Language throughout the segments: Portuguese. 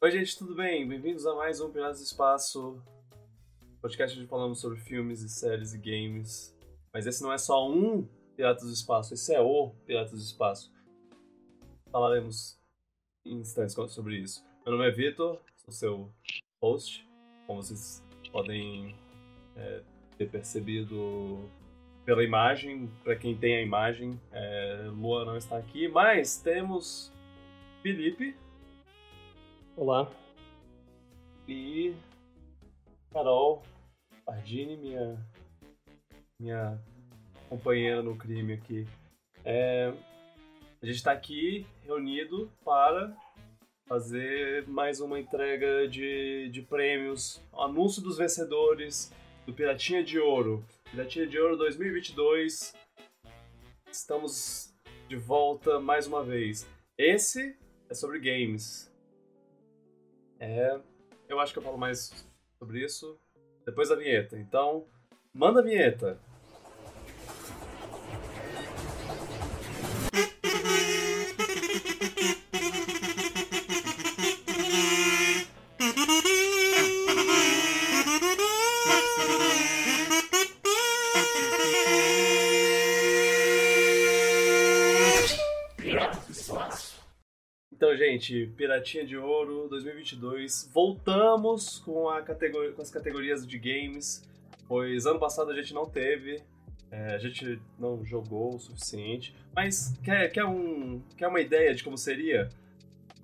Oi, gente, tudo bem? Bem-vindos a mais um Piratas do Espaço, podcast onde falamos sobre filmes e séries e games. Mas esse não é só um Piratas do Espaço, esse é o Piratas do Espaço. Falaremos em instantes sobre isso. Meu nome é Vitor, sou seu host. Como vocês podem é, ter percebido pela imagem, para quem tem a imagem, é, Lua não está aqui, mas temos Felipe. Olá. E Carol Pardini, minha, minha companheira no crime aqui. É, a gente está aqui reunido para fazer mais uma entrega de, de prêmios, anúncio dos vencedores do Piratinha de Ouro. Piratinha de Ouro 2022. Estamos de volta mais uma vez. Esse é sobre games. É, eu acho que eu falo mais sobre isso depois da vinheta. Então, manda a vinheta. Gente, Piratinha de Ouro 2022. Voltamos com, a categoria, com as categorias de games, pois ano passado a gente não teve, é, a gente não jogou o suficiente. Mas quer, quer, um, quer uma ideia de como seria?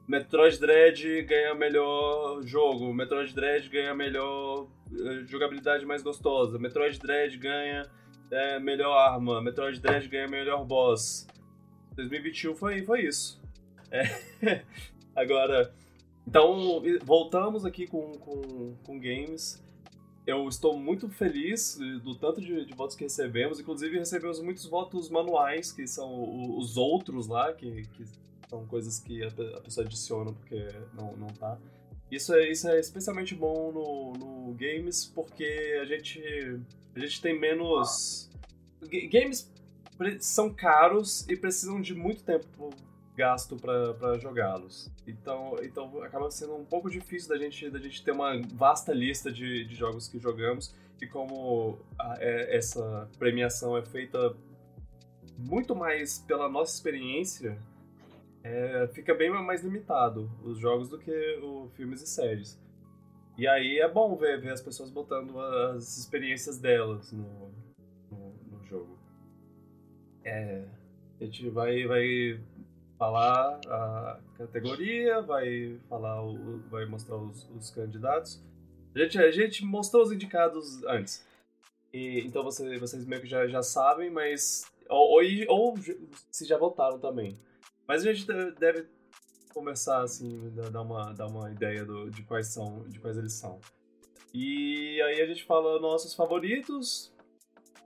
Metroid Dread ganha melhor jogo, Metroid Dread ganha melhor eh, jogabilidade mais gostosa, Metroid Dread ganha é, melhor arma, Metroid Dread ganha melhor boss. 2021 foi, foi isso. É. Agora, então, voltamos aqui com, com, com games. Eu estou muito feliz do tanto de, de, votos que recebemos. Inclusive, recebemos muitos votos manuais, que são os outros lá, que, que são coisas que a, pessoa adiciona porque não, não tá. Isso é, isso é especialmente bom no, no games, porque a gente, a gente tem menos. Games são caros e precisam de muito tempo gasto para jogá-los. Então, então acaba sendo um pouco difícil da gente, da gente ter uma vasta lista de, de jogos que jogamos e como a, é, essa premiação é feita muito mais pela nossa experiência, é, fica bem mais limitado os jogos do que os filmes e séries. E aí é bom ver, ver as pessoas botando as experiências delas no, no, no jogo. É, a gente vai, vai falar a categoria, vai falar o, vai mostrar os, os, candidatos. A gente, a gente mostrou os indicados antes. E, então você, vocês meio que já, já sabem, mas. Ou, ou, ou se já votaram também. Mas a gente deve começar assim, dar uma, dar uma ideia do, de quais são, de quais eles são. E aí a gente fala nossos favoritos.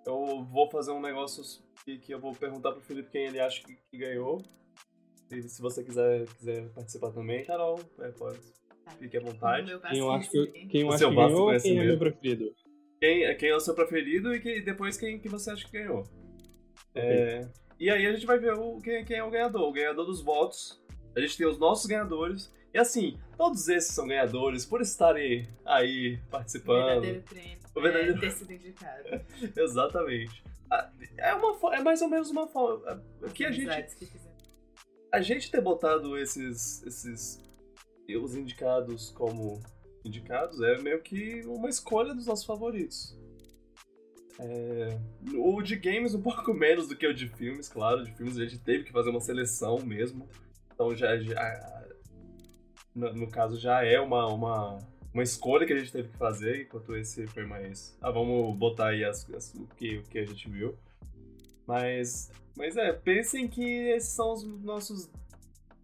Eu vou fazer um negócio que, que eu vou perguntar pro Felipe quem ele acha que, que ganhou. E se você quiser, quiser participar também, Carol, é, pode. Tá. Fique à vontade. Quem eu acho que, quem eu acho que ganhou quem é meu preferido? Quem, quem é o seu preferido e que, depois quem que você acha que ganhou. É, e aí a gente vai ver o, quem, quem é o ganhador. O ganhador dos votos. A gente tem os nossos ganhadores. E assim, todos esses são ganhadores por estarem aí participando. O verdadeiro prêmio. O verdadeiro... É ter sido indicado. Exatamente. Ah, é, uma, é mais ou menos uma forma. Que a gente. Que a gente ter botado esses, esses os indicados como indicados é meio que uma escolha dos nossos favoritos. É, o de games um pouco menos do que o de filmes, claro. De filmes a gente teve que fazer uma seleção mesmo. Então já, já no, no, caso já é uma, uma, uma escolha que a gente teve que fazer, enquanto esse foi mais. Ah, vamos botar aí as, as, o, que, o que a gente viu. Mas mas é, pensem que esses são os nossos,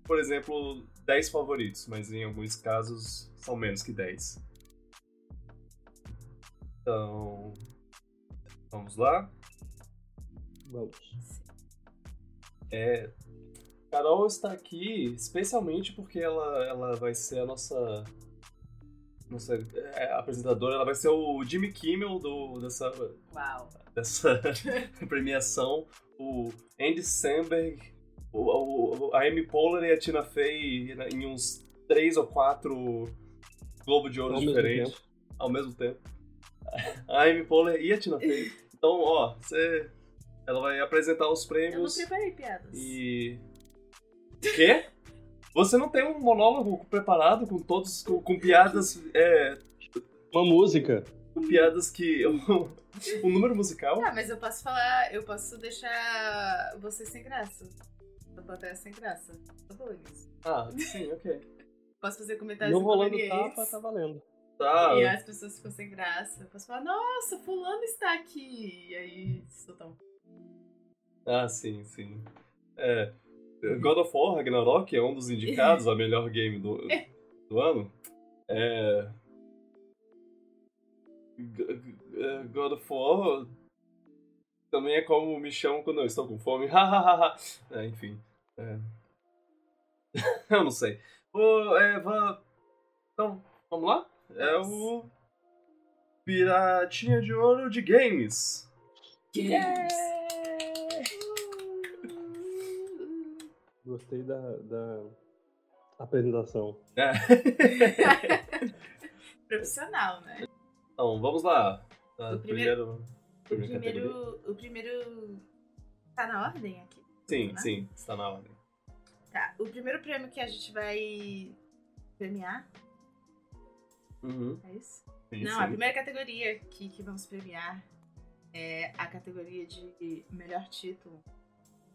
por exemplo, 10 favoritos, mas em alguns casos são menos que 10. Então, vamos lá? Vamos. É, Carol está aqui especialmente porque ela, ela vai ser a nossa nossa é, apresentadora, ela vai ser o Jimmy Kimmel do, dessa, Uau. dessa premiação o Andy Samberg, o, o, a Amy Poehler e a Tina Fey em uns três ou quatro Globo de Ouro Ao diferentes mesmo ao mesmo tempo. A Amy Poehler e a Tina Fey. Então, ó, você... Ela vai apresentar os Eu não prêmios preparei piadas. e... Quê? Você não tem um monólogo preparado com todos... com, com piadas... É, Uma música. com piadas que... um número musical? Tá, mas eu posso falar, eu posso deixar você sem graça. A plateia sem graça. Nisso. Ah, sim, ok. Posso fazer comentários Não rolando tapa, tá valendo. Tá, E as pessoas ficam sem graça. Eu posso falar, nossa, fulano está aqui. E aí, soltam. Ah, sim, sim. É, God of War Ragnarok é um dos indicados a melhor game do, do ano. É, é, God of War também é como me chamam quando eu estou com fome. É, enfim. é. eu não sei. É, va- Então, vamos lá? É o Piratinha de Ouro de Games. Gostei da, da apresentação. É. Profissional, né? Então, vamos lá. Ah, O primeiro. O primeiro, o primeiro. Tá na ordem aqui? Sim, né? sim, está na ordem. Tá. O primeiro prêmio que a gente vai premiar, Uhum. é isso? Sim, Não, sim. a primeira categoria que, que vamos premiar é a categoria de melhor título.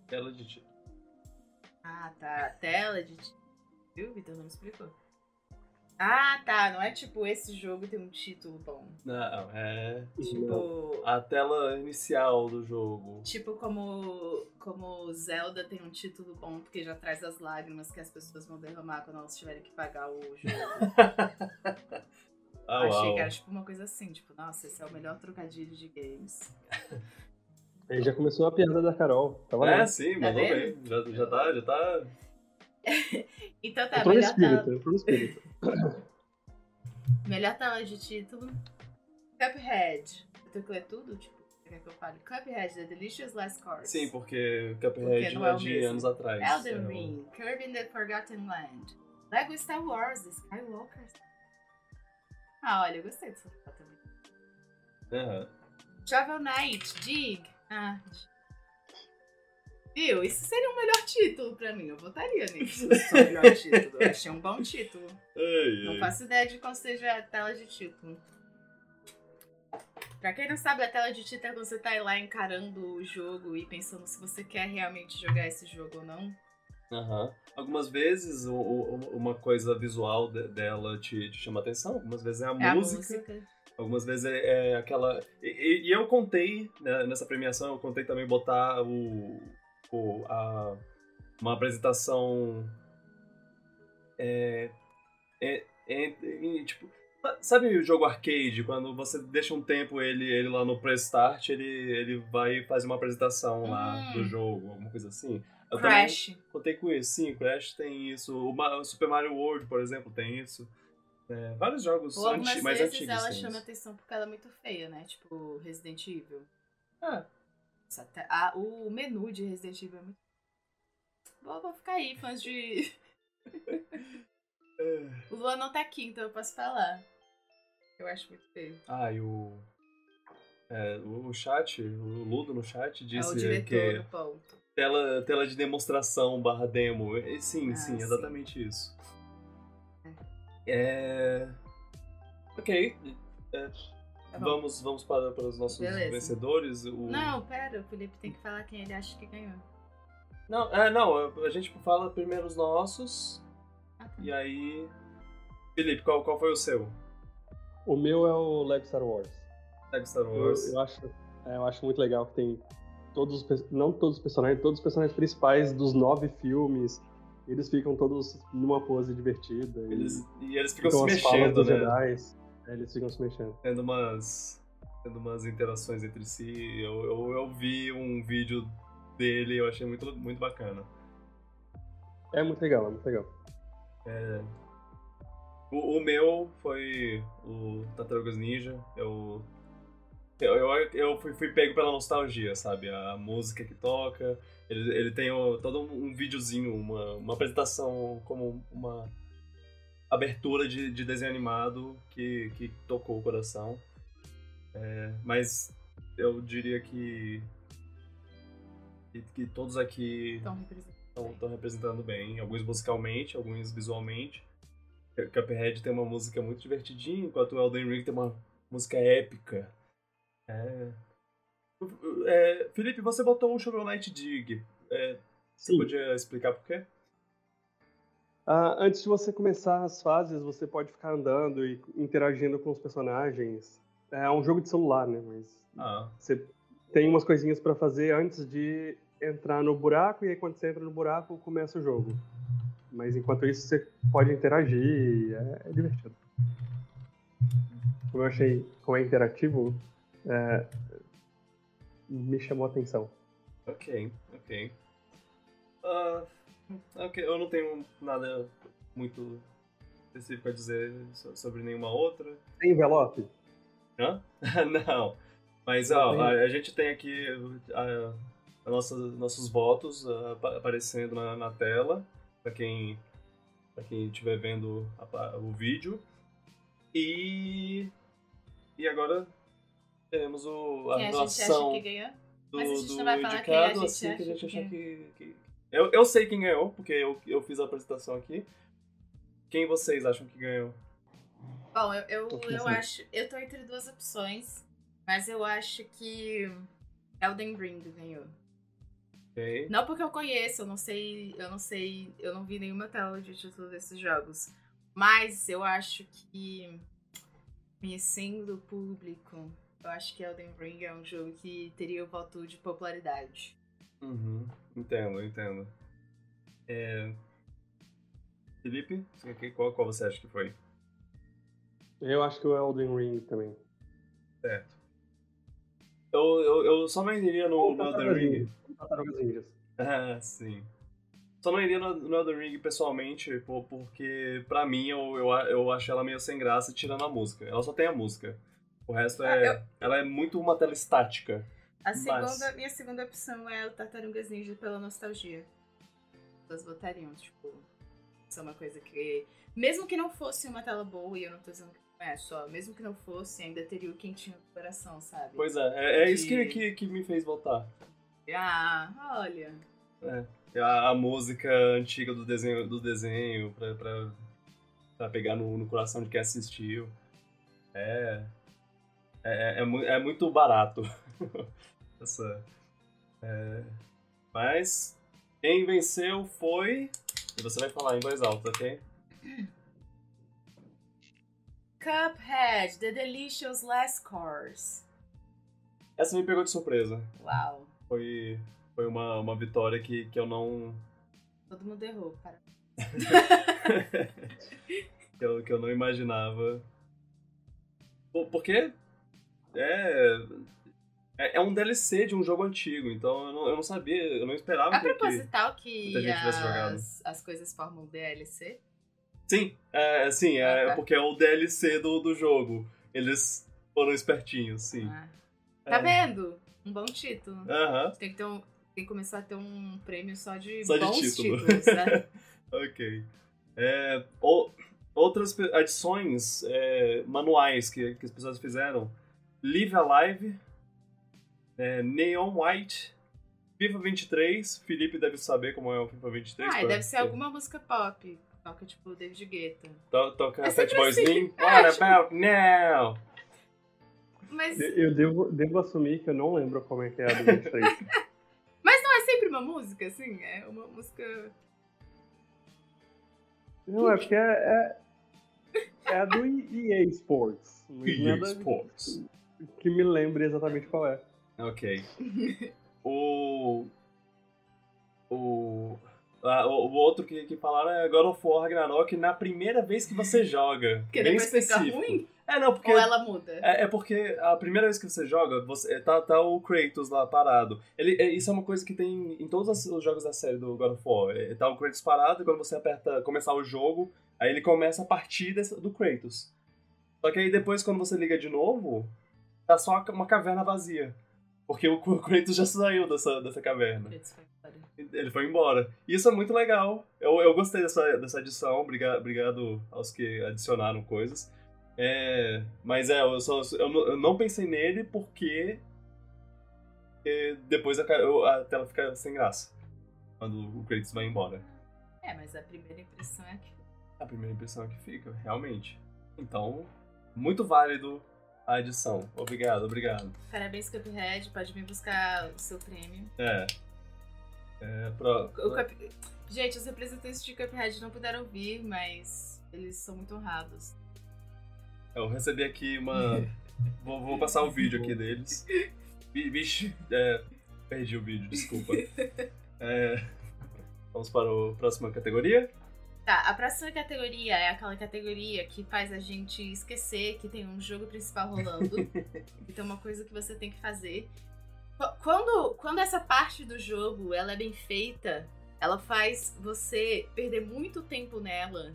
Tela de título. Ah, tá. Tela de título. Viu, Vitor? Não me explicou. Ah, tá. Não é tipo esse jogo tem um título bom. Não, é Tipo. a tela inicial do jogo. Tipo como, como Zelda tem um título bom porque já traz as lágrimas que as pessoas vão derramar quando elas tiverem que pagar o jogo. Ah, Achei uau. que era tipo uma coisa assim, tipo, nossa, esse é o melhor trocadilho de games. Aí já começou a piada da Carol. Tá É, sim, Tá mandou vendo? bem. Já, já tá, já tá. Então tá, Entrou no melhor espírito, tela, entrou no espírito. melhor tela de título. Cuphead. Eu tenho que ler tudo? Tipo, quer que eu fale? Cuphead, The Delicious Last Course. Sim, porque Porque Cuphead não é é de mesmo. anos atrás. Elden É Ring, Kirby in the Forgotten Land, Lego Star Wars, Skywalker. Ah, olha, eu gostei dessa foto também. Aham. Travel Knight, Dig. Ah. Viu? Isso seria um melhor título pra mim. Eu votaria nisso. Fosse o melhor título. Eu achei um bom título. Ai, Não ai. faço ideia de qual seja a tela de título. Pra quem não sabe, a tela de título é quando você tá lá encarando o jogo e pensando se você quer realmente jogar esse jogo ou não. Aham. Algumas vezes o- o- uma coisa visual de- dela te, te chama atenção, algumas vezes é a É música. a música. Algumas vezes é, é aquela. E, e- eu contei, né, nessa premiação, eu contei também botar o. o a, uma apresentação. É, é, é- tipo. Sabe o jogo arcade? Quando você deixa um tempo ele, ele lá no pré-start, ele, ele vai e faz uma apresentação lá Hum. do jogo, alguma coisa assim. Eu Crash. contei com isso. Sim, Crash tem isso. O Super Mario World, por exemplo, tem isso. É, vários jogos algumas anti- mais vezes antigos ela chama atenção porque ela é muito feia, né? Tipo, Resident Evil. Ah, te- a- o menu de Resident Evil é muito. Vou, vou ficar aí, fãs de. o Luan não tá aqui, então eu posso falar. Eu acho muito feio. Ah, e o. é, o chat, o Ludo no chat é o disse diretor que tela, tela de demonstração barra demo. Sim, Ah, sim, sim. exatamente isso. É. Ok. é, Tá vamos, vamos para, para os nossos Beleza. vencedores. O... Não, pera, o Felipe tem que falar quem ele acha que ganhou. Não, é, não, a gente fala primeiro os nossos. Ah, tá. E aí. Felipe, qual, qual foi o seu? O meu é o Lego Star Wars. Lego Star Eu, Wars. eu acho, é, eu acho muito legal que tem todos não todos os personagens, todos os personagens principais dos nove filmes. Eles ficam todos numa pose divertida. e Eles, e eles ficam ficam se mexendo, né? Jedi. É, eles ficam se mexendo. Tendo umas. Tendo umas interações entre si. Eu, eu, eu vi um vídeo dele e eu achei muito, muito bacana. É muito legal, é muito legal. O, o meu foi o Tartarugas Ninja. Eu. Eu, eu, eu fui, fui pego pela nostalgia, sabe? A música que toca. Ele, ele tem o- todo um videozinho, uma, uma apresentação como uma. abertura de, de desenho animado que, que tocou o coração. É, mas eu diria que, que, que todos aqui Estão representando. estão representando bem, alguns musicalmente, alguns visualmente. Cuphead tem uma música muito divertidinha, enquanto o Elden Ring tem uma música épica. É... É, Felipe, você botou um Shovel Knight Dig. É, você podia explicar por quê? Ah, antes de você começar as fases, você pode ficar andando e interagindo com os personagens. É um jogo de celular, né? Mas Ah, você tem umas coisinhas pra fazer antes de entrar no buraco, e aí quando você entra no buraco, começa o jogo. Mas enquanto isso, você pode interagir, é, é divertido. Como eu achei como é interativo, é, me chamou a atenção. ok, ok. Ah, ok, eu não tenho nada muito específico a dizer so- sobre nenhuma outra. Tem envelope? Hã? Não. Mas ó, a, a gente tem aqui a, a nossa, nossos votos apa- aparecendo na, na tela, para quem para quem estiver vendo a o vídeo. E e agora teremos o, a Quem a gente acha que ganhou? do, Mas a gente não vai falar quem a indicado gente assim que a acha gente que achar que, que- Eu, eu sei quem ganhou, porque eu, eu fiz a apresentação aqui. Quem vocês acham que ganhou? Bom, eu, eu, Tô eu pensando. acho. Eu tô entre duas opções, mas eu acho que Elden Ring ganhou. Ok. Não porque eu conheço, eu não sei, eu não sei, eu não vi nenhuma tela de título desses jogos. Mas eu acho que conhecendo o público, eu acho que Elden Ring é um jogo que teria o voto de popularidade. Uhum, entendo, entendo. É... Felipe, qual, qual você acha que foi? Eu acho que o Elden Ring também. Certo. Eu, eu, eu só não iria no, no Elden Ring. Tartarugas Ninjas. Ah, sim. Só não iria no, no Elden Ring pessoalmente, porque pra mim eu, eu, eu acho ela meio sem graça tirando a música. Ela só tem a música. O resto é. Ah, Ela é muito uma tela estática. A Mas- segunda, minha segunda opção é o Tartarugas Ninja pela nostalgia. As pessoas votariam, tipo, isso é uma coisa que. Mesmo que não fosse uma tela boa, e eu não tô dizendo que é só, mesmo que não fosse, ainda teria o quentinho do coração, sabe? Pois é, é, é isso que, que, que me fez voltar. Ah, olha. A, a música antiga do desenho, do desenho pra, pra, pra pegar no, no coração de quem assistiu. É. É, é, mu- é muito barato. Essa. é, mas. Quem venceu foi. E você vai falar em voz alta, ok? Cuphead, The Delicious Last Course. Essa me pegou de surpresa. Uau. Foi, foi uma, uma vitória que, que eu não. Todo mundo errou, para. que, eu, que eu não imaginava. Porque é, é. é um DLC de um jogo antigo, então eu não, eu não sabia, eu não esperava É que- que. proposital que as, as coisas formam DLC? Sim, é, sim, é Ah, tá. porque é o DLC do, do jogo. Eles foram espertinhos, sim. Ah. Tá É. vendo? Um bom título. Aham, Tem que, ter um, tem que começar a ter um prêmio só de Só de bons título. títulos, né? ok. É, o- outras adições é, manuais que, que as pessoas fizeram: Live Alive, é, Neon White, FIFA 23. Felipe deve saber como é o FIFA 23. Ah, pra- deve ser alguma música pop. Toca tipo David Guetta. To- Toca É sempre Fatboy assim. É, What tipo- about now? Mas, Eu devo, devo assumir que eu não lembro como é que é a do 23. mas não é sempre uma música, assim? É uma música. não, é porque é, é, é a do EA Sports. EA Sports. Que me lembre exatamente qual é. Ok. o. O. ah, o, o outro que, que falaram é God of War Ragnarok na primeira vez que você joga. Porque Bem depois fica específico. ruim? É, não, porque. Ou ela muda? É, é porque a primeira vez que você joga, você, tá, tá o Kratos lá parado. Ele, é- isso é uma coisa que tem em todos os os jogos da série do God of War. É, tá o Kratos parado e quando você aperta começar o jogo, aí ele começa a partir desse- do Kratos. Só que aí depois, quando você liga de novo, tá só uma caverna vazia. Porque o Kratos já saiu dessa, dessa caverna. Ele foi embora. E isso é muito legal. Eu, eu gostei dessa, dessa edição. Obrigado, obrigado aos que adicionaram coisas. É, mas é, eu, só, eu, não- eu não pensei nele porque é, depois a, a tela fica sem graça. Quando o Kratos vai embora. É, mas a primeira impressão é que. A primeira impressão é que fica, realmente. Então, muito válido a edição. Obrigado, obrigado. Parabéns, Cuphead. Pode vir buscar o seu prêmio. É. É, pra, Cup- Gente, os representantes de Cuphead não puderam vir, mas eles são muito honrados. Eu recebi aqui uma. vou, vou passar o vídeo aqui deles. Vi- Vixe, é, perdi o vídeo, desculpa. É, vamos para a próxima categoria? Tá, a próxima categoria é aquela categoria que faz a gente esquecer que tem um jogo principal rolando. então, uma coisa que você tem que fazer. Qu- Quando, quando essa parte do jogo ela é bem feita, ela faz você perder muito tempo nela.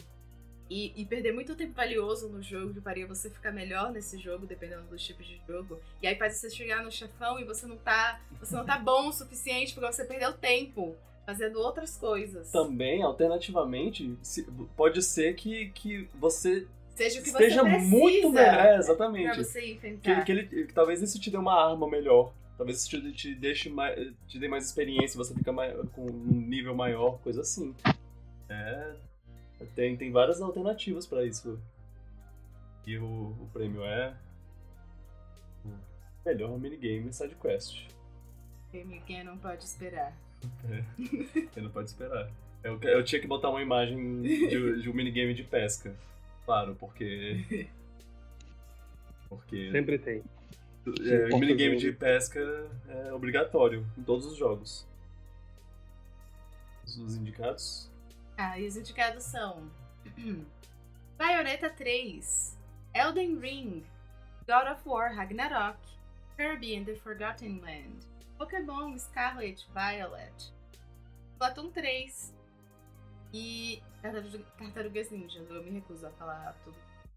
E, e perder muito tempo valioso no jogo, que faria você ficar melhor nesse jogo, dependendo dos tipos de jogo. E aí faz você chegar no chefão e você não tá. Você não tá bom o suficiente porque você perdeu tempo fazendo outras coisas. Também, alternativamente, pode ser que, que você Seja o que esteja você precisa muito melhor. É, pra exatamente. você Que, enfrentar. que ele, que talvez isso te dê uma arma melhor. Talvez isso te, te deixe mais, te dê mais experiência, você fica mais, com um nível maior, coisa assim. É. Tem, tem várias alternativas pra isso. E o, o prêmio é. Melhor minigame SideQuest. Ninguém não pode esperar. Você não pode esperar. Eu, eu tinha que botar uma imagem de, de um minigame de pesca. Claro, porque. Porque. Sempre tem. É, Sim, minigame de pesca é obrigatório em todos os jogos. Os- Os indicados? Ah, e os indicados são Bayonetta 3, Elden Ring, God of War Ragnarok, Kirby and the Forgotten Land, Pokémon Scarlet Violet, Splatoon 3 e Tartaruga- Tartarugas Ninja. Eu me recuso a falar tudo.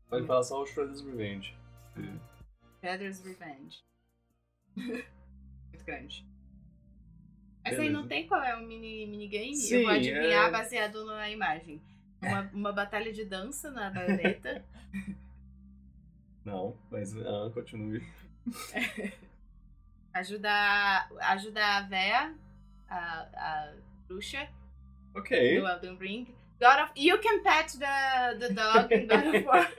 Pode falar só o Shredder's Revenge. Shredder's Revenge. Muito grande. Mas aí não tem qual é o mini, minigame? Sim, eu vou adivinhar é- baseado na imagem. Uma, uma batalha de dança na baioneta. Não, mas ah, continue. ajudar, ajudar a véia, a, a bruxa, Ok. do Elden Ring. God of, you can pet the, the dog in God of War.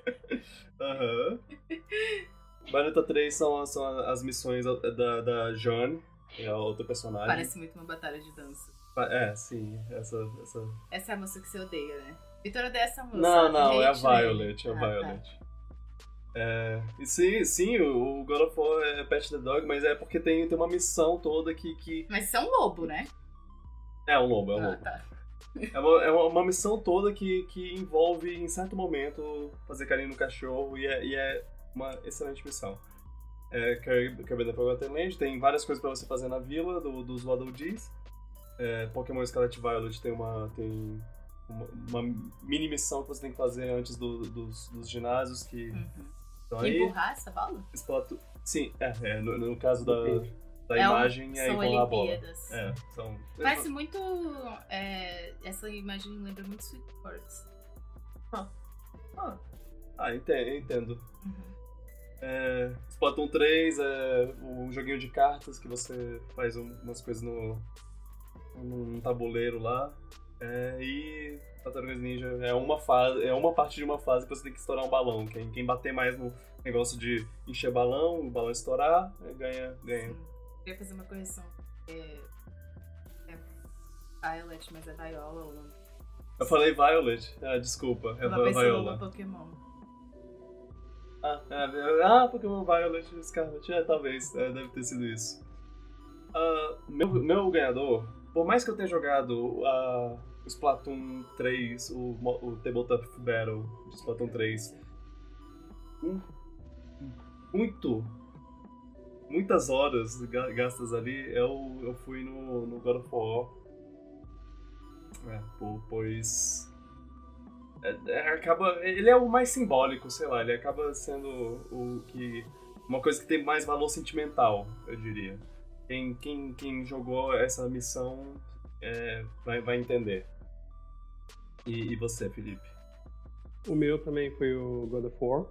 Aham. Bayonetta 3 são, são as missões da, da Jeanne, que é a outra personagem. Parece muito uma batalha de dança. É, sim. Essa, essa... Essa é a música que você odeia, né? Vitor odeia essa música. Não, não, é a name. Violet. É a Ah, tá. É, e sim, sim, o God of War é Pet the Dog, mas é porque tem, tem uma missão toda que, que. Mas isso é um lobo, né? É um lobo, é um Ah, lobo. tá. É uma, é uma, missão toda que, que envolve, em certo momento, fazer carinho no cachorro e é, e é uma excelente missão. É, Kirby the Forgotten Land tem várias coisas pra você fazer na vila do, dos Waddle Dees. É, Pokémon Scarlet Violet tem uma, tem uma, uma mini missão que você tem que fazer antes do- dos, dos ginásios que Uhum. Estão Que aí. empurrar essa bola? Splatoon- Sim, é, é, no, no caso da, da É um- imagem é São empurrar a bola. Olimpíadas. É, são. Parece muito. é, essa imagem lembra muito Sweet Sports. Ah, entendo. entendo. Uhum. É, Splatoon 3 é um joguinho de cartas que você faz um- umas coisas no num tabuleiro lá. É, e Tartarugas Ninja é uma fase, é uma parte de uma fase que você tem que estourar um balão. Quem, quem bater mais no negócio de encher balão, o balão estourar, é, ganha, ganha. Sim. Queria fazer uma correção. É, é Violet, mas é Viola o nome. Eu falei Violet, ah, desculpa, é pessoa Viola. Pokémon. Ah, é, ah, Pokémon Violet Scarlet. É, talvez. é, deve ter sido isso. Ah, meu, meu ganhador, por mais que eu tenha jogado o Splatoon 3, o, o Tabletop Battle de Splatoon 3, um- muito, muitas horas ga- gastas ali, eu, eu fui no, no God of War. É, po- pois é, é, acaba ele é o mais simbólico sei lá ele acaba sendo o que uma coisa que tem mais valor sentimental eu diria Quem, quem, quem jogou essa missão é, vai, vai entender. E, e você, Felipe? O meu também foi o God of War.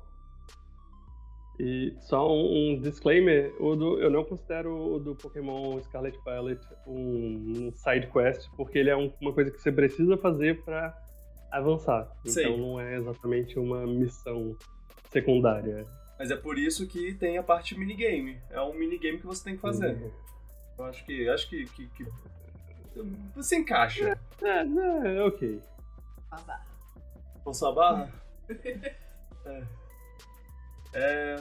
E só um, um disclaimer, do, eu não considero o do Pokémon Scarlet Violet um, um side quest, porque ele é um, uma coisa que você precisa fazer para avançar. Sim. Então não é exatamente uma missão secundária. Mas é por isso que tem a parte minigame. É um minigame que você tem que fazer. Eu acho que. Acho que. que, que... Você encaixa. É, é, ok. Forçar a barra? é. É.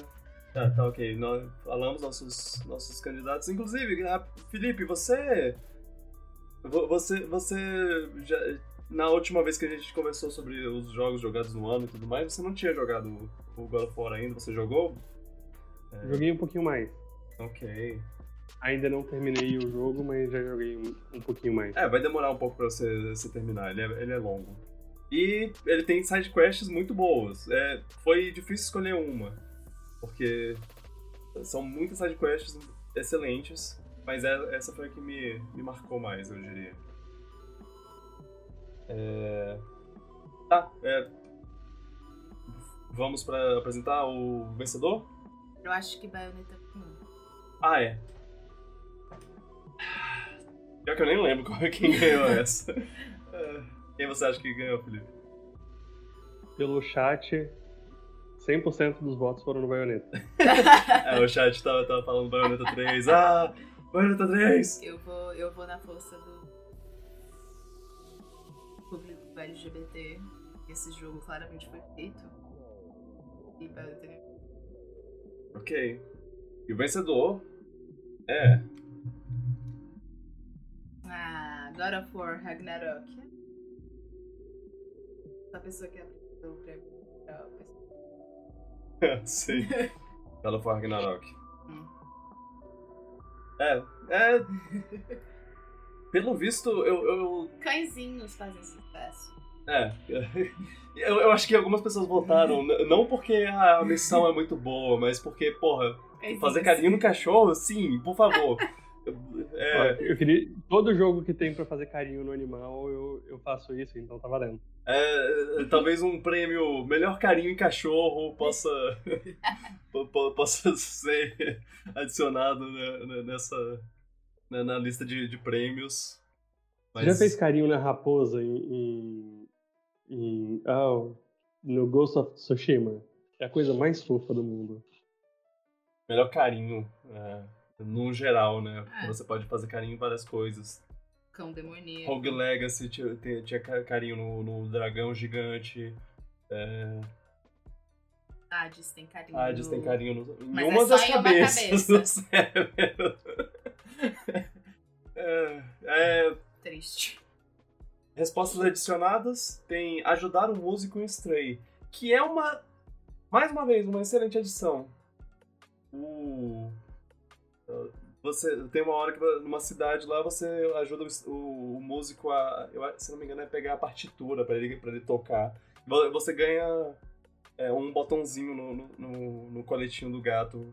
Tá, tá ok. Nós falamos nossos, nossos candidatos. Inclusive, ah, Felipe, você. vo- Você. Você. Já, na última vez que a gente conversou sobre os jogos jogados no ano e tudo mais, você não tinha jogado o God of War ainda? Você jogou? Joguei um pouquinho mais. Ok. Ainda não terminei o jogo, mas já joguei um, um pouquinho mais. É, vai demorar um pouco pra você, você terminar, ele é, ele é longo. E ele tem side quests muito boas. É, foi difícil escolher uma, porque são muitas side quests excelentes, mas é- essa foi a que me, me marcou mais, eu diria. É, Tá, é, vamos pra apresentar o vencedor? Eu acho que Bayonetta 1. Ah, é. Pior que eu nem lembro qual- quem ganhou essa. É, Quem você acha que ganhou, Felipe? Pelo chat, 100% dos votos foram no Bayonetta. É, o chat tava, tava falando Bayonetta 3. Ah, Bayonetta 3! Eu vou, eu vou na força do público LGBT. Esse jogo claramente foi feito. E Bayonetta ganhou. Ok. E o vencedor é. Ah, God of War Ragnarok. A pessoa que apresentou o prêmio. pra pessoa. Sim. Ela foi Ragnarok. Hum. É, é. Pelo visto, eu, eu Cãezinhos fazem sucesso. É. Eu, eu acho que algumas pessoas votaram, não porque a missão é muito boa, mas porque, porra, Cãezinhos. fazer carinho no cachorro, sim, por favor. É, Eu queria. Todo jogo que tem pra fazer carinho no animal, eu, eu faço isso, então tá valendo. é, talvez um prêmio Melhor Carinho em Cachorro possa, po- po- possa ser adicionado né, né, nessa na, na lista de, de prêmios. Você já fez carinho na raposa em. em, em- ah, no Ghost of Tsushima? É a coisa mais fofa do mundo. Melhor carinho, é, no geral, né? É. Você pode fazer carinho em várias coisas. Cão demoníaco. Rogue Legacy tinha, tinha- tinha ca- carinho no, no dragão gigante. É, Hades tem carinho. Hades no- tem carinho no, em Mas é uma só das em uma cabeças cabeça. É, é, Triste. respostas adicionadas tem ajudar um músico em Stray, que é uma, mais uma vez, uma excelente adição. O, você tem uma hora que numa cidade lá você ajuda o, o- músico a, eu, se não me engano, é pegar a partitura pra ele, pra ele tocar. Vo- Você ganha é, um botãozinho no, no, no- no coletinho do gato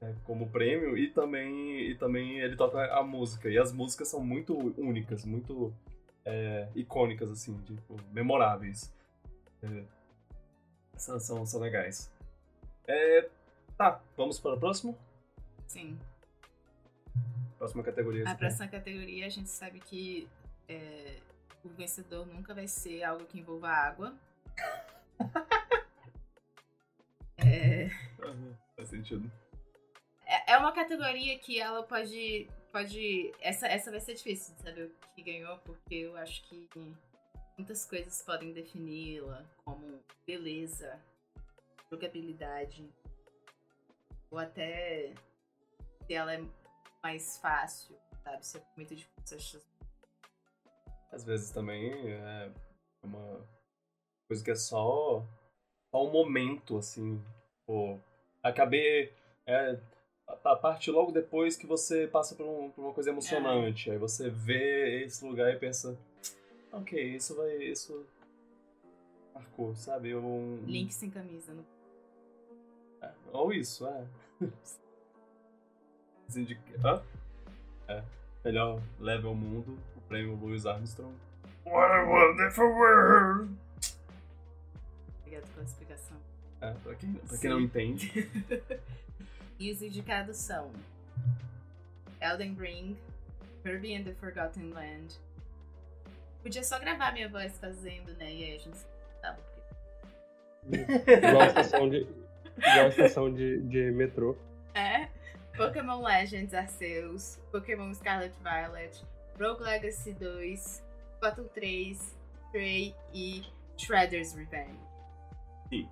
é, como prêmio e também, e também ele toca a música. E as músicas são muito únicas, muito é, icônicas, assim, tipo, memoráveis. É, são, são, são legais. É, tá, vamos para o próximo? Sim. Próxima categoria. A próxima categoria a gente sabe que é, o vencedor nunca vai ser algo que envolva água. É, Faz sentido. é é uma categoria que ela pode. pode essa, essa vai ser difícil de saber o que ganhou, porque eu acho que muitas coisas podem defini-la, como beleza, jogabilidade, ou até se ela é mais fácil, sabe? Se é muito difícil Às vezes também é uma coisa que é só, só um momento, assim. Pô, acabei. É, a, parte logo depois que você passa por, um- por uma coisa emocionante. Aí você vê esse lugar e pensa. Ok, isso vai. Isso marcou, sabe? Link sem camisa. No... É, Ou isso, é. É. Melhor level mundo, o prêmio Louis Armstrong. What a wonderful world! Obrigada pela explicação. É, pra quem, pra quem não entende. e os indicados são Elden Ring, Kirby and the Forgotten Land. Podia só gravar minha voz fazendo, né? E aí a gente tava. Igual a estação de, igual a estação de, de metrô. É. Pokémon Legends Arceus, Pokémon Scarlet Violet, Rogue Legacy 2, Splatoon 3, Stray e Shredder's Revenge. Sim.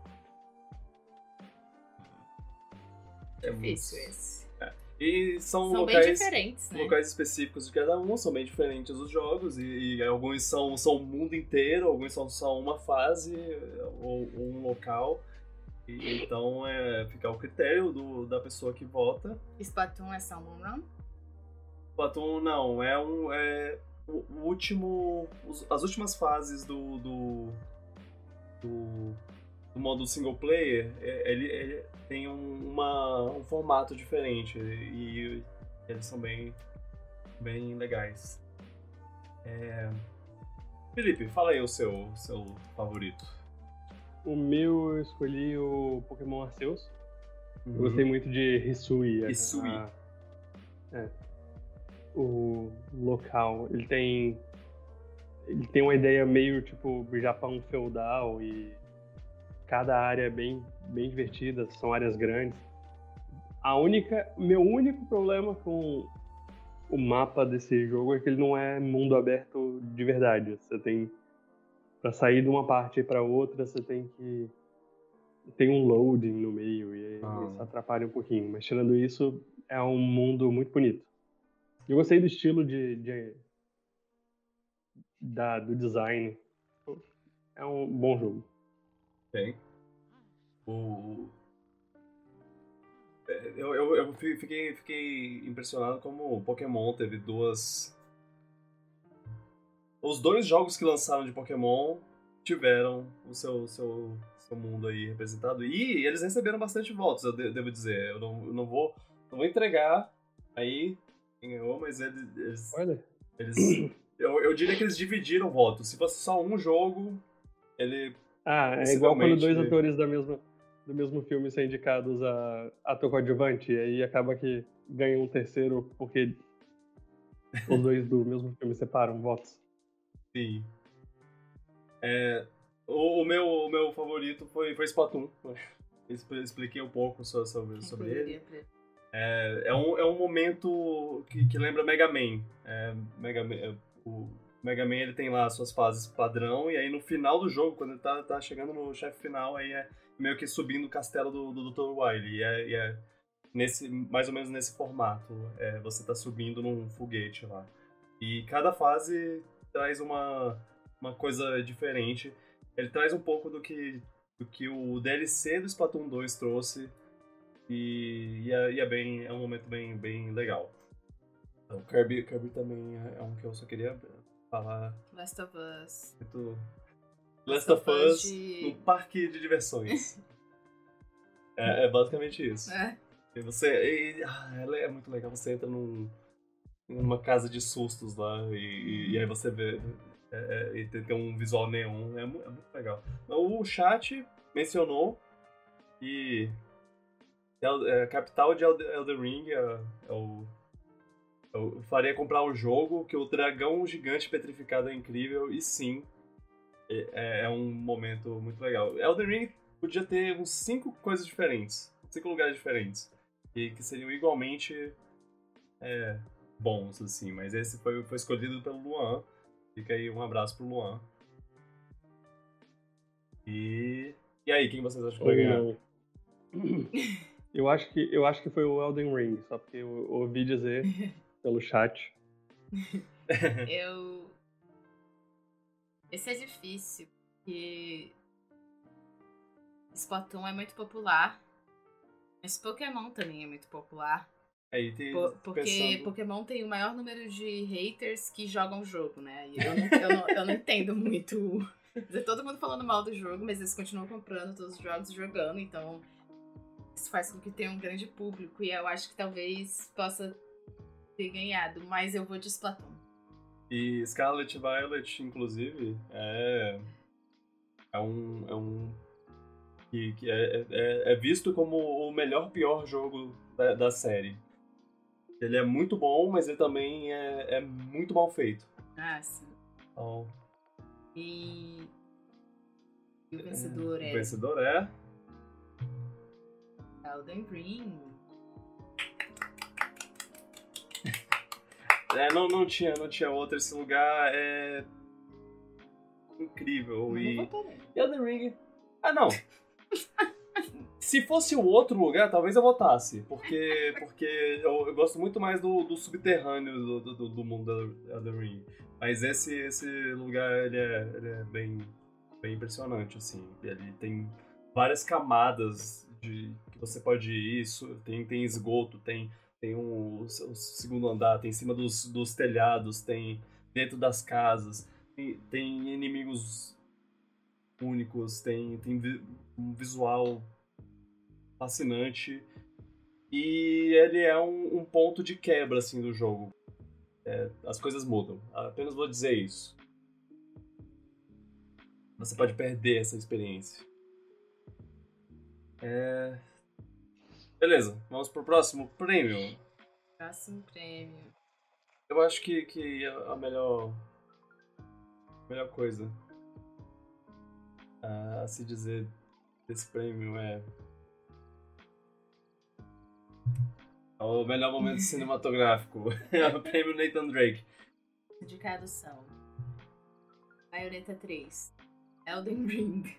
É Difícil muito... esse. É. E são, são locais, bem diferentes, né? locais específicos de cada um, são bem diferentes os jogos, e, e alguns são, são o mundo inteiro, alguns são só uma fase ou, ou um local. E, então é, fica o critério do, da pessoa que vota. Splatoon é um run? Splatoon não, é um. É, o, o último. Os, as últimas fases do. do, do, do modo single player, é, ele, ele tem um, uma, um formato diferente e eles são bem, bem legais. É... Felipe, fala aí o seu, seu favorito. O meu eu escolhi o Pokémon Arceus. Uhum. Eu gostei muito de Hisui. Hisui. A, é, o local. Ele tem. Ele tem uma ideia meio tipo Japão feudal e cada área é bem, bem divertida, são áreas grandes. A única, meu único problema com o mapa desse jogo é que ele não é mundo aberto de verdade. Você tem para sair de uma parte para outra, você tem que tem um loading no meio e ah. isso atrapalha um pouquinho. Mas tirando isso, é um mundo muito bonito. Eu gostei do estilo de, de da, do design. É um bom jogo. Tem. O... É, eu, eu, eu fiquei, fiquei impressionado como o Pokémon teve duas. Os dois jogos que lançaram de Pokémon tiveram o seu, seu, seu mundo aí representado. E eles receberam bastante votos, eu devo dizer. Eu não, eu não, vou, não vou entregar aí quem ganhou, mas eles. eles Olha. Eles, eu, eu diria que eles dividiram votos. Se fosse só um jogo, ele. Ah, é igual quando dois atores da mesma do mesmo filme ser indicados a ator coadjuvante, e aí acaba que ganha um terceiro porque os dois do mesmo filme separam votos. Sim. É, o, o, meu, o meu favorito foi, foi Splatoon. Expliquei um pouco sobre, sobre ele. É, é, um, é um momento que, que lembra Mega Man. É, Mega Man é, o Mega Man ele tem lá suas fases padrão, e aí no final do jogo, quando ele tá, tá chegando no chefe final, aí é meio que subindo o castelo do, do Dr. Wily. E é, e é nesse, mais ou menos nesse formato. É, você tá subindo num foguete lá. E cada fase traz uma, uma coisa diferente. Ele traz um pouco do que, do que o DLC do Splatoon 2 trouxe. E, e, é, e é, bem, é um momento bem, bem legal. Então, Kirby, Kirby também é, um que eu só queria falar. Last of Us. Muito, Last of Us de... no parque de diversões. é, é, basicamente isso. É. E você. E, ah, ela é muito legal. Você entra num, numa casa de sustos lá e, e aí você vê. É, é, e tem, um visual neon. É, é, muito legal. O chat mencionou que é, a capital de Elden Ring é, é o eu faria comprar o jogo, que o dragão gigante petrificado é incrível, e sim, é, é, um momento muito legal. Elden Ring podia ter uns cinco coisas diferentes, cinco lugares diferentes, e que seriam igualmente é, bons, assim, mas esse foi, foi escolhido pelo Luan. Fica aí um abraço pro Luan. E. E aí, quem vocês acham que vai ganhar? Eu acho que, eu acho que foi o Elden Ring, só porque eu ouvi dizer pelo chat. eu esse é difícil, porque Splatoon é muito popular, mas Pokémon também é muito popular. É, tem, porque pensando... Pokémon tem o maior número de haters que jogam o jogo, né? E eu não, eu não, eu não entendo muito. Todo mundo falando mal do jogo, mas eles continuam comprando todos os jogos e jogando, então isso faz com que tenha um grande público. E eu acho que talvez possa ter ganhado, mas eu vou de Splatoon. E Scarlet Violet, inclusive, é. É um. É um que, que é, é, é visto como o melhor pior jogo da, da série. Ele é muito bom, mas ele também é, é muito mal feito. Ah, sim. Então, E. e o vencedor o é vencedor é. Elden Ring. É, não, não tinha, não tinha outro. Esse lugar é. Incrível. Eu E. nele. Elden Ring. Ah, não. Se fosse o outro lugar, talvez eu votasse. Porque, porque eu, eu gosto muito mais do, do subterrâneo do, do, do mundo da Elden Ring. Mas esse, esse lugar, ele é, ele é bem, bem impressionante, assim. Ele tem várias camadas de que você pode ir. Isso, tem, tem esgoto, tem, tem um, o segundo andar, tem em cima dos, dos telhados, tem dentro das casas. Tem, tem inimigos únicos, tem, tem um visual fascinante. E ele é um, um ponto de quebra, assim, do jogo. É, as coisas mudam. Apenas vou dizer isso. Você pode perder essa experiência. É... Beleza, vamos pro próximo prêmio. Próximo prêmio. Eu acho que, que a melhor. A melhor coisa a, a se dizer desse prêmio é. O melhor momento cinematográfico. É o prêmio Nathan Drake. Indicados são Bayonetta 3, Elden Ring,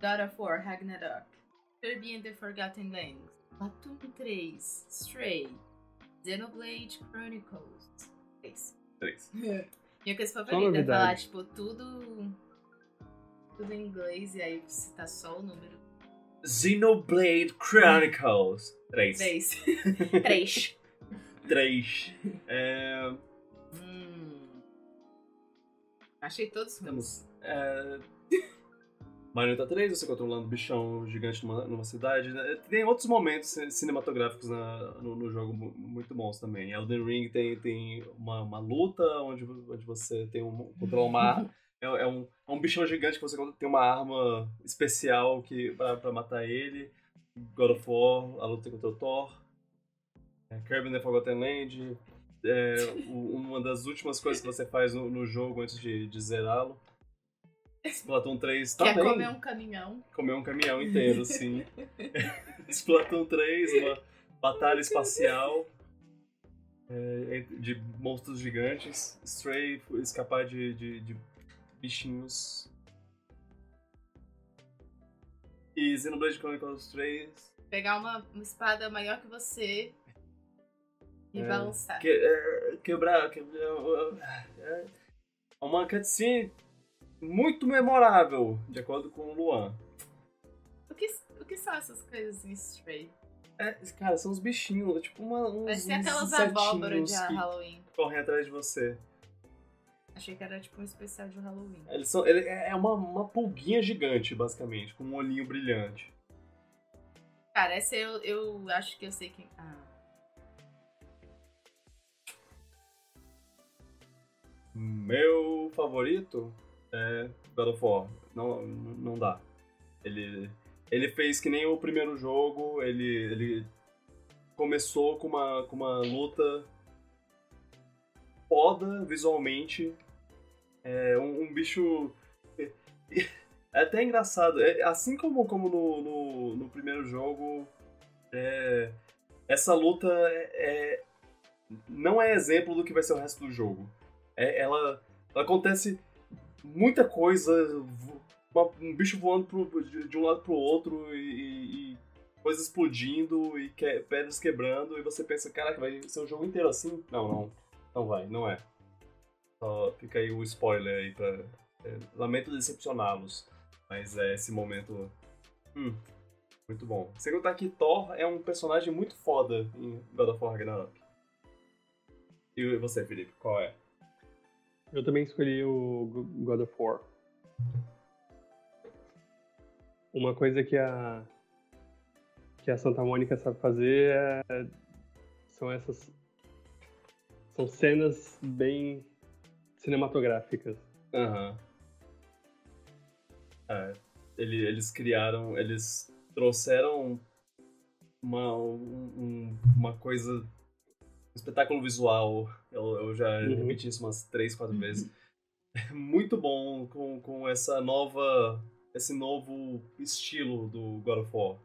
God of War Ragnarok, Kirby and the Forgotten Lands, Platoon 3, Stray, Xenoblade Chronicles 3. Três. Minha coisa favorita é falar, tipo, tudo. Tudo em inglês e aí você tá só o número Xenoblade Chronicles. Três. 3. 3. Três. É, Hum. Achei todos ruins. É... Marioneta 3, você controlando um bichão gigante numa, numa cidade. né? Tem outros momentos ci- cinematográficos na- no, no jogo mu- muito bons também. Elden Ring tem, tem uma, uma luta onde, onde você tem um, controla uma é, é um, é um bichão gigante que você tem uma arma especial que, pra, pra matar ele. God of War, a luta contra o Thor. É, Kirby the Forgotten Land. É, o- uma das últimas coisas que você faz no, no jogo antes de, de zerá-lo. Splatoon 3 Quer também. comer um caminhão? Comer um caminhão inteiro, sim. Splatoon 3, uma batalha espacial é, de monstros gigantes. Stray, escapar de, de, de bichinhos. E Xenoblade Chronicles 3. Pegar uma, uma espada maior que você e É. balançar. Que, é, quebrar. quebrar é, uma cutscene muito memorável, de acordo com o Luan. O que, o que são essas coisas em Stray? É, cara, são uns bichinhos, tipo uma, uns, Parece uns aquelas abóboras de que Halloween. correm atrás de você. Achei que era tipo um especial de Halloween. Eles são, ele é uma, uma pulguinha gigante, basicamente, com um olhinho brilhante. Cara, essa eu, eu acho que eu sei quem. Ah. Meu favorito é God of War. Não, não dá. Ele, ele fez que nem o primeiro jogo, ele, ele começou com uma, com uma luta foda visualmente. É um, um bicho. É até engraçado. É, assim como, como no, no, no primeiro jogo, é, essa luta é, é- não é exemplo do que vai ser o resto do jogo. É, ela, ela acontece muita coisa, um bicho voando pro- de, de um lado pro outro e- e coisas explodindo e que- pedras quebrando e você pensa, caraca, vai ser o jogo inteiro assim? Não, não, não vai, não é. Só fica aí o spoiler aí pra... é, lamento decepcioná-los, mas é esse momento... Hum, muito bom. Sem contar que Thor é um personagem muito foda em God of War Ragnarok. E você, Felipe, qual é? Eu também escolhi o Go- God of War. Uma coisa que a que a Santa Mônica sabe fazer é- são essas são cenas bem cinematográficas. Aham. É, ele- eles criaram, eles trouxeram uma, um- um- uma coisa, um espetáculo visual. Eu, eu já Uhum. repeti isso umas três, quatro vezes. Muito bom com, com essa nova, esse novo estilo do God of War.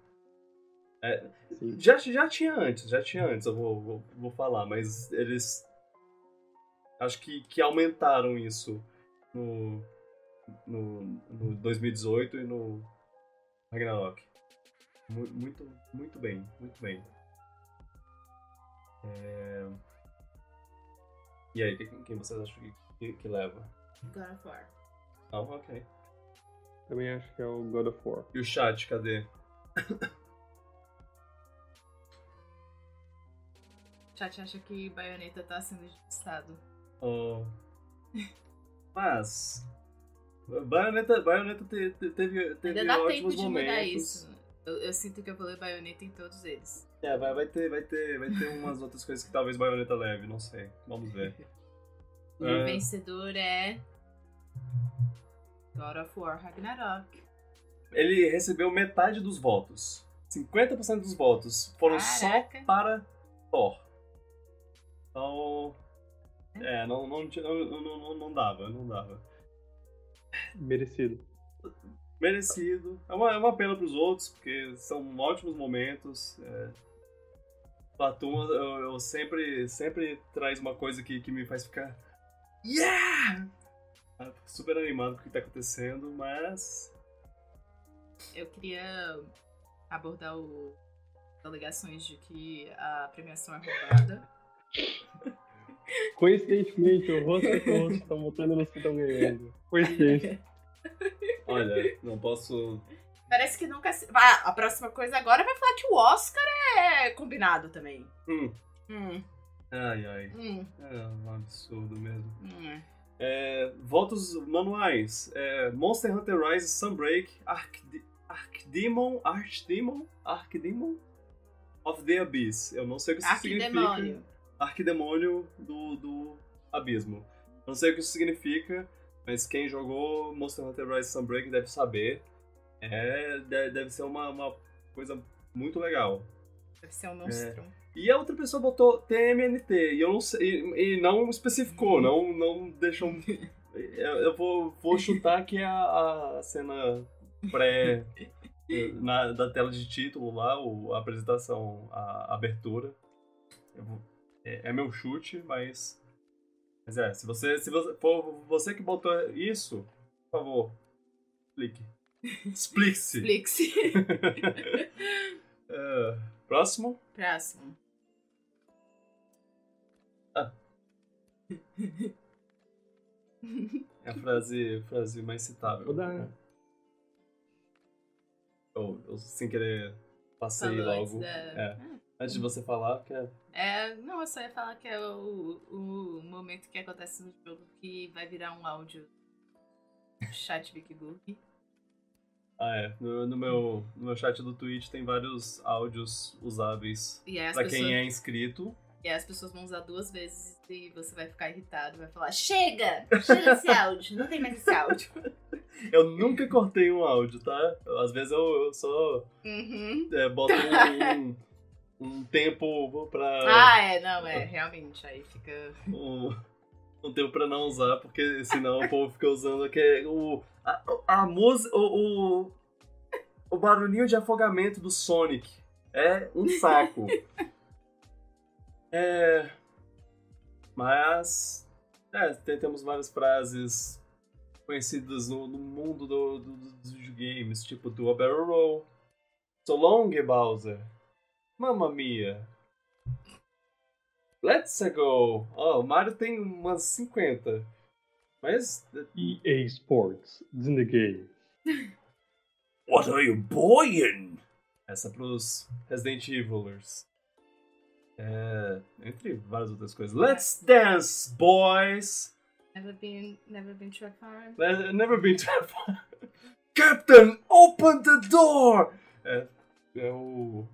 Sim. Já, já tinha antes, já tinha antes, eu vou, vou, vou falar, mas eles. Acho que, que aumentaram isso no, no, no 2018 e no Ragnarok. Mu- Muito, muito bem, muito bem. É... E aí, quem, quem vocês acham que, que, que leva? God of War. Ah, ok. Também acho que é o God of War. E o chat, cadê? O chat acha que Bayonetta tá sendo injustiçado. Oh. Mas. Bayonetta, Bayonetta te- te- teve, teve Ainda dá tempo de momentos. mudar isso. Eu, eu sinto que eu vou ler Bayonetta em todos eles. É, vai, vai, ter, vai, ter, vai ter umas outras coisas que talvez Bayonetta leve, não sei. Vamos ver. E É. o vencedor é. God of War Ragnarok. Ele recebeu metade dos votos. 50% dos votos foram Caraca. só para Thor. Então. É, não, não, tinha- não, não, não, não dava, não dava. Merecido. Merecido. É uma, é uma pena pros outros, porque são ótimos momentos. É... Platum, eu, eu sempre, sempre traz uma coisa que, que me faz ficar. Yeah! Super animado com o que tá acontecendo, mas. Eu queria abordar o as alegações de que a premiação é roubada. Coincidentemente, o rosto e o rosto estão votando nos que estão ganhando. Coincidência. Olha, não posso. Parece que nunca. se- Ah, a próxima coisa agora vai falar que o Oscar é combinado também. Hum. Hum, Ai, ai. hum, É um absurdo mesmo. hum. É, votos manuais. É, Monster Hunter Rise, Sunbreak, Arcde Arcdemon, Archdemon, Arcdemon of the Abyss. Eu não sei o que isso significa. Arquidemônio. Do, do Abismo. Não sei o que isso significa, mas quem jogou Monster Hunter Rise Sunbreak deve saber. É, de- deve ser uma, uma coisa muito legal. Deve ser um monstro. E a outra pessoa botou TMNT, e eu não sei, e, e não especificou, não, não deixou. Eu, eu vou, vou chutar que é a, a cena pré na, da tela de título lá, o, a apresentação, a, abertura. Eu vou- é, é meu chute, mas. Mas é, se você, se você for você que botou isso, por favor, explique. Explique-se. Explique-se. É, próximo. Próximo. É a frase, frase mais citável. Vou dar. Eu, eu sem querer passei Falou antes logo. da- É. Antes de você falar, que é. É, não, eu só ia falar que é o, o momento que acontece no jogo que vai virar um áudio chat Big Book. Ah, é. No, no meu, no meu chat do Twitch tem vários áudios usáveis pra pessoas, quem é inscrito. e aí as pessoas vão usar duas vezes e você vai ficar irritado, vai falar: Chega! Chega esse áudio, não tem mais esse áudio. Eu nunca cortei um áudio, tá? Às vezes eu, eu só Uhum. é, boto um, um tempo pra. Ah, é, não, é, realmente. Aí fica. um, um tempo pra não usar, porque senão o povo fica usando que o a, a música, o, o, o barulhinho de afogamento do Sonic é um saco. é, mas é, tem- temos várias frases conhecidas no, no mundo do, do- dos videogames, tipo do a Barrel Roll, So long, Bowser, Mamma Mia, Let's go! Ó, o Mario tem umas 50. Mas. EA Sports, it's in the game. What are you boying? Essa pros Resident Evilers. É. Entre várias outras coisas. Let's dance, boys! Never been, never been to a farm. Le- Never been to a far. Captain, open the door! É, é o.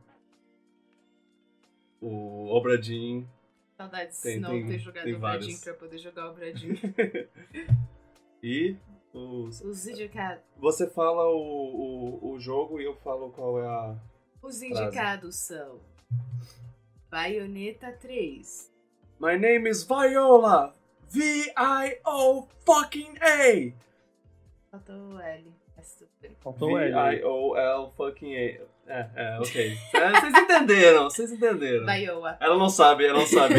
O Obradin Saudades Tem- de não tem- ter jogado tem o vários. Bradinho pra poder jogar o Bradinho. E os... Os indicados. você fala o, o, o jogo e eu falo qual é a. Os indicados são Bayonetta 3, My name is Viola! V-I-O fucking A! faltou o L, bem. Faltou o L. aí. V-I-O-L fucking A. É, é, ok. É, vocês entenderam, vocês entenderam. Baioa. Ela não sabe, ela não sabe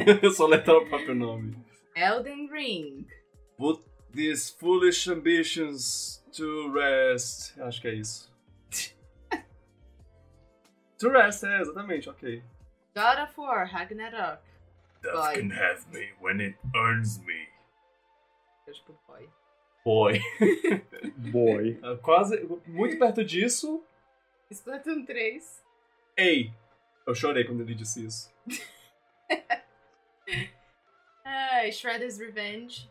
soletrar o próprio nome. Elden Ring, Put these foolish ambitions to rest. Acho que é isso. to rest, é, exatamente, ok. God of War, Ragnarok. Death Boy. can have me when it earns me. Eu tipo boy. Boy. Boy. Quase, muito perto disso. Splatoon 3, Ei! Eu chorei quando ele disse isso. ah, Shredder's Revenge,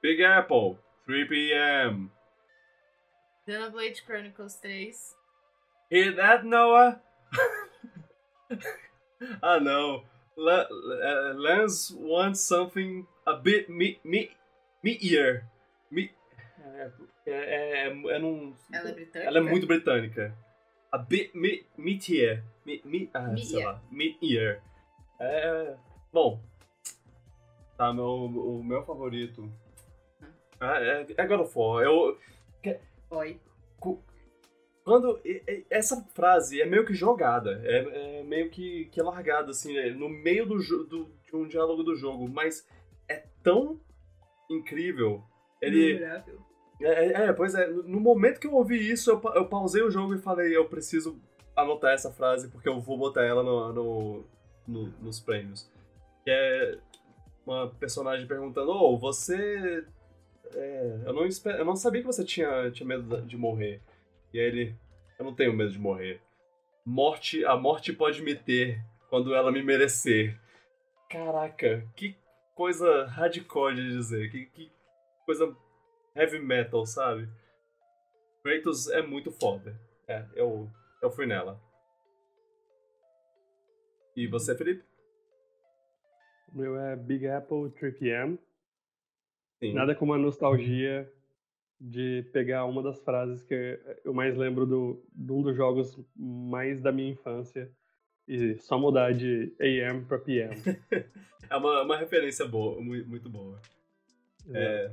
Big Apple, 3 p.m. Xenoblade Chronicles 3, Hear that, Noah? ah, não. Uh, Lance wants something a bit me me meatier. Me é, é, é, é num- ela é britânica? ela é muito britânica. A bit me meatier. Me, me, ah, sei Meatier. lá. Meatier. É. Bom. Tá, meu, o meu favorito. Ah, é, é God of War. Eu, Boy. quando essa frase é meio que jogada, é, é meio que, que largada assim, né, no meio do, do- de um diálogo do jogo, mas é tão incrível. Ele Memorável. é, é, é, pois é, no momento que eu ouvi isso, eu, eu pausei o jogo e falei, eu preciso anotar essa frase porque eu vou botar ela no, no- no- nos prêmios. Que é uma personagem perguntando, oh, você. é, eu, não espe- eu não sabia que você tinha, tinha medo de morrer. E aí ele, eu não tenho medo de morrer. Morte, a morte pode me ter quando ela me merecer. Caraca, que coisa hardcore de dizer, que, que coisa heavy metal, sabe? Kratos é muito foda. É, eu, eu fui nela. E você, Felipe? O meu é Big Apple 3PM. Sim. Nada como a nostalgia de pegar uma das frases que eu mais lembro do, de um dos jogos mais da minha infância e só mudar de AM pra PM. É uma, uma referência boa, mu- muito boa. É.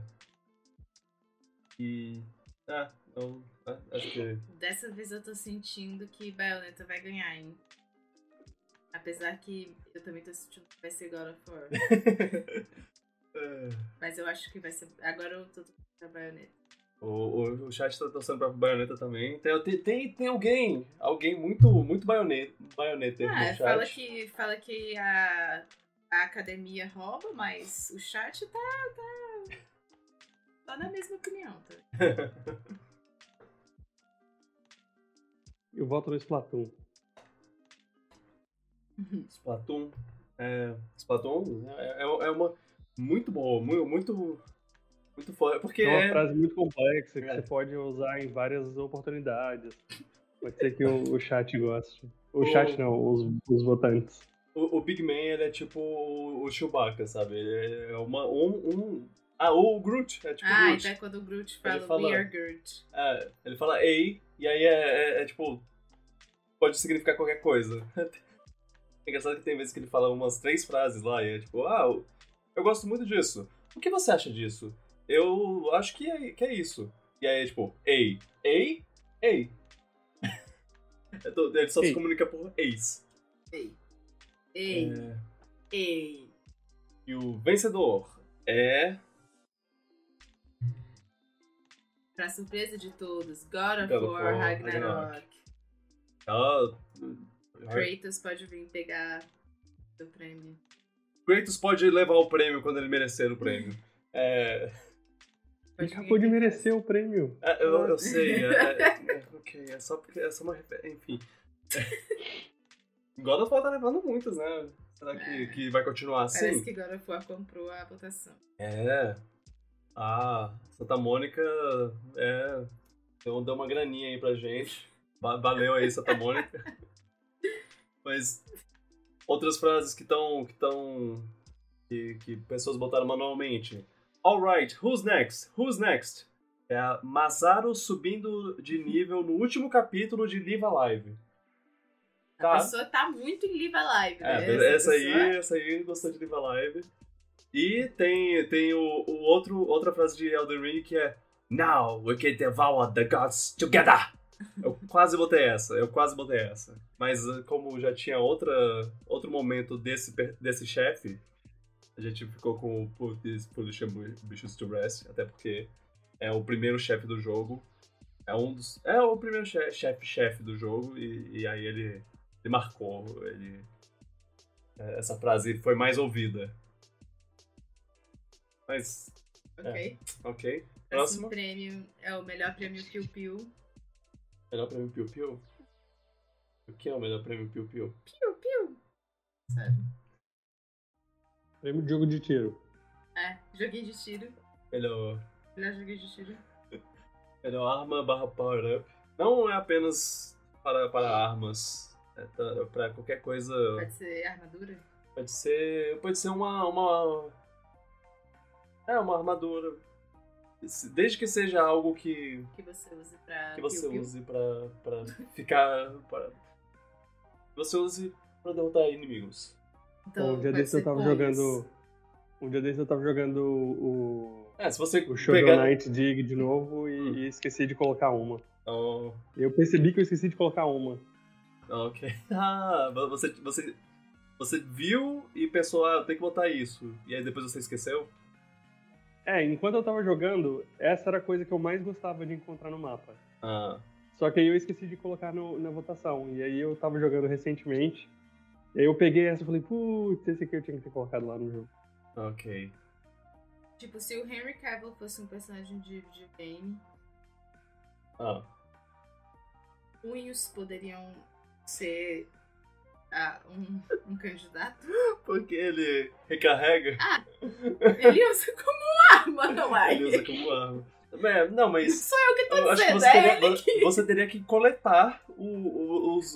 E. Ah, eu ah, acho que. Dessa vez eu tô sentindo que Bayonetta vai ganhar, hein? Apesar que eu também tô sentindo que vai ser God of War. É, Mas eu acho que vai ser. Agora eu tô pra Bayonetta. o, o, o chat tá torcendo pra baioneta também. Tem, tem, tem, tem alguém, alguém muito, muito baioneta, baioneta Ah, no chat. fala que, fala que a, a academia rouba, mas o chat tá. tá, tá na mesma opinião, tá? Eu voto no Splatoon. Splatoon. É, Splatoon é, é, é uma. Muito boa, muito, muito, muito foda. Porque É uma é, frase muito complexa que É. você pode usar em várias oportunidades. Pode ser que o, o chat goste. O O- chat não, os, os votantes. o, o Big Man ele é tipo o Chewbacca, sabe? Ele é uma, um, um. Ah, o Groot. É tipo ah, Groot. então é quando o Groot fala, fala- We are Groot. É, ele fala ei, e aí é, é- é tipo. Pode significar qualquer coisa. É engraçado que tem vezes que ele fala umas três frases lá e é tipo, ah, eu- gosto muito disso. O que você acha disso? Eu acho que é, que é isso. E aí é tipo, ei, ei, ei. Ele só se Ei. comunica por eis. Ei. Ei. É, Ei. e o vencedor é. Pra surpresa de todos, God of God War War, Ragnarok. Ah, Kratos pode vir pegar o prêmio. Kratos pode levar o prêmio quando ele merecer o prêmio. É. Ele Pode acabou de merecer o prêmio. É, eu, eu sei, é, é- é- ok, é só porque é só uma referência, enfim. God of War tá levando muitas, né? Será que, que vai continuar assim? Parece que God of War comprou a votação. É. Ah, Santa Mônica é, deu, deu uma graninha aí pra gente. Va- Valeu aí, Santa Mônica. Mas outras frases que estão. que estão. Que, que pessoas botaram manualmente. Alright, who's next? Who's next? É a Masaru subindo de nível no último capítulo de Live Alive. A pessoa tá muito em Live Alive, É, né? essa, pessoa- aí, essa aí gostou de Live Alive. E tem, tem o, o outro, outra frase de Elden Ring que é Now we can devour the gods together! Eu quase botei essa, eu quase botei essa. Mas uh, como já tinha outra, outro momento desse, desse chefe, a gente ficou com o Put These Foolish Ambitions to Rest, até porque é o primeiro chefe do jogo. É um dos. É o primeiro che- chefe-chefe do jogo, e, e aí ele, ele marcou. Ele, é, essa frase foi mais ouvida. Mas, Ok. ok. Próximo Próximo. prêmio é o melhor prêmio Piu Piu. Melhor prêmio Piu Piu? O que é o melhor prêmio Piu Piu? Piu Piu. Sério. Prêmio de jogo de tiro. É, joguinho de tiro. Melhor, Melhor joguinho de tiro. melhor arma barra power up. Não é apenas para, para armas. É para qualquer coisa. Pode ser armadura? Pode ser. Pode ser uma. uma é, uma armadura. Desde que seja algo que, Que você use pra. que você Piu Piu. use pra, pra ficar. Pra, que você use pra derrotar inimigos. Então, um dia desse eu tava punhos. jogando. Um dia desse eu tava jogando o. É, se você O Shovel pegar. Knight Dig de novo e, Hum. e esqueci de colocar uma. Oh, Eu percebi que eu esqueci de colocar uma. ok. Ah, você, você, você viu e pensou, ah, tem que botar isso. E aí depois você esqueceu? É, enquanto eu tava jogando, essa era a coisa que eu mais gostava de encontrar no mapa. Ah, Só que aí eu esqueci de colocar no- na votação. E aí eu tava jogando recentemente. E aí eu peguei essa e falei, putz, esse aqui eu tinha que ter colocado lá no jogo. ok. Tipo, se o Henry Cavill fosse um personagem de videogame, Ah, punhos poderiam ser ah, um, um candidato? porque ele recarrega, Ele usa como arma, não é? ele usa como arma. É, não, mas Sou eu que tô acho que dizendo, você é teria, ele que... você teria que coletar o, o, os,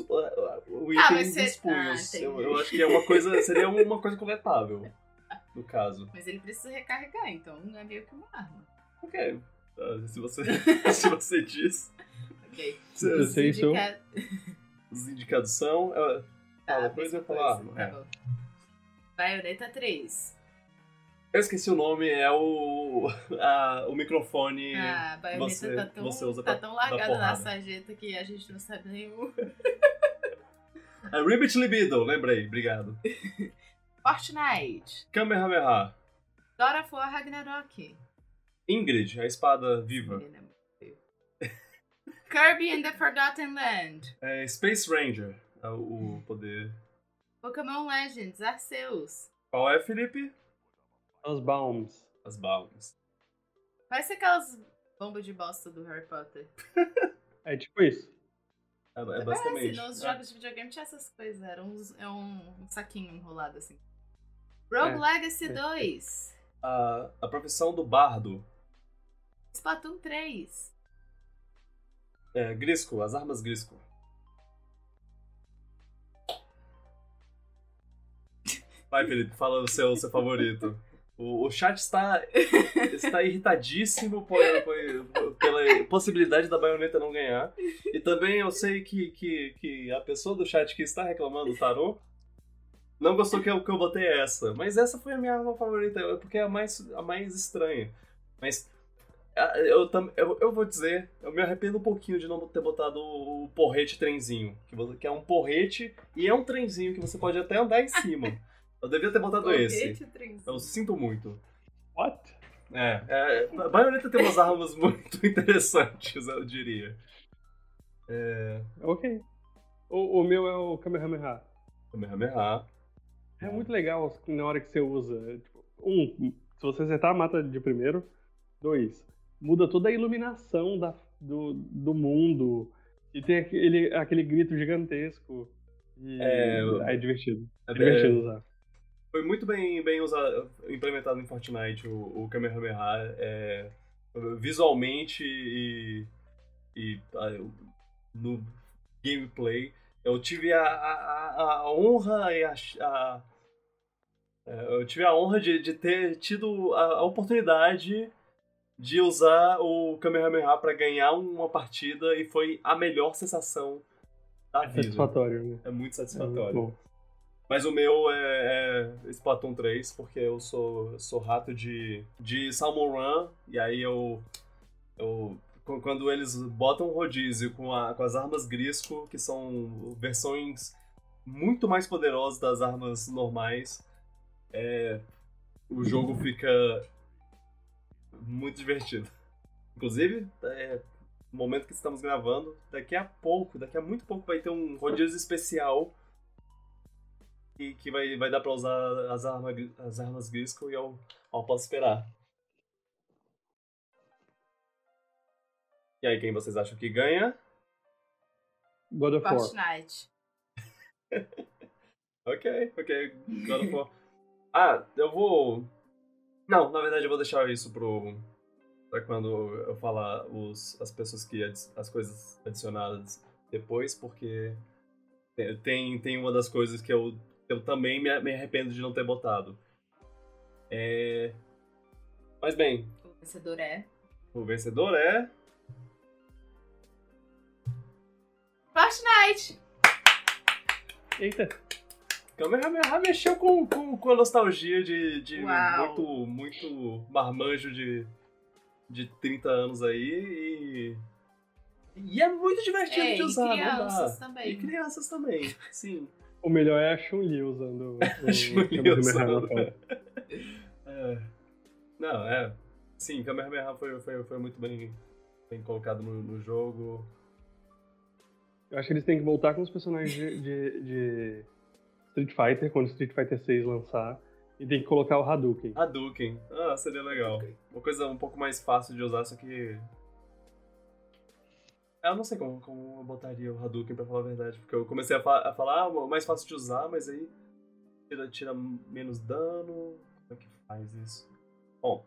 o item Ah, você- dos punhos. Ah, eu, eu acho que é uma coisa, seria uma coisa coletável, no caso. Mas ele precisa recarregar, então não é meio que uma arma. Ok. Ah, se você, se você diz. Ok. Sei isso. Indica- Os indicados são. ah, Mesma eu falar coisa, arma, tá é. bom. Bayonetta 3. Eu esqueci o nome, é o. a- o microfone. Ah, a baioneta você- tá tão, você usa tá tão largada na sarjeta que a gente não sabe o. É Ribbit Libido, lembrei, obrigado. Fortnite. Kamehameha. Of War Ragnarok. Ingrid, a espada viva. Deus. Kirby and the Forgotten Land. É Space Ranger, é o o poder. Pokémon Legends, Arceus. Qual é, Felipe? Os Baums. As balas. Parece aquelas bombas de bosta do Harry Potter. É tipo isso. É, é Parece, basicamente. nos é. jogos de videogame tinha essas coisas, era uns, é um, um saquinho enrolado assim. Rogue É, Legacy é. 2. A, a profissão do bardo. Splatoon 3. É, Grisco, as armas Grisco. Vai, Felipe, fala o seu, seu favorito. O, o chat está, está irritadíssimo por, por- pela possibilidade da baioneta não ganhar. E também eu sei que, que, que a pessoa do chat que está reclamando, o Tarô, não gostou que eu, que eu botei essa. Mas essa foi a minha arma favorita, porque é a mais, a mais estranha. Mas eu, eu, eu vou dizer, eu me arrependo um pouquinho de não ter botado o, o porrete trenzinho. Que, que é um porrete e é um trenzinho que você pode até andar em cima. Eu devia ter botado esse. Foguete trenzinho. Eu sinto muito. What? É, é a Bayonetta tem umas armas muito interessantes, eu diria. É. Ok. O, o meu é o Kamehameha. Kamehameha. É muito legal na hora que você usa. Tipo, um, se você acertar, mata de primeiro. Dois, muda toda a iluminação da, do, do mundo. E tem aquele, aquele grito gigantesco. E É, é, divertido. É, É divertido usar. Foi muito bem, bem usado, implementado em Fortnite o, o Kamehameha. É, visualmente e, e no gameplay. eu tive a, a, a honra e a, a, é, eu tive a honra de, de ter tido a, oportunidade de usar o Kamehameha para ganhar uma partida e foi a melhor sensação da É vida. satisfatório, né? É muito É satisfatório. muito bom. Mas o meu é, é Splatoon 3, porque eu sou, sou rato de, de Salmon Run, e aí eu, eu. qu- Quando eles botam um rodízio com, a, com as armas Grisco, que são versões muito mais poderosas das armas normais, é, o jogo fica muito divertido. Inclusive, é, no momento que estamos gravando, daqui a pouco, daqui a muito pouco vai ter um rodízio especial que, que vai, vai dar pra usar as, arma, as armas Grisco e eu, eu posso esperar. E aí, quem vocês acham que ganha? God of War. Fortnite. Ok, ok. God of War. Ah, eu vou. Não, na verdade eu vou deixar isso pro. pra quando eu falar os, as pessoas que. adi- as coisas adicionadas depois, porque tem, tem uma das coisas que eu, eu também me, me arrependo de não ter botado. É. Mas bem, O vencedor é. o vencedor é. Fortnite! Eita, Kamehameha mexeu com, com, com a nostalgia de, de Uau. muito, muito marmanjo de, de 30 anos aí e. E é muito divertido É, de e usar, crianças não dá. também. E crianças também, sim. O melhor é a Chun-Li usando o Chun-Li Kamehameha usando. É. Não, é. Sim, Kamehameha foi, foi, foi muito bem, bem colocado no, no jogo. Eu acho que eles têm que voltar com os personagens de, de- de Street Fighter, quando Street Fighter 6 lançar, e tem que colocar o Hadouken. Hadouken. Ah, seria legal. Uma coisa um pouco mais fácil de usar, só que. Eu não sei como, como eu botaria o Hadouken, pra falar a verdade. Porque eu comecei a, fa- a falar, ah, mais fácil de usar, mas aí tira, tira menos dano. Como é que faz isso? Bom.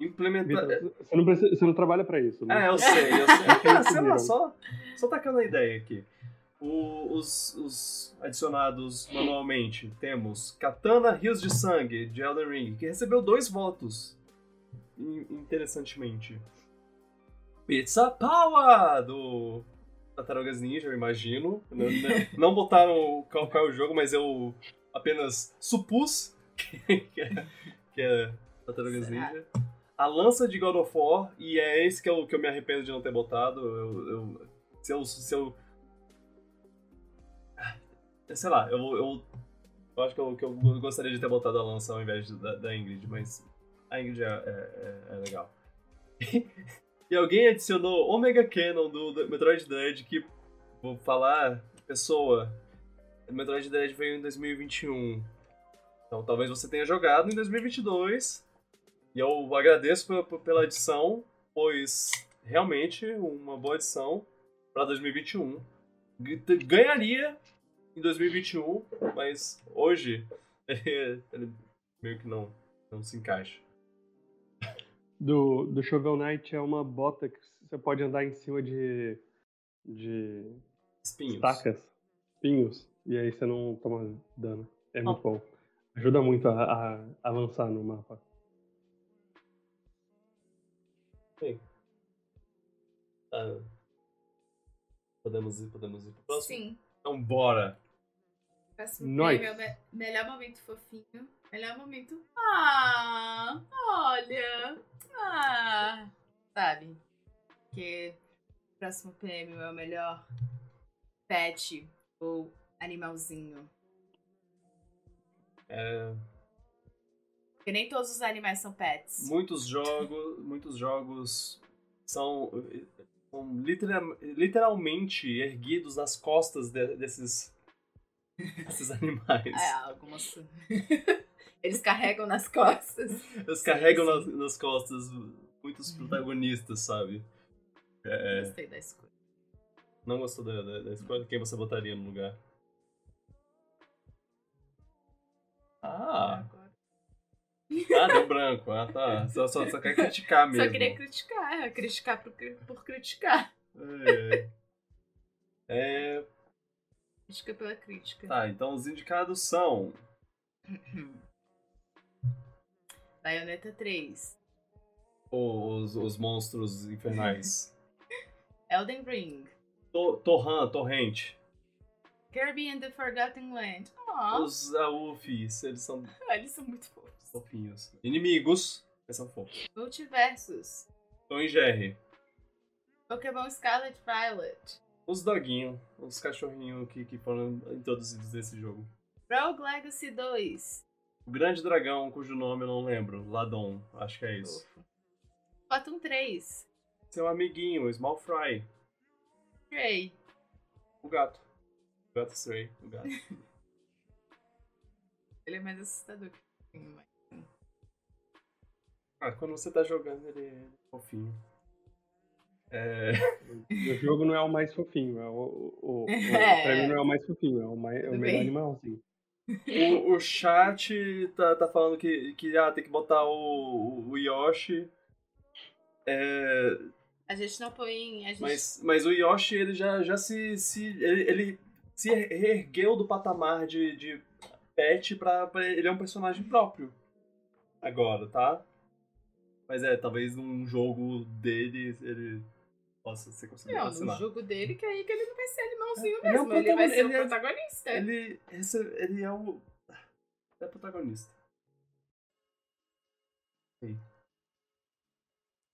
Implementar. Vitor, você, não precisa- você não trabalha pra isso, né? É, eu sei, eu sei. Ah, sei lá, só, só tacando a ideia aqui. O- os, os adicionados manualmente temos Katana Rios de Sangue, de Elden Ring, que recebeu dois votos. in- Interessantemente. Pizza Power, do Tartarugas Ninja, eu imagino. Não, não- não botaram qual, qual é o jogo, mas eu apenas supus que, que é, que é Tartarugas Será? Ninja. A lança de God of War, e é esse que eu, que eu me arrependo de não ter botado. Eu, eu- se eu. Se eu sei lá, eu, eu, eu acho que eu, que eu gostaria de ter botado a lança ao invés da, da Ingrid, mas a Ingrid é, é- é- é legal. e alguém adicionou Omega Canon do, Metroid Dread, que vou falar, pessoa, Metroid Dread veio em 2021. Então talvez você tenha jogado em 2022. E eu agradeço pe- pe- pela edição, pois realmente uma boa edição para 2021. G- t- Ganharia em 2021, mas hoje ele meio que não, não se encaixa. Do, do Shovel Knight é uma bota que você pode andar em cima de, de Espinhos. estacas, espinhos, e aí você não toma dano. É muito Oh. bom. Ajuda muito a, a avançar no mapa. Ah, podemos ir, podemos ir pro próximo? Sim. Então bora! Próximo Nós. prêmio é melhor momento fofinho. Melhor momento. Ah, olha. Ah. Sabe? Porque o próximo prêmio é o melhor pet ou animalzinho. É, Porque nem todos os animais são pets. muitos jogos, muitos jogos são, são litera- literalmente erguidos nas costas de- desses, desses animais. É, algumas. Eles carregam nas costas. Eles carregam sim. Nas, nas costas muitos protagonistas, sabe? É, Gostei da escolha. não gostou da, da, da escolha? Quem você botaria no lugar? Ah, Agora. ah deu branco. Ah, tá. Só, só, só quer criticar mesmo. Só queria criticar, é, criticar por, por criticar. É. É, Crítica pela crítica. Tá, então os indicados são Bayonetta 3. os, os monstros infernais. Elden Ring. To, Torran, Torrente. Kirby and the Forgotten Land. Aw, Os Aufis, eles são eles são muito fofos. fofinhos. Inimigos, eles são fofos. Multiversus. Tom e Jerry. Pokémon Scarlet Violet. Os doguinhos, os cachorrinhos que, que foram introduzidos nesse jogo. Rogue Legacy 2. O grande dragão, cujo nome eu não lembro. Ladon, acho que é isso. Splatoon 3. Seu amiguinho, o Small Fry. Stray. O gato. O gato Stray, o gato. Ele é mais assustador que o King, mas- Ah, quando você tá jogando, ele é fofinho. É... O jogo não é o mais fofinho, é o, o, o, o É. prêmio não é o mais fofinho, é o, mais, é o melhor animalzinho. O, o chat tá, tá falando que, que ah, tem que botar o, o Yoshi. É, A gente não põe. Gente... mas, mas o Yoshi, ele já, já se. se ele, ele se ergueu do patamar de, de pet pra, pra. Ele é um personagem próprio. Agora, tá? Mas é, talvez num jogo dele ele possa ser considerado Não, no jogo dele, que aí que ele não vai ser animalzinho Ele é um mesmo. Ele, vai protagonista, ser o ele é- protagonista. Ele, esse, ele é o. É o protagonista.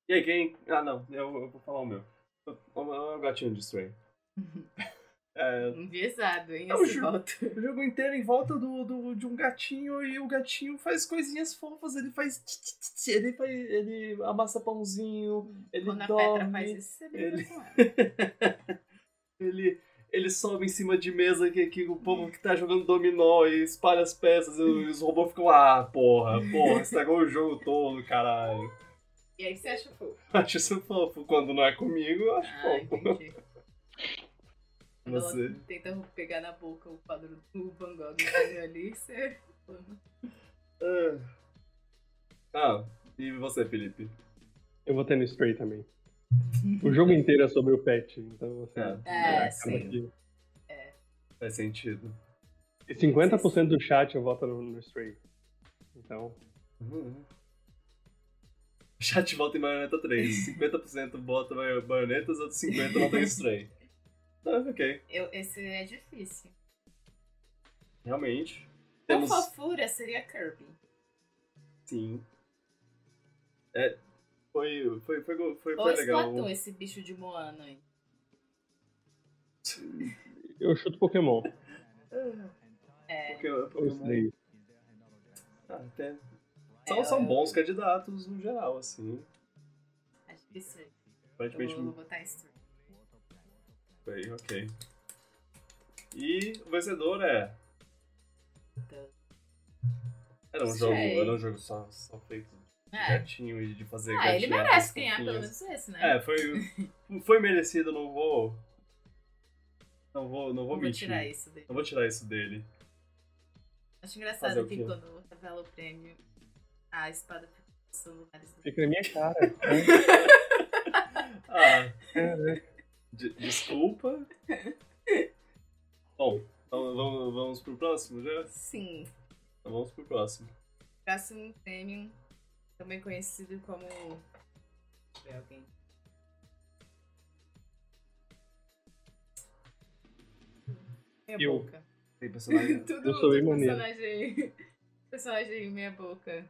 E aí, quem. Ah, não, eu, eu vou falar o meu. O, o, o gatinho de Stray. É, Enviesado, hein? É o jogo. o jogo inteiro em volta do, do, de um gatinho e o gatinho faz coisinhas fofas. Ele faz. Ele, faz, ele amassa pãozinho. Ele Quando a dorme. Petra faz isso, você ele- ela. ele, ele sobe em cima de mesa que, que o povo que tá jogando dominó e espalha as peças e os robôs ficam, ah, porra, porra, estragou o jogo todo, caralho. E aí você acha fofo. Acho isso fofo. Quando não é comigo, eu acho Ah, fofo. entendi. Você. ela tenta pegar na boca o quadro do Van Gogh que ali, você... Ah. Ah, e você, Felipe? Eu vou ter no Stray também. O jogo inteiro é sobre o pet, então você. É. É, acaba sim. que- Faz sentido. E 50% do chat eu voto no, no Stray. Então, Uhum. Chat volta em Bayonetta 3. 50% bota ba- baionetas, outros 50% votam em Stray. Ah, ok. Eu, esse é difícil. Realmente. Por Temos. fofura seria Kirby. Sim. É. Foi. Foi, foi, foi, foi, Ou legal. Splatoon, esse bicho de Moana aí. eu chuto Pokémon. É, Porque, Ou porque, Stray. ah, até- são, É, são eu- bons candidatos no geral, assim. acho que. Eu Aparentemente vou, vou botar Stray. Foi, ok. E o vencedor é. Era um Sei. jogo, era um jogo só, só feito de É. gatinho e de fazer Ah, ele gatinhadas merece ganhar fofinhas. pelo menos esse, né? É, foi, foi merecido, não vou. Não vou, não vou Não vou mentir. tirar isso dele. Não vou tirar isso dele. Acho Fazer engraçado o que quê? quando revela o prêmio, a espada fica nos celulares do Fica na minha cara. Ah, Caraca. De- desculpa. Bom, então vamos, vamos pro próximo já? Sim. Então vamos pro próximo. Próximo prêmio, também conhecido como. Deixa eu ver alguém. Meia Eu. boca. Tem personagem. Tudo, Eu sou bem tudo personagem. Personagem meia boca.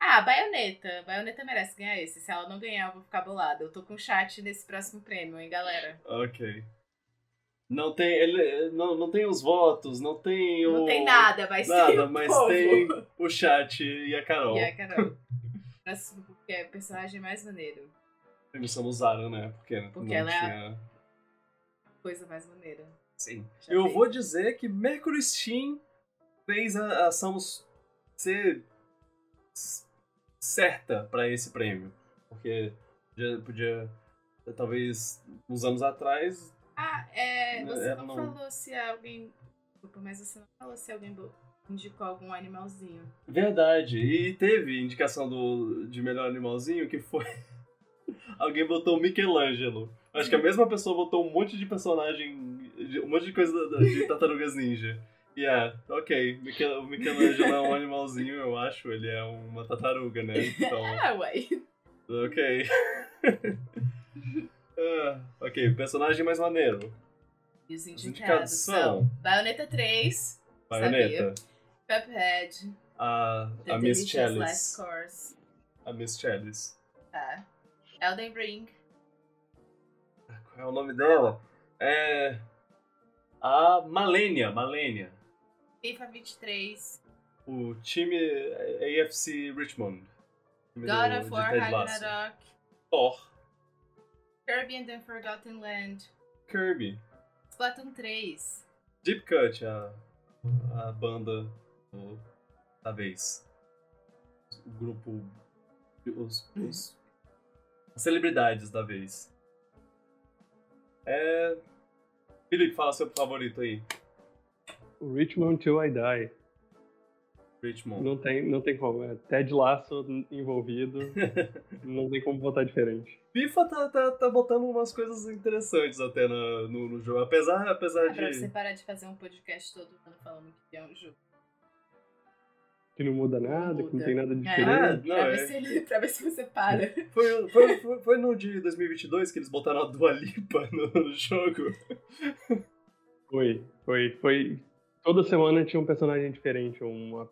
Ah, baioneta. Baioneta merece ganhar esse. Se ela não ganhar, eu vou ficar bolada. Eu tô com chat nesse próximo prêmio, hein, galera? ok. Não tem, ele, não, não tem os votos, não tem o. Não tem nada, mas tem Nada, o mas povo. tem o chat e a Carol. E a Carol. Próximo, porque é o personagem mais maneiro. Eles usaram, né? Porque, Porque não ela é a- tinha. Coisa mais maneira. Sim. Já Eu tem. vou dizer que Mercury Steam fez a a Samus ser certa pra esse prêmio. Porque já podia, talvez, uns anos atrás, Ah, é. Você Ela não, não- falou se alguém. Desculpa, mas você não falou se alguém indicou algum animalzinho. Verdade. E teve indicação do, de melhor animalzinho que foi. Alguém botou o Michelangelo. Acho que a mesma pessoa botou um monte de personagem, um monte de coisa de Tartarugas Ninja. É, ok, Michel- o Michelangelo é um animalzinho, eu acho, ele é uma tartaruga, né? Então, Ah, ué. ok. Ah, ok, personagem mais maneiro. E os Os indicados indicados são Bayonetta 3, Bayonetta, Cuphead, a, a Miss Delicious Last Chalice. Course, A Miss Chalice. tá? Elden Ring, Qual é o nome dela? É. A Malenia, Malenia. FIFA 23, O time AFC Richmond. God do- of War. Ragnarok, Thor. Kirby and the Forgotten Land, Kirby. Splatoon 3, Deep Cut, a, a banda do- da vez. O grupo. Os, os- as celebridades da vez. É. Felipe, fala seu favorito aí. O Richmond Till I Die. Richmond. Não tem, não tem como. É Ted Lasso envolvido. não tem como votar diferente. FIFA tá, tá, tá botando umas coisas interessantes até na- no, no jogo. Apesar, apesar é pra de. você parar de fazer um podcast todo ano falando que é um jogo. Que não muda nada, que não muda. tem nada de É. diferente. Não, pra, é. ver se ele- pra ver se você para. Foi, foi, foi, foi no de 2022 que eles botaram a Dua Lipa no, no jogo. Foi, foi, foi. Toda semana tinha um personagem diferente, uma,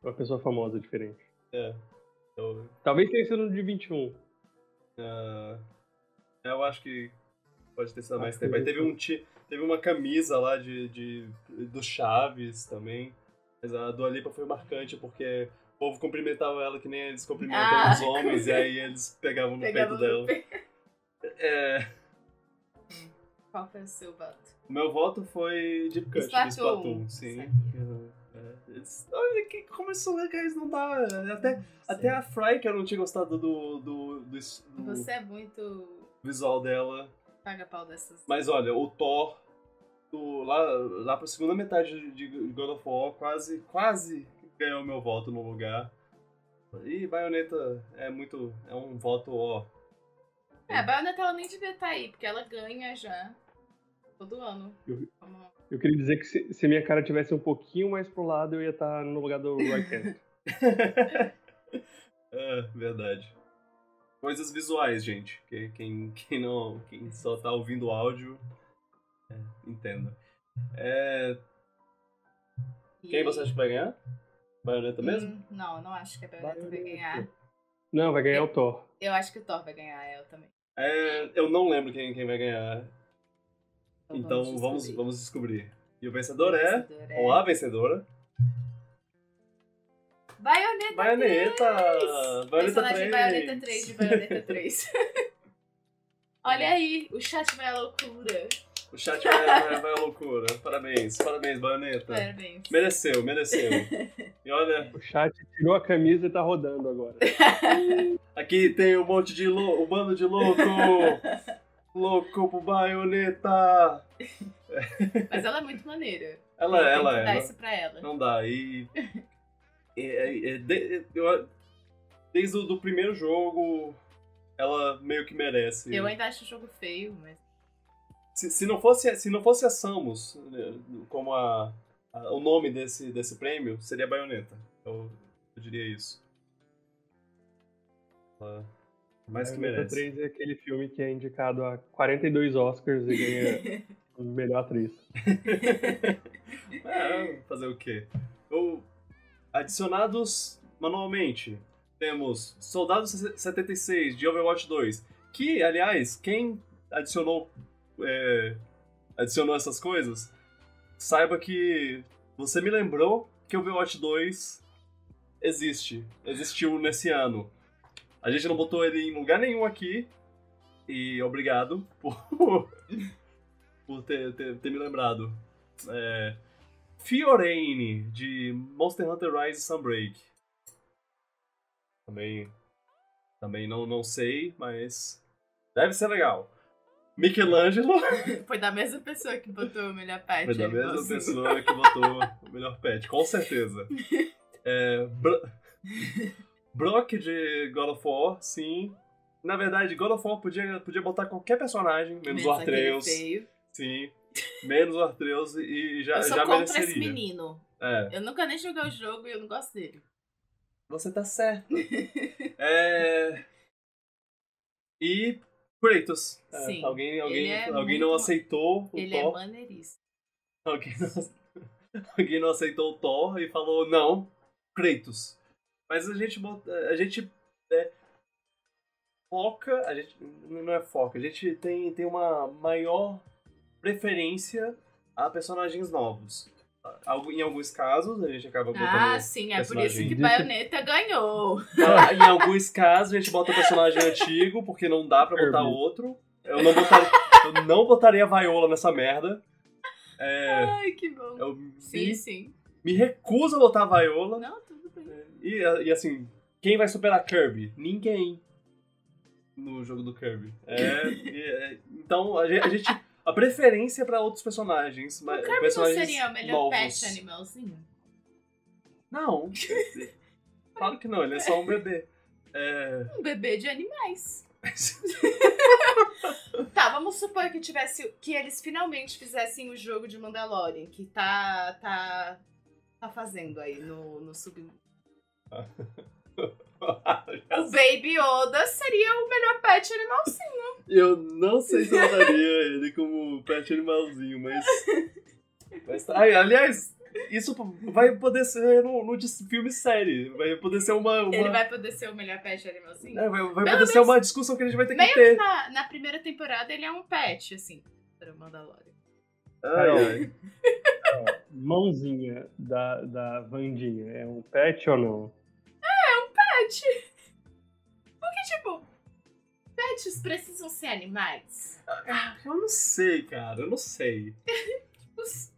uma pessoa famosa diferente. É. Eu, Talvez tenha sido no de 21. ah, eu acho que pode ter sido mais tempo. Aí teve, um, ti- teve uma camisa lá de, de, do Chaves também. Mas a Dua Lipa foi marcante porque o povo cumprimentava ela que nem eles cumprimentam Ah. os homens. E aí eles pegavam no Pegava peito no dela. É. Qual foi o seu voto? Meu voto foi Deep Cut, Splatoon. Splatoon, sim. Sabia. É, eles- Olha que começou legais, não dá. Até, até a Fry, que eu não tinha gostado do, do, do, do Você é muito visual dela. paga-pau dessas. Mas olha, o Thor, do, lá, lá pra segunda metade de God of War, quase, quase ganhou meu voto no lugar. E Bayonetta é muito. É um voto, ó. É, a Bayonetta ela nem devia estar aí, porque ela ganha já. Todo ano. Eu- Eu queria dizer que se, se minha cara tivesse um pouquinho mais pro lado, eu ia estar no lugar do Roy Kent. é, verdade. Coisas visuais, gente. Que- Quem, quem, não, quem só tá ouvindo o áudio, é, entenda. É, quem você acha que vai ganhar? Bayonetta mesmo? Hum, não, não acho que a Bayonetta vai ganhar. Não, vai ganhar o Thor. Eu acho que o Thor vai ganhar ela também. É, eu não lembro quem, quem vai ganhar. Então vamos, descobrir. vamos descobrir. E o vencedor O é. vencedor é Ou a vencedora. Bayonetta Bayonetta! 3! Bayonetta Personagem 3! Bayonetta 3 de Bayonetta 3. Olha aí, o chat vai à loucura. O chat vai, vai, vai à loucura. Parabéns, parabéns, Bayonetta. Parabéns. Mereceu, mereceu. E olha, O chat tirou a camisa e tá rodando agora. aqui tem um monte de louco, um bando de louco! Louco pro Bayonetta! Mas ela é muito maneira. Ela, Tem ela é. dar não- isso pra ela. Não dá. E. é- é- é de- eu- desde o do primeiro jogo, ela meio que merece. Eu ainda acho o jogo feio, mas. Se, se não fosse, se não fosse a Samus né, como a, a- o nome desse, desse prêmio, seria Bayonetta. Eu, eu diria isso. Ela- mais que Bayonetta merece. 3 é aquele filme que é indicado a 42 Oscars e ganha melhor atriz. É, fazer o quê? O- adicionados manualmente, temos Soldado 76 de Overwatch 2. Que, aliás, quem adicionou, é, adicionou essas coisas, saiba que você me lembrou que Overwatch 2 existe. Existiu nesse ano. A gente não botou ele em lugar nenhum aqui. E obrigado por, por ter, ter, ter me lembrado. É, Fiorane, de Monster Hunter Rise Sunbreak. Também, também não, não sei, mas deve ser legal. Michelangelo, Foi da mesma pessoa que botou o melhor parte. foi da mesma pessoa que botou o melhor pet, com certeza. É, Brock de God of War, sim. Na verdade, God of War podia, podia botar qualquer personagem, menos, Menos o Atreus. Sim. Menos o Artreus e já, Eu sou já mereceria. esse menino. É. Eu nunca nem joguei o jogo e eu não gosto dele. Você tá certo. é... E Kratos. É, Sim, alguém alguém, ele é alguém muito- não aceitou o Ele é Thor. maneiríssimo. Alguém, não, alguém não aceitou o Thor e falou não, Kratos. Mas a gente bota- a gente é, foca, a gente não é foca, a gente tem, tem uma maior preferência a personagens novos. Em alguns casos, a gente acaba botando. Ah, sim, é por isso que Bayonetta ganhou. Em alguns casos, a gente bota personagem antigo, porque não dá pra botar outro. Eu não botaria, eu não botaria Viola nessa merda. É, Ai, que bom. eu Sim, me, sim. me recuso a botar Viola. Não. E, e assim, quem vai superar Kirby? Ninguém. No jogo do Kirby. É, e- é, então, a gente, a gente- A preferência é pra outros personagens. O mas- Kirby não personagens seria o melhor novos. pet animalzinho? Não. Claro que não, ele é só um bebê. É, Um bebê de animais. Tá, vamos supor que tivesse. que eles finalmente fizessem o jogo de Mandalorian, que tá. tá. tá fazendo aí no, no sub. O Baby Yoda seria o melhor pet animalzinho. Eu não sei se eu usaria ele como pet animalzinho, mas. mas tá. Ai, aliás, isso vai poder ser no, no filme série. Vai poder ser uma. uma- Ele vai poder ser o melhor pet animalzinho? É, vai, vai poder ser menos- uma discussão que a gente vai ter que Meio que ter. na, na primeira temporada ele é um pet, assim, para o Mandalorian. Ai, ai. Mãozinha da, da Vandinha. É um pet ou não? Pet! Porque, tipo, pets precisam ser animais? Ah, Eu não sei, cara, eu não sei. Os-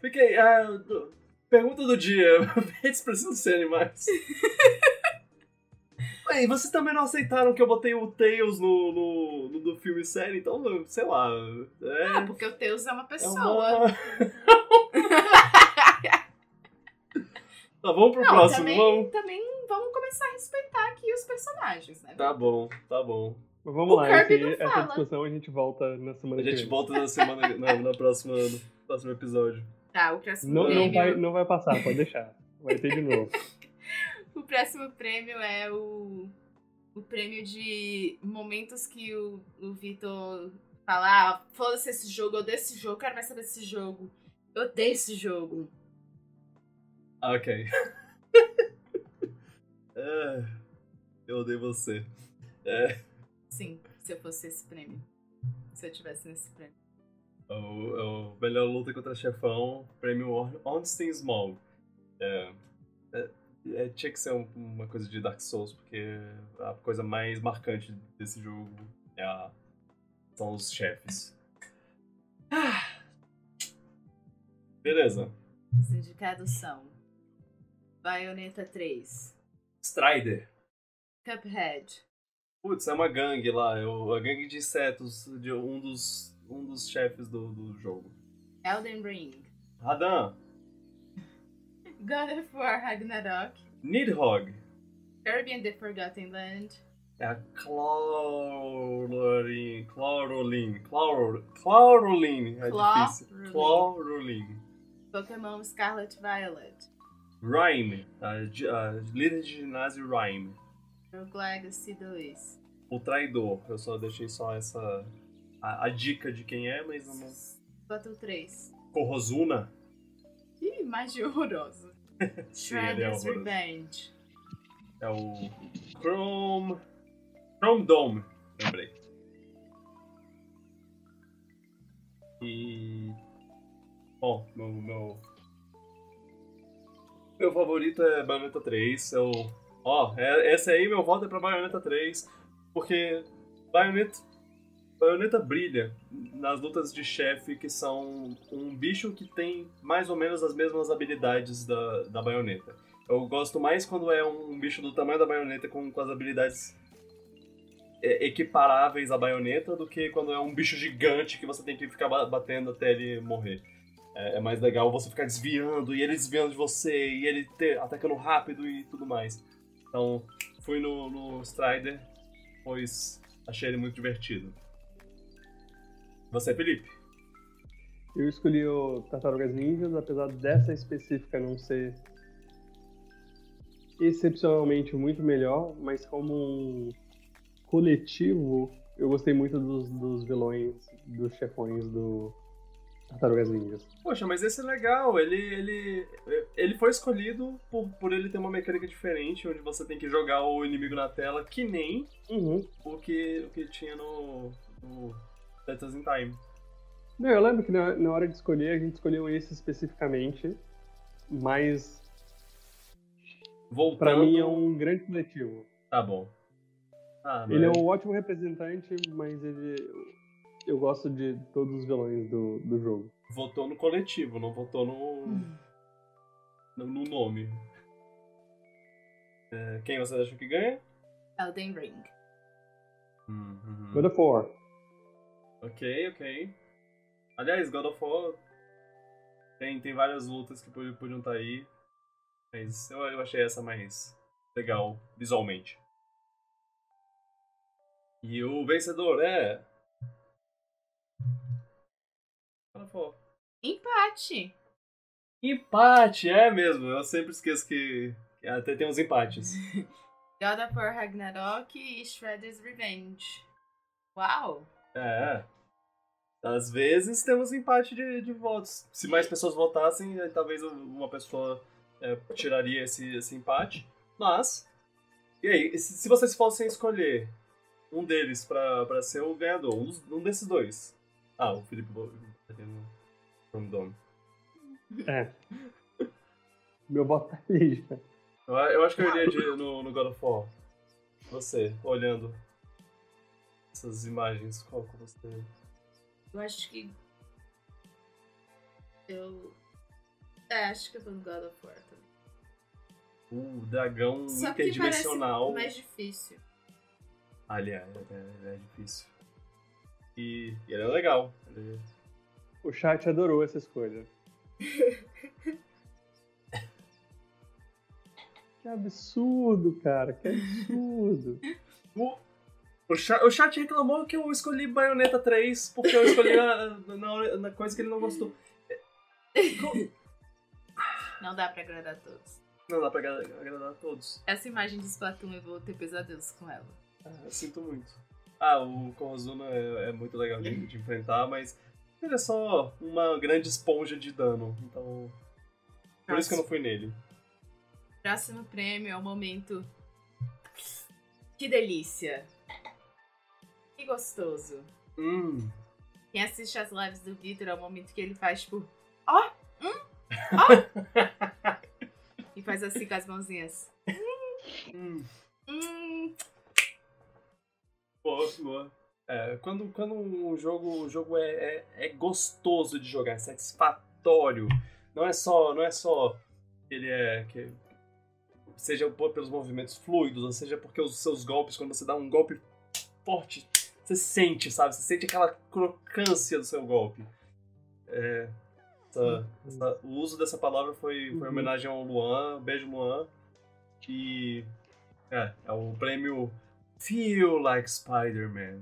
Fiquei. ah, do- pergunta do dia: pets precisam ser animais? Ué, e vocês também não aceitaram que eu botei o Tails no, no, no do filme série, então, sei lá. É, Ah, porque o Deus é uma é pessoa. uma. tá, vamos pro Não, próximo, também, vamos. também vamos começar a respeitar aqui os personagens, né? Tá bom, tá bom. Mas Vamos O lá, Kirby esse- não essa fala. discussão a gente volta na semana A que gente vem. volta na semana, na, na próxima, no próximo episódio. Tá, o próximo Não, não, vai, não vai passar, pode deixar. Vai ter de novo. O próximo prêmio é o, o prêmio de momentos que o, o Vitor fala: ah, foda-se esse jogo, eu odeio esse jogo, quero mais saber desse jogo. Eu odeio esse jogo. Ah, Ok. É, eu odeio você. É, Sim, se eu fosse esse prêmio. Se eu tivesse nesse prêmio. o, o melhor luta contra chefão, prêmio Or- Ornstein Small. É, é, é, tinha que ser um- uma coisa de Dark Souls, porque a coisa mais marcante desse jogo é a- são os chefes. Ah. Beleza. Os indicados são Bayonetta 3, Strider. Cuphead, Putz, é uma gangue lá, é o- a gangue de insetos de um dos, um dos chefes do, do jogo. Elden Ring, Radan, God of War Ragnarok, Nidhogg, Kirby and the Forgotten Land, é a Chlorolin, Chlorolin, Chlor, Chlorolin, é difícil. Chlorolin. Chlorolin. Pokémon Scarlet Violet, Rhyme, a, a líder de ginásio Rhyme. Rogue Legacy 2, O traidor, eu só deixei só essa, a, a dica de quem é, mas não... Battle 3. Corrozuna, Ih, mais de horroroso. É Shredder's horroroso. Revenge. é o Chrome, Chrome Dome, lembrei. E. Bom, meu. Meu, meu favorito é Bayonetta 3. Eu. Ó, é, essa aí meu voto é pra Bayonetta 3. Porque Bayonetta. Bayonetta brilha nas lutas de chefe que são um bicho que tem mais ou menos as mesmas habilidades da, da baioneta. Eu gosto mais quando é um bicho do tamanho da baioneta com, com as habilidades é, equiparáveis à baioneta do que quando é um bicho gigante que você tem que ficar ba- batendo até ele morrer. É, é mais legal você ficar desviando e ele desviando de você e ele ter, atacando rápido e tudo mais. Então, fui no, no Strider, pois achei ele muito divertido. Você, Felipe? Eu escolhi o Tartarugas Ninjas, apesar dessa específica não ser excepcionalmente muito melhor, mas como um coletivo, eu gostei muito dos, dos vilões, dos chefões do Tartarugas Ninjas. Poxa, mas esse é legal. Ele, ele, ele foi escolhido por, por ele ter uma mecânica diferente, onde você tem que jogar o inimigo na tela, que nem Uhum. o que, o que tinha no, no In Time. Não, eu lembro que na, na hora de escolher, a gente escolheu esse especificamente, mas Voltando. pra mim é um grande coletivo. Tá bom. Ah, Ele é um ótimo representante, mas ele eu gosto de todos os vilões do, do jogo. Votou no coletivo, não votou no, no, no nome. É, quem você acha que ganha? Elden Ring. Uhum. God of War. Ok, ok. Aliás, God of War tem, tem várias lutas que podiam, estar aí. Mas eu, eu achei essa mais legal visualmente. E o vencedor é. God of War. Empate. Empate, é mesmo. Eu sempre esqueço que, que até tem uns empates. God of War Ragnarok e Shredder's Revenge. Uau! É. Às vezes temos empate de, de votos. Se mais pessoas votassem, talvez uma pessoa é, tiraria esse, esse empate. Mas. E aí, se, vocês fossem escolher um deles pra, pra ser o ganhador, um, dos- um desses dois. Ah, o Felipe tá tendo um. É. Meu voto tá ali já. Eu, eu acho que eu iria de, no, no God of War. Você, olhando essas imagens, qual que você. Eu acho que. Eu. É, acho que eu tô no God of War também. O dragão Só que interdimensional. parece mais difícil. Aliás, é, é difícil. E, e ele é legal. Ele- O chat adorou essa escolha. que absurdo, cara. Que absurdo. O, o, chat, o chat reclamou que eu escolhi Bayonetta 3 porque eu escolhi a, na, na coisa que ele não gostou. Não dá pra agradar todos. Não dá pra agra- agradar a todos. Essa imagem de Splatoon eu vou ter pesadelos com ela. Ah, eu sinto muito. Ah, o Korozuna é, é muito legal de, de enfrentar, mas ele é só uma grande esponja de dano. Então. Por isso que eu não fui nele. Próximo prêmio é o momento. Que delícia! Que gostoso! Hum. Quem assiste as lives do Vitor é o momento que ele faz tipo. Ó! hum, ó! e faz assim com as mãozinhas. Hum. Hum, Boa, boa. É, quando, quando um jogo, o jogo é, é, é gostoso de jogar, é satisfatório. Não é só, não é só ele é que seja por- pelos movimentos fluidos, ou seja porque os seus golpes, quando você dá um golpe forte, você sente, sabe? Você sente aquela crocância do seu golpe. É, essa- essa- o uso dessa palavra foi, foi em Uhum. homenagem ao Luan, beijo Luan. E é, é o prêmio Feel Like Spider-Man.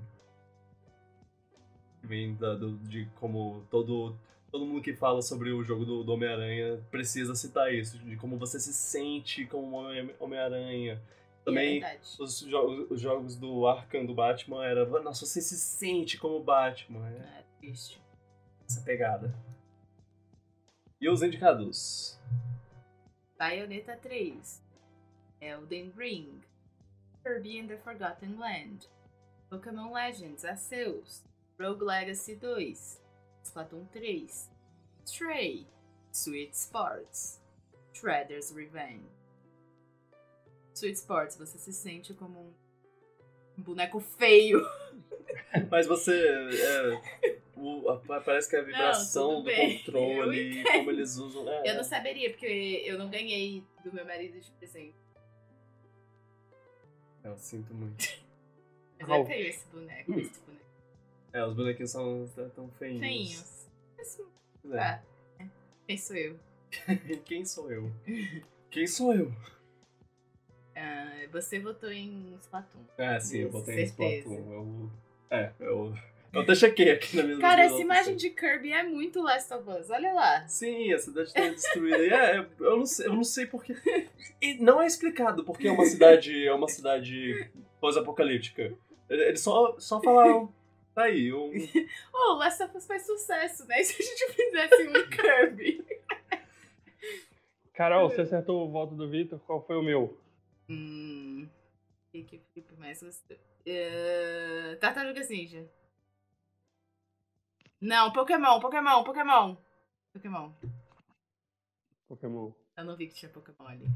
Vem da- do- de como todo, todo mundo que fala sobre o jogo do, do Homem-Aranha precisa citar isso, de como você se sente como Homem- Homem-Aranha. Também É os, jo- os jogos do Arkham do Batman era, nossa, você se sente como Batman. É É triste. essa pegada. E os indicados? Bayonetta 3, Elden Ring, Kirby and the Forgotten Land, Pokémon Legends Arceus, Rogue Legacy 2, Splatoon 3, Stray, Sweet Sports, Shredder's Revenge. Sweet Sports, você se sente como um boneco feio. Mas você. é, o- a- parece que a vibração tudo do controle, como eles usam. é, Eu não saberia, porque eu não ganhei do meu marido de presente. Eu sinto muito. Mas é feio esse boneco, esse boneco. É, os bonequinhos são tão feinhos. Feinhos. Mas, É. ah, quem sou eu? Quem sou eu? Quem sou eu? Ah, você votou em Splatoon. É, sim, eu Isso, botei em certeza. Splatoon. Eu, é, eu, eu até chequei aqui na minha Cara, essa imagem de Kirby é muito Last of Us. Olha lá. Sim, a cidade tá destruída. É, eu não sei, eu não sei porquê. E não é explicado porque é uma cidade, é uma cidade pós-apocalíptica. Eles só, só falaram, tá aí, um, Oh, Last of Us faz sucesso, né? E se a gente fizesse um Kirby? Carol, você acertou o voto do Vitor, qual foi o meu? Hum. O que que o Felipe mais gostou? Uh, Tartarugas Ninja. Não, Pokémon, Pokémon, Pokémon. Pokémon. Pokémon. Eu não vi que tinha Pokémon ali.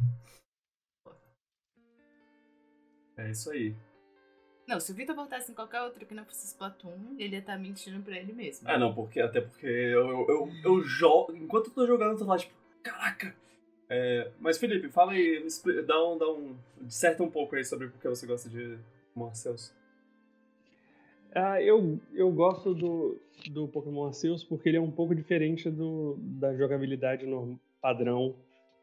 É isso aí. Não, se o Vitor voltasse em qualquer outro que não fosse Splatoon, ele ia estar mentindo pra ele mesmo. Ah, não, porque até porque eu, eu, eu, eu jogo. Enquanto eu tô jogando, eu tô lá, tipo, caraca! É, mas Felipe, fala aí, dá um, dá um. Disserta um pouco aí sobre por que você gosta de Marcels. Ah, eu, eu gosto do, do Pokémon Arceus porque ele é um pouco diferente do, da jogabilidade padrão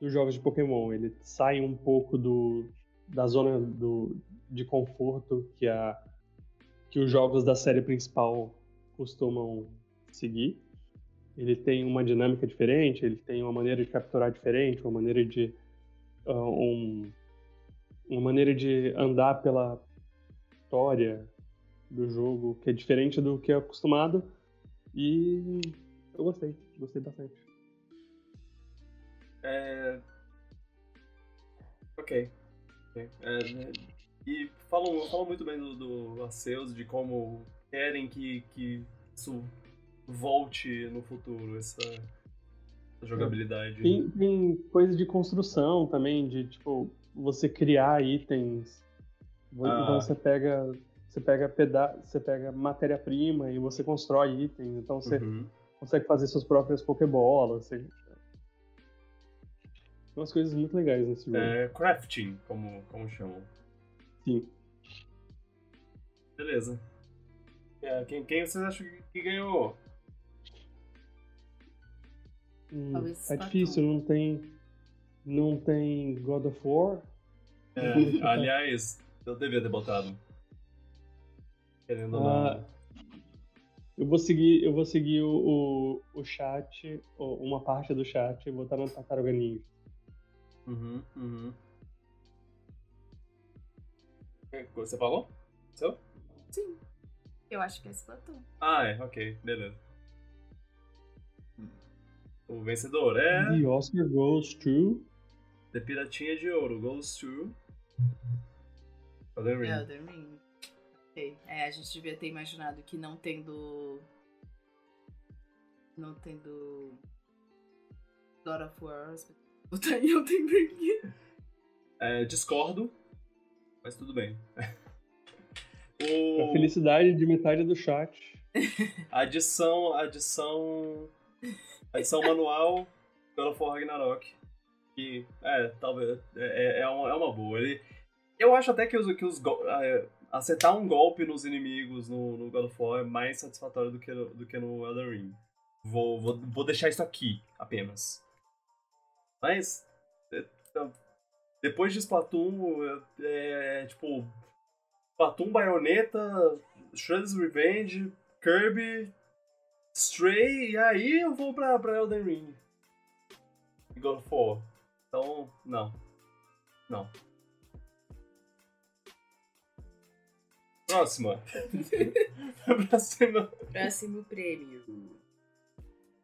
dos jogos de Pokémon. Ele sai um pouco do, da zona do, de conforto que, a, que os jogos da série principal costumam seguir. Ele tem uma dinâmica diferente, ele tem uma maneira de capturar diferente, uma maneira de ah, um, uma maneira de andar pela história do jogo que é diferente do que é acostumado e eu gostei, gostei bastante. É... Ok. É, e falam, falam muito bem do, do Arceus, de como querem que, que isso volte no futuro, essa, essa jogabilidade. Tem, tem coisa de construção também, de tipo você criar itens. Ah. Então você pega você pega peda você pega matéria-prima e você constrói itens. Então você Uhum. consegue fazer suas próprias Pokébolas. Você... Tem umas coisas muito legais nesse jogo. É, crafting, como, como chamam. Sim. Beleza. É, quem, quem vocês acham que ganhou? Hum, tá Splatoon. difícil, não tem. Não tem God of War. É, aliás, eu devia ter botado. Querendo ou Ah, não. Eu vou seguir, eu vou seguir o, o, o chat, uma parte do chat e botar no Tartaruga Ninja. Uhum, uhum. É, Você falou? Seu? Sim. Eu acho que é Splatoon. Ah, é, ok, beleza. O vencedor é The Oscar goes to. The Piratinha de Ouro, goes to. Elden Ring. Elden Ring. Ok. É, a gente devia ter imaginado que não tendo. Não tendo. God of War. Botar em Elden Ring. É, discordo, mas tudo bem. A o... felicidade de metade do chat. Adição, adição. Adição manual of War Ragnarok. Que, é, talvez. É, é, uma, é uma boa. Ele, eu acho até que os, que os é, acertar um golpe nos inimigos no, no God of War é mais satisfatório do que do que no Elden Ring. Vou, vou, vou deixar isso aqui apenas. Mas. é, então, depois de Splatoon, é, é, tipo. Splatoon, Bayonetta, Shredder's Revenge, Kirby, Stray, e aí eu vou pra, pra Elden Ring. E God of War. Então, não. Não. Próxima. Próxima. Próximo prêmio.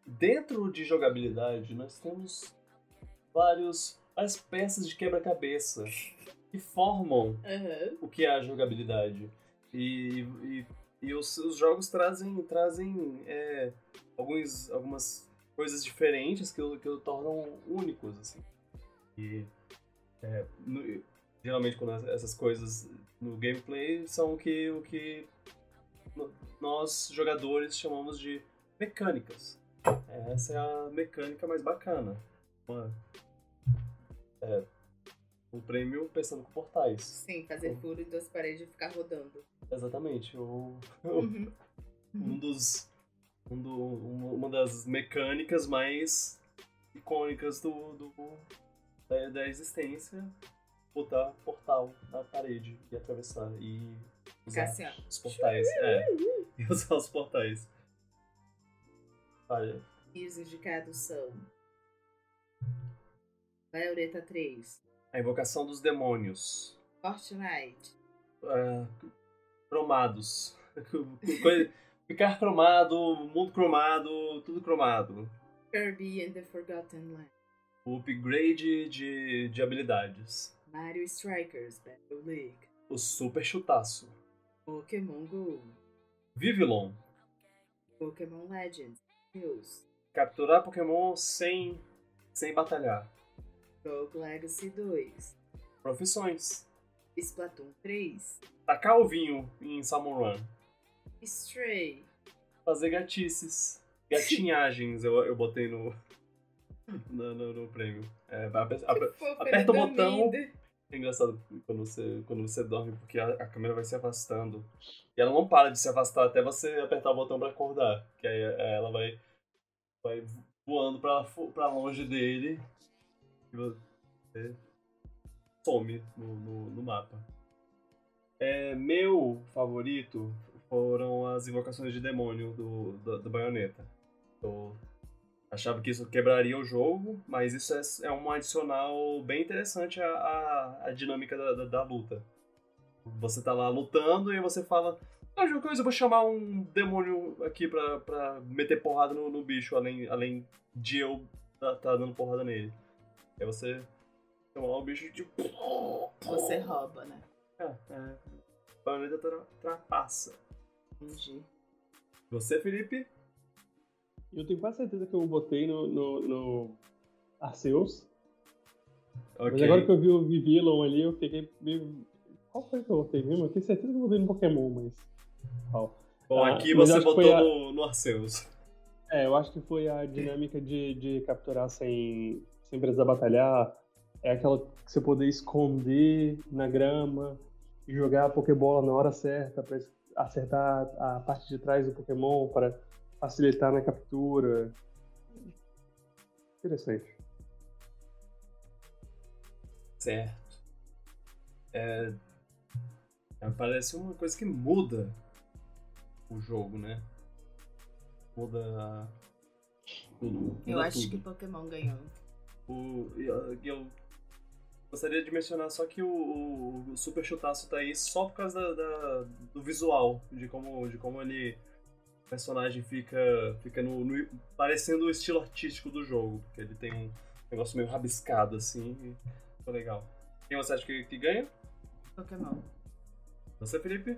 Dentro de jogabilidade, nós temos vários as peças de quebra-cabeça que formam Aham. o que é a jogabilidade. E, e, e os, os jogos trazem, trazem é, alguns, algumas coisas diferentes que, o- que o tornam únicos. Assim. E é, no- geralmente quando as- essas coisas no gameplay são o que, o que nós jogadores chamamos de mecânicas. Essa é a mecânica mais bacana. Uma, é, um prêmio pensando com portais. Sim, fazer furo em duas paredes e ficar rodando. Exatamente. O, Uhum. um dos. Um do, um- uma das mecânicas mais icônicas do, do da, da existência. botar portal na parede e atravessar e usar ó. os portais. É, e usar os portais. Olha, E os indicados são. Violeta 3, a invocação dos demônios. Fortnite, é, cromados. Ficar cromado, mundo cromado, tudo cromado. Kirby and the Forgotten Land, O upgrade de, de habilidades. Mario Strikers Battle League, O super chutaço. Pokémon Go, Vivillon. Pokémon Legends, News, Capturar Pokémon sem, sem batalhar. Rogue Legacy 2, Profissões. Splatoon 3, Tacar o vinho em Salmon Run. Stray, Fazer gatices. Gatinhagens eu, eu botei no, no, no, no prêmio. É, ape- ape- Fofo, aperta o botão. É engraçado quando você, quando você dorme, porque a, a câmera vai se afastando. E ela não para de se afastar até você apertar o botão pra acordar. Que aí é, ela vai, vai voando pra longe dele. E você some no, no, no mapa. É, meu favorito foram as invocações de demônio do, do, do Bayonetta. Eu achava que isso quebraria o jogo, mas isso é, é um adicional bem interessante à, à, à dinâmica da, da, da luta. Você tá lá lutando e você fala: Ah, eu vou chamar um demônio aqui pra, pra meter porrada no, no bicho, além, além de eu tá, tá dando porrada nele. Aí você chama lá o bicho de. Você rouba, né? É, é. Bayonetta tra, trapaça. Entendi. Você, Felipe? Eu tenho quase certeza que eu botei no, no, no Arceus. Mas Ok. agora que eu vi o Vivillon ali, eu fiquei meio. Qual foi que eu botei mesmo? Eu tenho certeza que eu botei no Pokémon, mas. Qual? Bom, Ah, aqui mas você botou a- no, no Arceus. É, eu acho que foi a dinâmica de, de capturar sem, sem precisar batalhar. É aquela que você poder esconder na grama e jogar a Pokébola na hora certa para acertar a parte de trás do Pokémon para facilitar na captura. Interessante. Certo. É, é, Parece uma coisa que muda o jogo, né? Muda tudo. Eu muda acho tudo. que Pokémon ganhou. O, eu, eu gostaria de mencionar só que o, o- o Super Chutaço tá aí só por causa da, da- do visual, de como, de como ele. O personagem fica, fica no, no- parecendo o estilo artístico do jogo, porque ele tem um negócio meio rabiscado assim. E ficou legal. Quem você acha que, que ganha? Pokémon. Você, Felipe?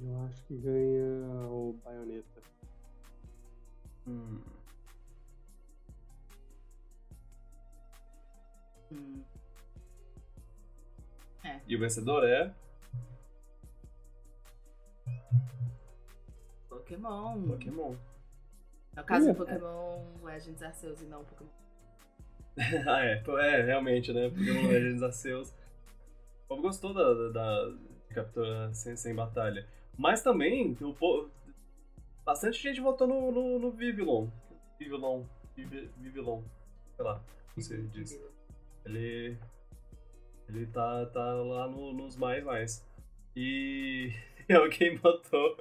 Eu acho que ganha o Bayonetta. Hum. Hum. E o vencedor é. Pokémon. Pokémon. No caso, Ih, Pokémon Legends Arceus e não Pokémon. ah, é. É, realmente, né? Pokémon Legends Arceus. O povo gostou da, da, da captura sem, sem batalha. Mas também, o po- bastante gente votou no, no, no Vivillon. Vivillon. Vivi- Vivillon. Sei lá, como se diz. Ele. Ele tá, tá lá no- nos mais mais. E alguém botou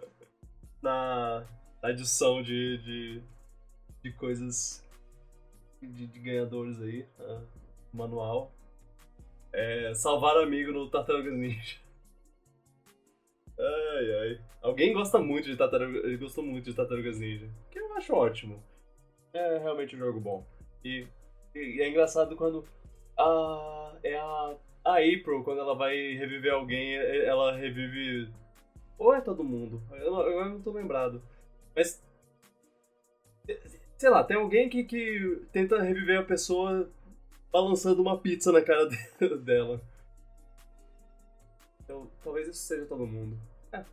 na adição de, de, de coisas de, de ganhadores aí, ah, manual. É, salvar amigo no Tartarugas Ninja. Ai, ai. Alguém gosta muito de Tartarugas. Gostou muito de Tartarugas Ninja. Que eu acho ótimo. É realmente um jogo bom. E, e é engraçado quando a, é a, a April, quando ela vai reviver alguém, ela revive. Ou é todo mundo? Eu, não- tô lembrado. Mas. Sei lá, tem alguém que, que tenta reviver a pessoa balançando uma pizza na cara de- dela. Então, talvez isso seja todo mundo. É.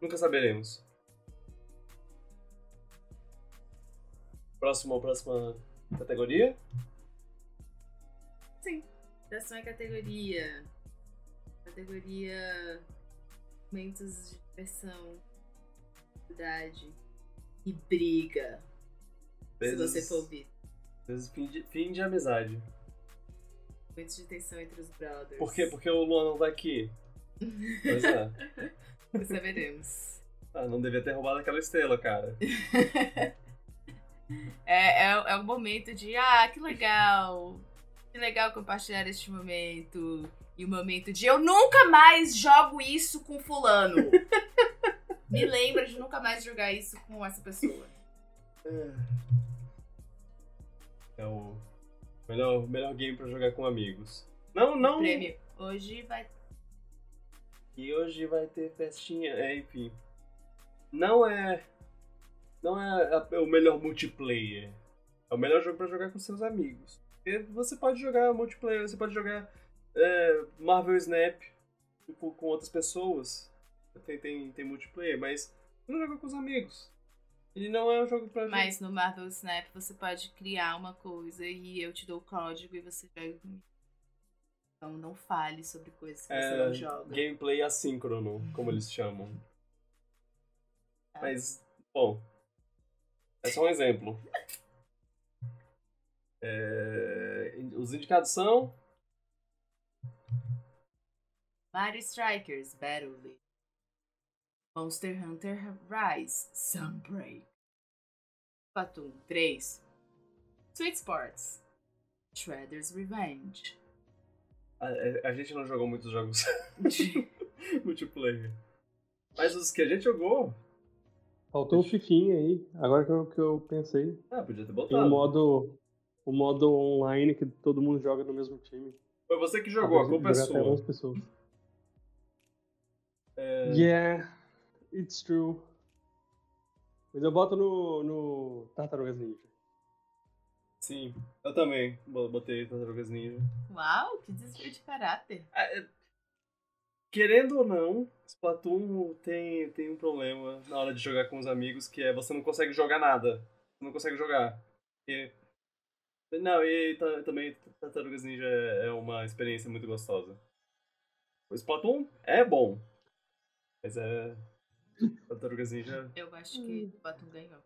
Nunca saberemos. Próximo, próxima categoria? Sim. Próxima categoria. Categoria. Momentos de diversão. Idade. E briga. Se você for ouvir. Vezes fim de, fim de amizade. momentos de tensão entre os brothers. Por quê? Porque o Luan não tá aqui. Pois é. Saberemos. Ah, não devia ter roubado aquela estrela, cara. É, é, é o momento de, ah, que legal. Que legal compartilhar este momento. E o momento de eu nunca mais jogo isso com fulano. Me lembra de nunca mais jogar isso com essa pessoa. É o melhor, melhor game pra jogar com amigos. Não, não. Prêmio. Hoje vai. E hoje vai ter festinha. É, enfim. Não é. Não é a- o melhor multiplayer. É o melhor jogo pra jogar com seus amigos. Porque você pode jogar multiplayer, você pode jogar é, Marvel Snap com, com outras pessoas. Tem, tem, tem multiplayer, mas você não joga com os amigos. E não é um jogo pra Mas no Marvel Snap você pode criar uma coisa e eu te dou o código e você joga comigo. Então não fale sobre coisas que você É, não joga. gameplay assíncrono, como eles chamam. Tá. Mas, bom, é só um exemplo. É, os indicados são Mario Strikers Battle League. Monster Hunter Rise Sunbreak. Splatoon 3. Sweet Sports. Shredder's Revenge. a, a gente não jogou muitos jogos multiplayer. Mas os que a gente jogou, Faltou o Fifinha aí, agora que eu, que eu pensei. ah, podia ter Tem botado. o modo, o modo online que todo mundo joga no mesmo time. Foi você que jogou, a culpa é Jogar até 11 sua. pessoas. É, Yeah, it's true. Mas eu boto no, no Tartarugas Ninja. Sim, eu também bo- botei Tartarugas Ninja. Uau, que desvio de caráter. Ah, é- Querendo ou não, Splatoon tem, tem um problema na hora de jogar com os amigos, que é você não consegue jogar nada. Você não consegue jogar. E... Não, e ta- também Tartarugas Ninja é é uma experiência muito gostosa. O Splatoon é bom, mas é... Tartarugas Ninja, Eu acho que o Batum ganhou.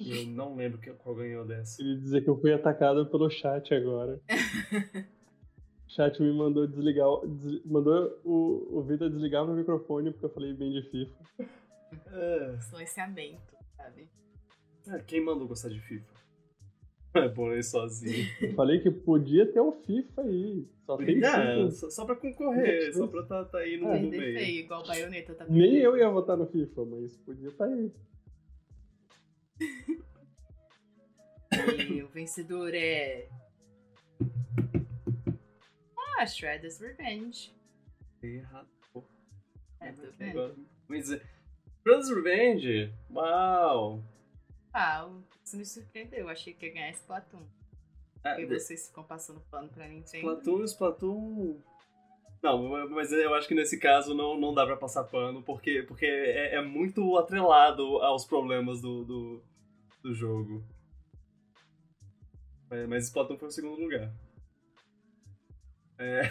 eu não lembro qual ganhou dessa. Queria dizer que eu fui atacado pelo chat agora. O chat me mandou desligar, des- mandou o, o Vida desligar meu microfone porque eu falei bem de FIFA. É, Silenciamento, sabe? é, quem mandou gostar de FIFA? É bom ir sozinho. Eu falei que podia ter um FIFA aí. Só tem É, só, só pra concorrer, só pra tá, tá aí no, É. meio. feio, igual baioneta tá Nem eu ia votar no FIFA, mas podia estar aí. E o vencedor é. Ah, Shredder's Revenge. Errado. pô. É, tô vendo. Agora, Mas, é, Brothers Revenge, uau! Ah, isso me surpreendeu. Eu achei que ia ganhar Splatoon. Ah, Porque de- vocês ficam passando pano pra Nintendo. Splatoon, Splatoon... Não, mas eu acho que nesse caso não, não dá pra passar pano, porque, porque é, é muito atrelado aos problemas do, do, do jogo. Mas, mas Splatoon foi o segundo lugar. É...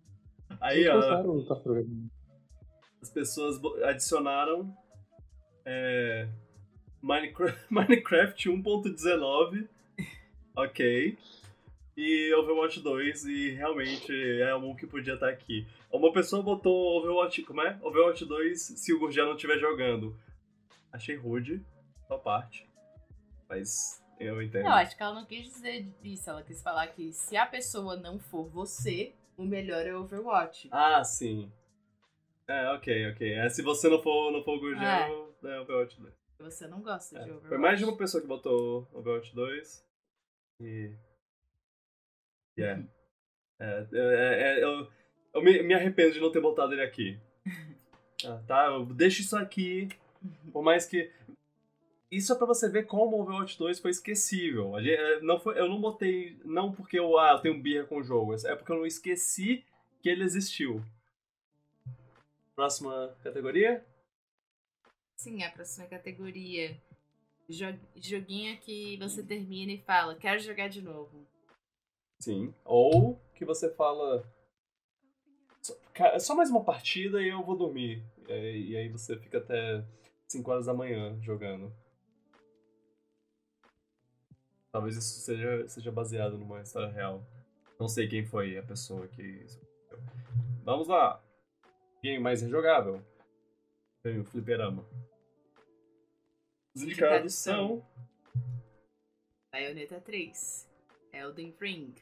Aí, ó, Ninja? as pessoas adicionaram é, Minecraft, Minecraft 1.19, ok, e Overwatch 2, e realmente é um que podia estar aqui. Uma pessoa botou Overwatch, como é? Overwatch 2 se o Gurgel não estiver jogando. Achei rude, sua parte, mas eu entendo. Não, acho que ela não quis dizer isso. Ela quis falar que se a pessoa não for você, o melhor é Overwatch. Ah, sim. É, ok, ok. É, se você não for, não for o Gurgel, é Overwatch 2. Você não gosta É, de Overwatch. Foi mais de uma pessoa que botou Overwatch 2. E. Yeah. É, é, é, eu eu me, me arrependo de não ter botado ele aqui. Ah, tá, eu deixo isso aqui. Por mais que. Isso é pra você ver como o Overwatch 2 foi esquecível. Gente- é, não foi, eu não botei. Não porque eu, ah, eu tenho birra com o jogo. É porque eu não esqueci que ele existiu. Próxima categoria? Sim, a próxima categoria. Jo- joguinho que você termina e fala, quero jogar de novo. Sim. Ou que você fala. "Só- Só mais uma partida e eu vou dormir. E e aí você fica até 5 horas da manhã jogando. Talvez isso seja, seja baseado numa história real. Não sei quem foi a pessoa que. Vamos lá. Game mais rejogável. Tem o Fliperama. Os indicados são. Bayonetta 3, Elden Ring,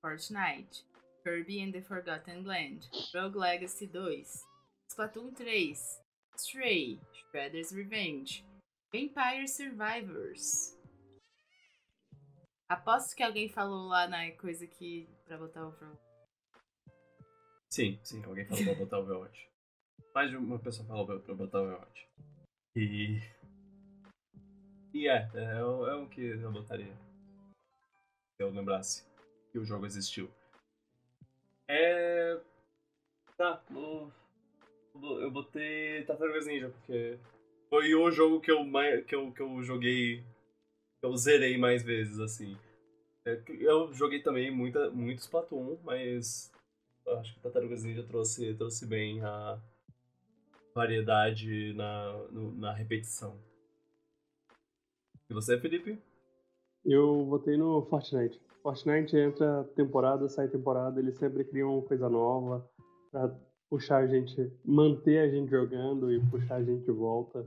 Fortnite, Kirby and the Forgotten Land, Rogue Legacy 2, Splatoon 3, Stray, Shredder's Revenge, Vampire Survivors. Aposto que alguém falou lá na coisa que pra botar o Overwatch. Sim, sim, alguém falou pra botar o Overwatch. Mais de uma pessoa falou pra botar o Overwatch. E. E é, é, é um que eu botaria. Se eu lembrasse que o jogo existiu. É. Tá, eu botei Tartarugas Ninja, porque foi o jogo que eu, que eu, que eu joguei. que eu zerei mais vezes, assim. É eu joguei também muita, muito Splatoon, mas acho que Tartarugas Ninja trouxe, trouxe bem a variedade na, no, na repetição. E você, Felipe? Eu votei no Fortnite. Fortnite entra temporada, sai temporada, eles sempre criam coisa nova pra puxar a gente, manter a gente jogando e puxar a gente de volta.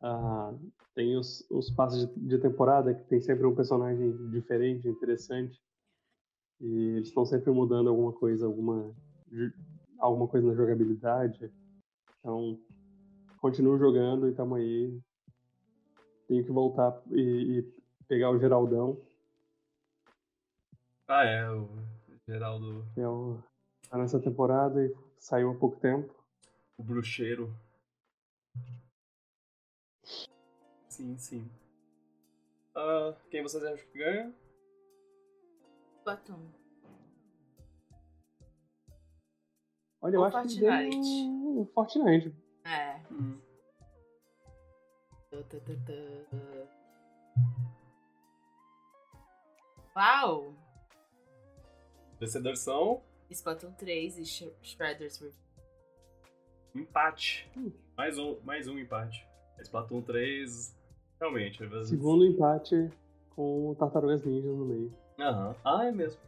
Ah, tem os, os passos de, de, temporada que tem sempre um personagem diferente, interessante. E eles estão sempre mudando alguma coisa, alguma, alguma coisa na jogabilidade. Então, continuo jogando e estamos aí. Tenho que voltar e, e, pegar o Geraldão. Ah, é, o Geraldo. É o, tá nessa temporada e Saiu há pouco tempo. O bruxeiro. Sim, sim. Uh, quem vocês acham que ganha? Batum. Olha, eu acho Fortnite. que o Fortnite. É. Hum. Uau! Vencedores são Splatoon 3 e Shredder's Revenge. Empate. Hum. Mais, um, mais um empate. Splatoon 3, realmente. Às vezes... Segundo empate com Tartarugas Ninja no meio. Aham. Ah, é mesmo.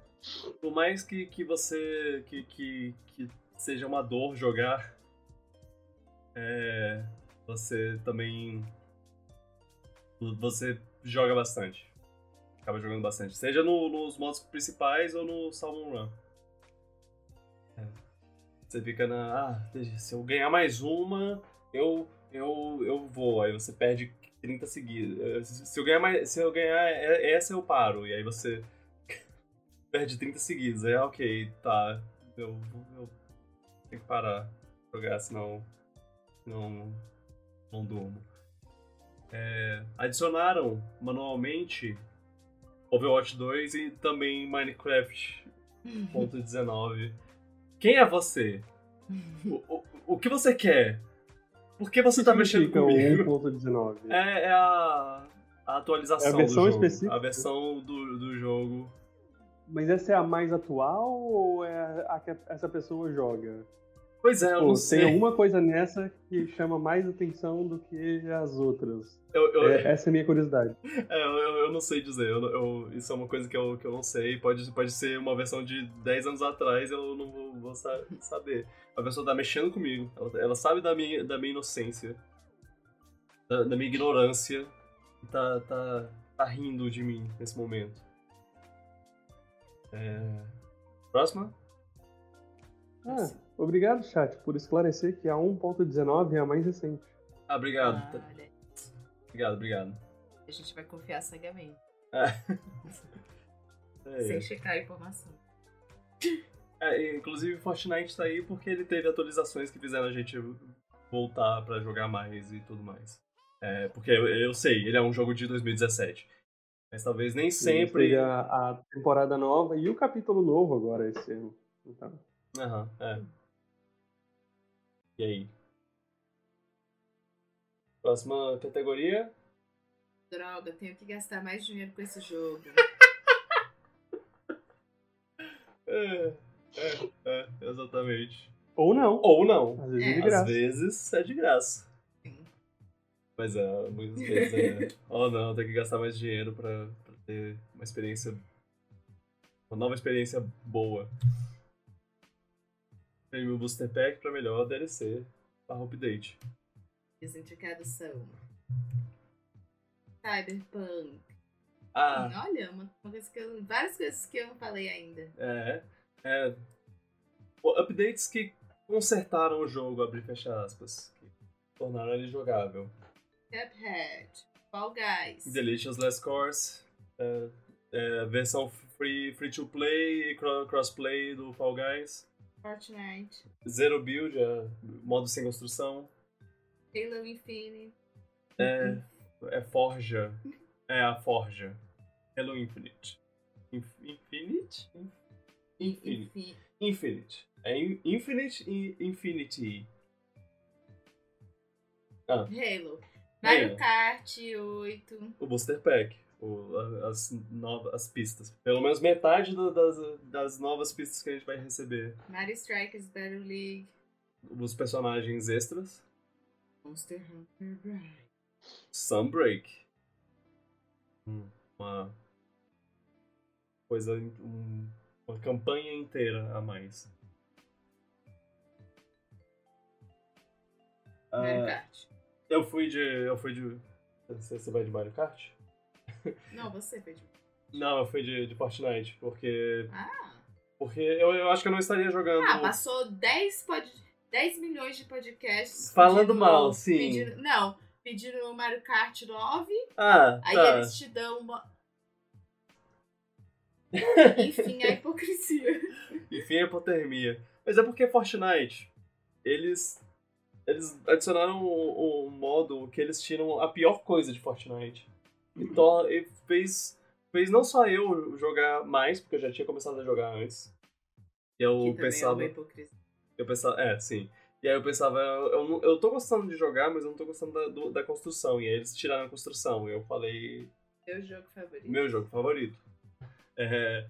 Por mais que, que você. Que, que, que seja uma dor jogar, é, você também. Você joga bastante. Acaba jogando bastante. Seja no, nos modos principais ou no Salmon Run. Você fica na. Ah, se eu ganhar mais uma, eu, eu, eu vou. Aí você perde 30 seguidas. Se eu ganhar mais. Se eu ganhar essa, eu paro. E aí você perde 30 seguidas. Aí, ok, tá. Eu, eu tenho que parar de jogar, senão. Não. Não durmo. É, adicionaram manualmente Overwatch 2 e também Minecraft. ponto 19 quem é você? o, o, o que você quer? Por que você tá mexendo comigo? 1.19. É, é a, a atualização é a versão do jogo. Específica? A versão do, do jogo. Mas essa é a mais atual ou é a que essa pessoa joga? Pois é, eu Pô, não sei. Tem alguma coisa nessa que chama mais atenção do que as outras. Eu, eu, é, essa é a minha curiosidade. É, eu, eu não sei dizer. Isso é uma coisa que eu, que eu não sei. Pode, pode ser uma versão de 10 anos atrás, eu não vou, vou saber. A pessoa tá mexendo comigo. Ela, ela sabe da minha, da minha inocência, da, da minha ignorância, e tá, tá, tá rindo de mim nesse momento. É... Próxima? Ah, obrigado, chat, por esclarecer que a 1.19 é a mais recente. Ah, obrigado. Ah, obrigado, obrigado. A gente vai confiar cegamente. É. é. Sem checar a informação. É, inclusive Fortnite tá aí porque ele teve atualizações que fizeram a gente voltar para jogar mais e tudo mais. É, porque eu, eu, sei, ele é um jogo de 2017. Mas talvez nem sempre. A, a temporada nova e o capítulo novo agora esse ano. Então. Aham, é. E aí? Próxima categoria? Droga, tenho que gastar mais dinheiro com esse jogo. é, é, é, exatamente. Ou não. Ou não. Às vezes é, de graça. Às vezes é de graça. Sim. Mas é, muitas vezes é. oh não, tem que gastar mais dinheiro pra, pra ter uma experiência uma nova experiência boa. Prêmio Booster Pack pra melhor DLC barra update. Os indicados são Cyberpunk. Ah, Olha, uma, uma coisa que eu, várias coisas que eu não falei ainda. é. é updates que consertaram o jogo, abrir e fechar aspas. Que tornaram ele jogável. Cuphead, Fall Guys, Delicious Last Course, é, é, versão free, free to play e cro- crossplay do Fall Guys. Fortnite, Zero build, é, modo sem construção. Halo Infinite, É, é Forja. É a Forja. Halo Infinite. Inf- Infinite? Infinite. Infinite. É in- Infinite e Infinity. Ah, Halo, Mario Halo. Kart 8, o Booster Pack. O, as, novas, as pistas. Pelo menos metade do- das, das novas pistas que a gente vai receber. Mario Strikers Battle League, Os personagens extras. Monster Hunter Rise, Sunbreak. Hum, Uma coisa, um- uma campanha inteira a mais. Mario Ah, Kart. eu fui de. Eu fui de. Você você vai de Mario Kart? Não, você fez. Não, eu fui de, de Fortnite, porque. Ah, Porque eu, eu acho que eu não estaria jogando. ah passou 10, pod... 10 milhões de podcasts. Falando pedindo- mal, sim. pedindo- não, pedindo o Mario Kart 9, Ah, aí tá. eles te dão uma. Enfim, a hipocrisia. Enfim, a hipotermia. Mas é porque Fortnite, eles. Eles adicionaram um, um modo que eles tiram a pior coisa de Fortnite. E, to- e fez, fez não só eu jogar mais, porque eu já tinha começado a jogar antes. E eu que é pensava. hipocrisia. Eu pensava, é, sim. E aí eu pensava, eu, eu, não- eu tô gostando de jogar, mas eu não tô gostando da, do- da construção. E aí eles tiraram a construção. E eu falei, Meu jogo favorito. meu jogo favorito. É.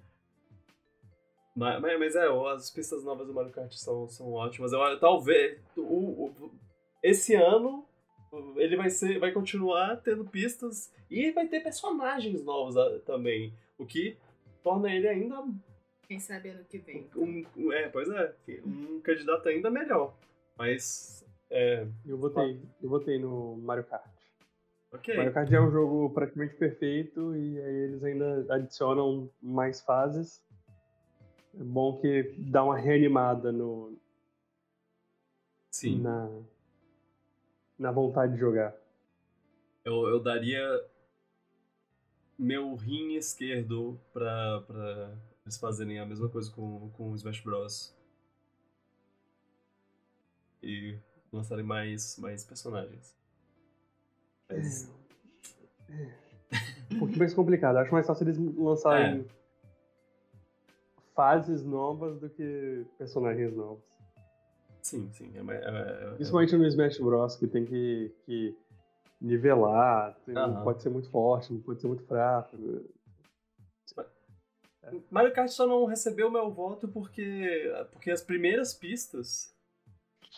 Mas, mas, mas é, as pistas novas do Mario Kart são, são ótimas. Eu, talvez. O, o- esse ano ele vai ser. vai continuar tendo pistas e vai ter personagens novos ah, também. O que torna ele ainda Quem sabe ano que vem. um. um- É, pois é, um candidato ainda melhor. Mas. É. Eu votei, eu votei no Mario Kart. Ok. Mario Kart é um jogo praticamente perfeito e aí eles ainda adicionam mais fases. É bom que dá uma reanimada no, Sim. na, na vontade de jogar. Eu, eu daria meu rim esquerdo pra, pra eles fazerem a mesma coisa com, com o Smash Bros. E lançarem mais, mais personagens. Mas, Um pouquinho mais complicado. Acho mais fácil eles lançarem fases novas do que personagens novos. Sim, sim. É, mais- é, é- Principalmente no Smash Bros, que tem que, que nivelar, tem- não Aham. pode ser muito forte, não pode ser muito fraco. Mario Kart só não recebeu meu voto porque, porque as primeiras pistas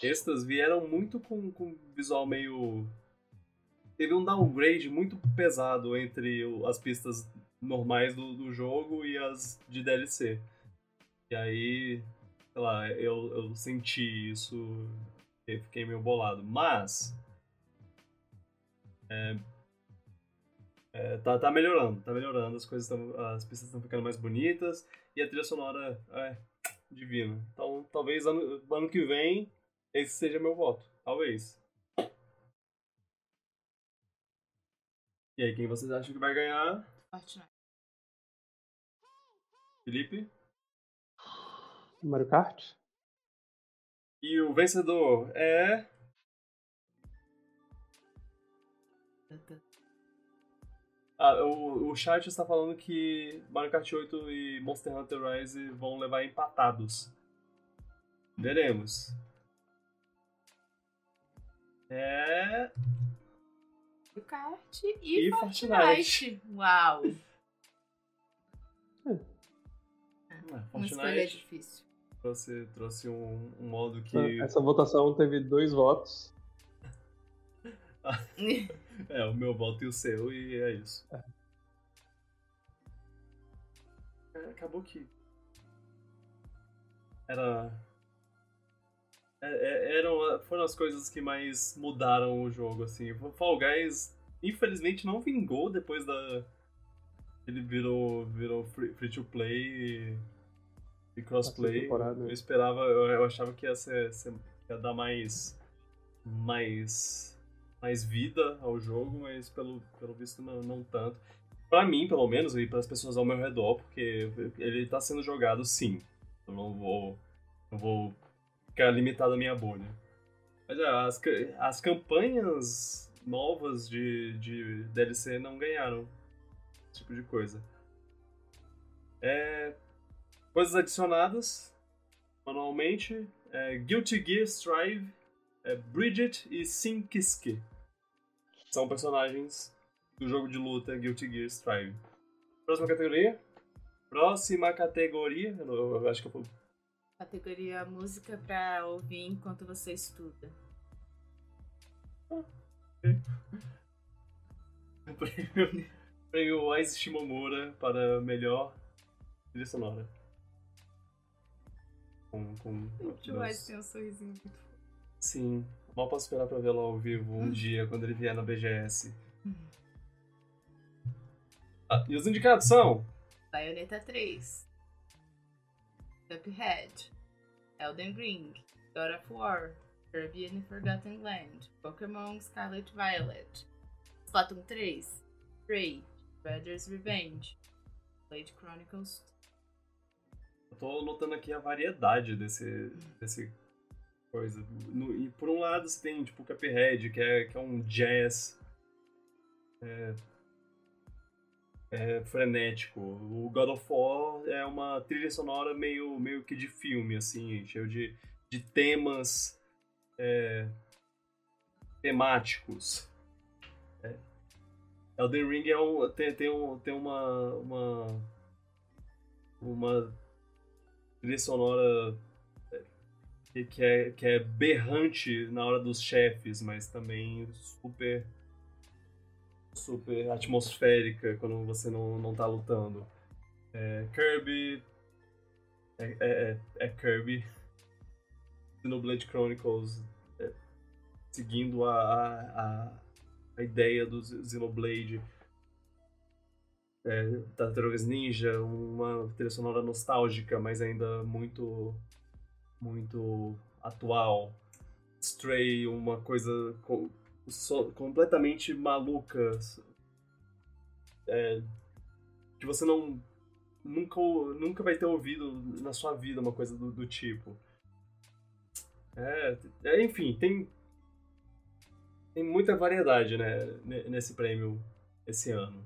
extras vieram muito com, com visual meio. Teve um downgrade muito pesado entre as pistas normais do, do jogo e as de DLC. E aí, sei lá, eu, eu senti isso e fiquei meio bolado. Mas. É, é, tá, tá melhorando, tá melhorando, as coisas tão, as pistas estão ficando mais bonitas e a trilha sonora é divina. Então talvez ano, ano que vem esse seja meu voto. Talvez. E aí, quem vocês acham que vai ganhar? Fortnite. Felipe? Mario Kart? E o vencedor é. Ah, o, o chat está falando que Mario Kart 8 e Monster Hunter Rise vão levar empatados. Veremos. É. Mario Kart e, E Fortnite. Fortnite. Uau. Ah, Uma escolha Fortnite difícil. Trouxe, trouxe um, um modo que. Essa votação teve dois votos. É, o meu voto e o seu, e é isso. acabou que. Era. É, é, eram, foram as coisas que mais mudaram o jogo, assim. Fall Guys, infelizmente, não vingou depois da. Ele virou, virou free, free to play e, e crossplay. Eu esperava, eu, eu, achava que ia, ser, ser, ia dar mais. mais. mais vida ao jogo, mas pelo, pelo visto não, não tanto para mim, pelo menos, e para as pessoas ao meu redor, porque ele tá sendo jogado sim. Eu não vou, não vou ficar limitado à minha bolha. Mas é, as, as campanhas novas de, de DLC não ganharam esse tipo de coisa. É, coisas adicionadas manualmente: é, Guilty Gear Strive, é, Bridget e Sinkiski. São personagens do jogo de luta Guilty Gear Strive. Próxima categoria? Próxima categoria, eu, eu acho que eu vou... Categoria música pra ouvir enquanto você estuda. prêmio, prêmio Wise Shimomura para melhor trilha sonora. Com, com Wise tem um sorrisinho muito Sim, mal posso esperar pra vê-lo ao vivo um dia, quando ele vier na BGS. Ah, e os indicados são? Bayonetta 3, Cuphead, Elden Ring, God of War, the Forgotten Land, Pokémon Scarlet Violet, Splatoon 3, Prey, Brothers Revenge, Blade Chronicles. Eu tô notando aqui a variedade desse, desse coisa. No, e por um lado você tem tipo Cuphead, que é, que é um jazz é, é, frenético. O God of War é uma trilha sonora meio, meio que de filme, assim, cheio de, de temas é, temáticos. É. Elden Ring é um, tem, tem, um, tem uma, uma, uma trilha sonora é, que é, que é berrante na hora dos chefes, mas também super super atmosférica quando você não, não tá lutando. É, Kirby. É, é, é, é Kirby. Xenoblade Chronicles é, seguindo a, a, a ideia do Xenoblade. É, Tartarugas Ninja, uma trilha sonora nostálgica, mas ainda muito muito atual. Stray, uma coisa so, completamente malucas. É, que você não. Nunca, nunca vai ter ouvido na sua vida uma coisa do, do tipo. É, é, enfim, tem. Tem muita variedade, né, nesse prêmio esse ano.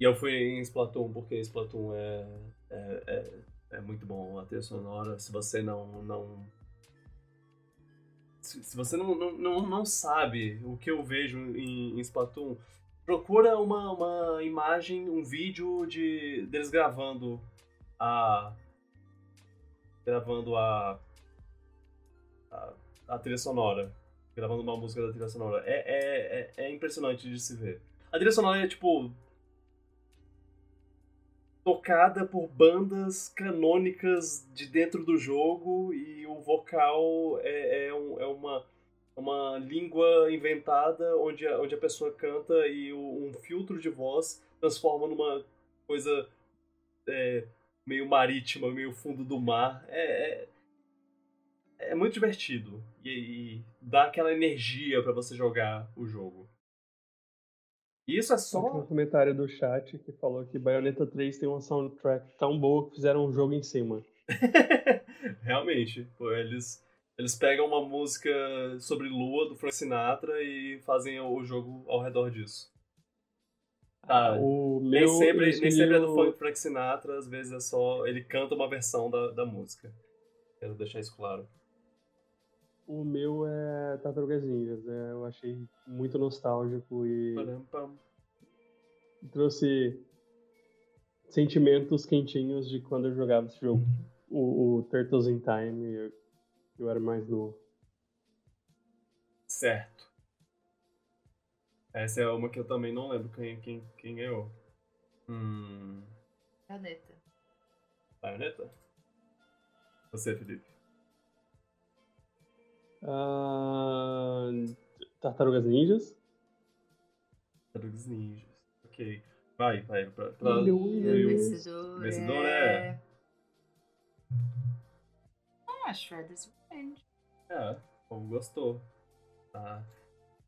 E eu fui em Splatoon porque Splatoon é, é, é, é muito bom. A trilha sonora, se você não, não se, você não, não, não sabe o que eu vejo em, em Splatoon, procura uma, uma imagem, um vídeo de deles gravando a. gravando a. a, a trilha sonora. Gravando uma música da trilha sonora. É, é, é, é impressionante de se ver. A trilha sonora é tipo tocada por bandas canônicas de dentro do jogo e o vocal é, é, um, é uma, uma língua inventada onde a, onde a pessoa canta e o, um filtro de voz transforma numa coisa é, meio marítima, meio fundo do mar. É, é, é muito divertido e, e dá aquela energia para você jogar o jogo. Isso é só. um comentário do chat que falou que Bayonetta 3 tem uma soundtrack tão boa que fizeram um jogo em cima. Realmente, pô, eles, eles pegam uma música sobre lua do Frank Sinatra e fazem o jogo ao redor disso. Ah, o nem, meu, sempre, nem sempre é do Frank Sinatra, às vezes é só. Ele canta uma versão da, da música. Quero deixar isso claro. O meu é Tartarugas Ninjas. É, eu achei muito nostálgico e. Trouxe sentimentos quentinhos de quando eu jogava esse jogo. O, o Turtles in Time, eu, eu era mais novo. Certo. Essa é uma que eu também não lembro quem, quem, quem ganhou. Hum. Caneta. Baioneta? Você, Felipe. Uh, Tartarugas Ninjas. Tartarugas Ninjas. Ok. Vai, vai. Pra, pra... Vencedor, Vencedor é... é- Ah, Shredder's Revenge. É, como gostou. Tá.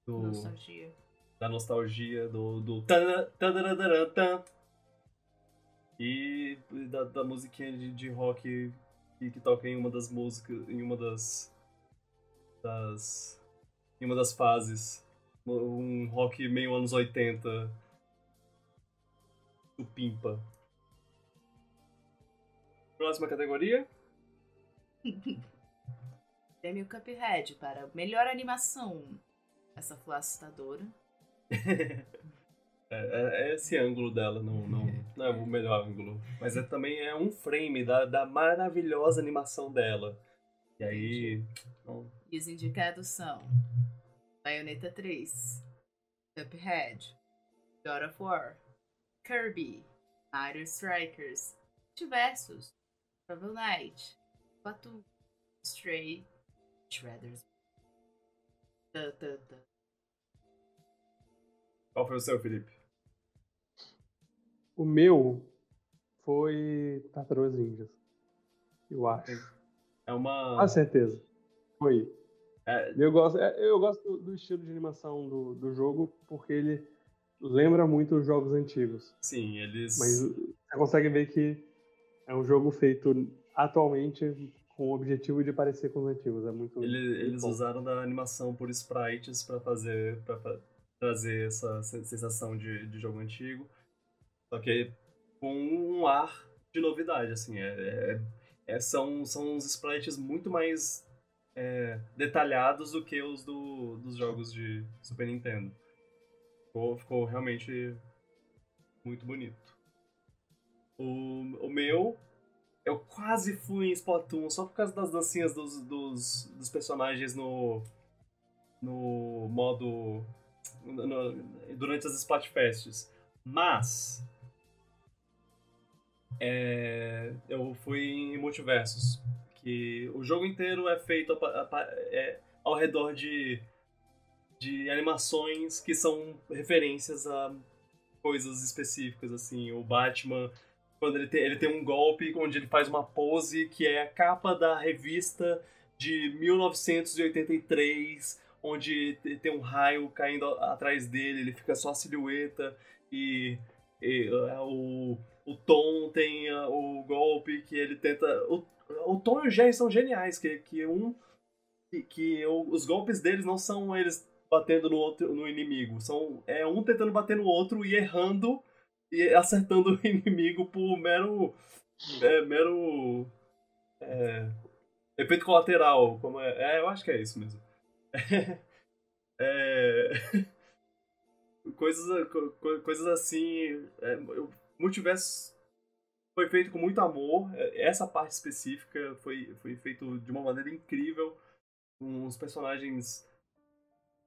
Do, Nostalgia. da nostalgia, do. do e da, da musiquinha de, de rock que, que toca em uma das músicas. em uma das. Das. em uma das fases. Um rock meio anos 80. Do Pimpa. Próxima categoria? Prêmio Cuphead para melhor animação. Essa foi assustadora. É, é- é esse ângulo dela, não, não, não é o melhor ângulo. Mas é, também é um frame da, da maravilhosa animação dela. E aí. não- E os indicados são Bayonetta 3, Cuphead, God of War, Kirby, Mario Strikers, Multiversus, Shovel Knight, Platoon, Stray, Shredders. Tã, tã, tã. Qual foi o seu, Felipe? O meu foi Tartarugas Ninjas. Eu acho. É uma. Com certeza. Foi. É- Eu gosto, é, eu gosto do, do estilo de animação do, do jogo porque ele lembra muito os jogos antigos. sim, eles. Mas você consegue ver que é um jogo feito atualmente com o objetivo de parecer com os antigos. É muito. ele- muito eles bom. usaram da animação por sprites pra fazer. Pra, fa- trazer essa sen- sensação de, de jogo antigo. Só que com um ar de novidade, assim. É, é- é- são, são uns sprites muito mais é, detalhados do que os do, dos jogos de Super Nintendo. Ficou, ficou realmente muito bonito. O, o meu, eu quase fui em Splatoon só por causa das dancinhas dos, dos, dos personagens no, no modo. no- durante as Splatfests. Mas. é, eu fui em Multiversos. Que o jogo inteiro é feito a a é, ao redor de, de animações que são referências a coisas específicas, assim. O Batman, quando ele tem, ele tem um golpe onde ele faz uma pose que é a capa da revista de 1983, onde te- tem um raio caindo atrás dele, ele fica só a silhueta e, e, é, o, o Tom tem ah, o golpe que ele tenta. O, o Tom e o Jerry são geniais, que, que um. Que, que os golpes deles não são eles batendo no outro no inimigo, são é um tentando bater no outro e errando e acertando o inimigo por mero. É, mero. é, efeito colateral. Como é, é, eu acho que é isso mesmo. É, coisas, co- co- coisas assim. É, multiverso foi feito com muito amor. É, Essa parte específica foi, foi feito de uma maneira incrível. Os personagens.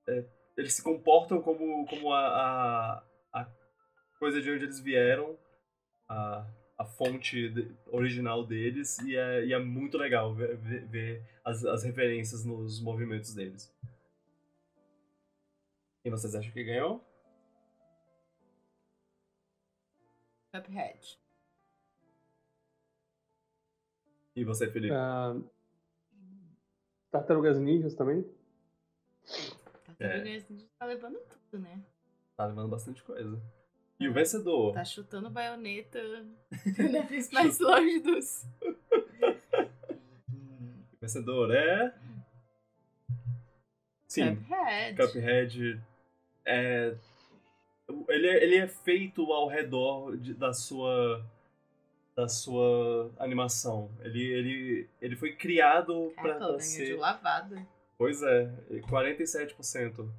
é, eles se comportam como, como a, a, a coisa de onde eles vieram. A, a fonte original deles. E é, e é muito legal ver, ver- ver as, as referências nos movimentos deles. Quem vocês acham que ganhou? Cuphead. E você, Felipe? Ah, Tartarugas Ninjas também. Tartarugas Ninja tá levando tudo, né? Tá levando bastante coisa. E o vencedor? Tá chutando baioneta vez mais longe dos. O vencedor é. Sim, Cuphead. Cuphead é. Ele, é- ele é feito ao redor de- da sua. Da sua animação. Ele, ele, ele foi criado pra o ganho de ser. lavada. Pois é, 47%.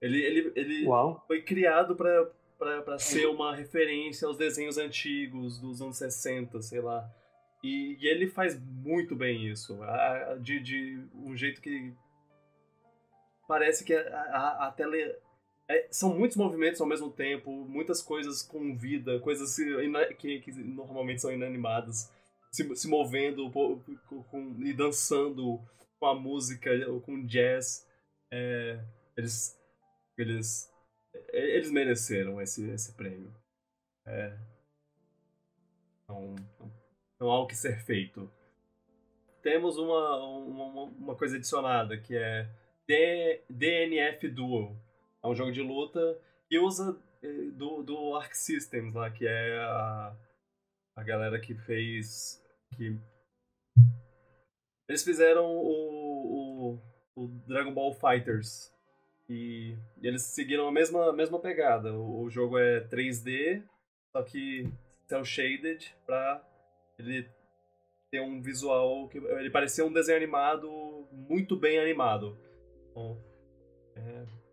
Ele, ele, ele Uau. foi criado pra, pra, pra ser uma referência aos desenhos antigos dos anos 60, sei lá. E, e ele faz muito bem isso. a- a- De, de um jeito que. Parece que a, a, a tela é, são muitos movimentos ao mesmo tempo, muitas coisas com vida, coisas que, que normalmente são inanimadas, se, se movendo com, e dançando com a música, com jazz. É, eles, eles, eles mereceram esse, esse prêmio. É, não, não há o que ser feito. Temos uma, uma, uma coisa adicionada, que é DNF Duel. É um jogo de luta que usa eh, do, do Arc Systems lá, que é a, a galera que fez. que Eles fizeram o, o, o Dragon Ball Fighters. E, e, eles seguiram a mesma, mesma pegada. O, o jogo é 3D, só que cel shaded pra ele ter um visual que ele parecia um desenho animado muito bem animado. Então, é,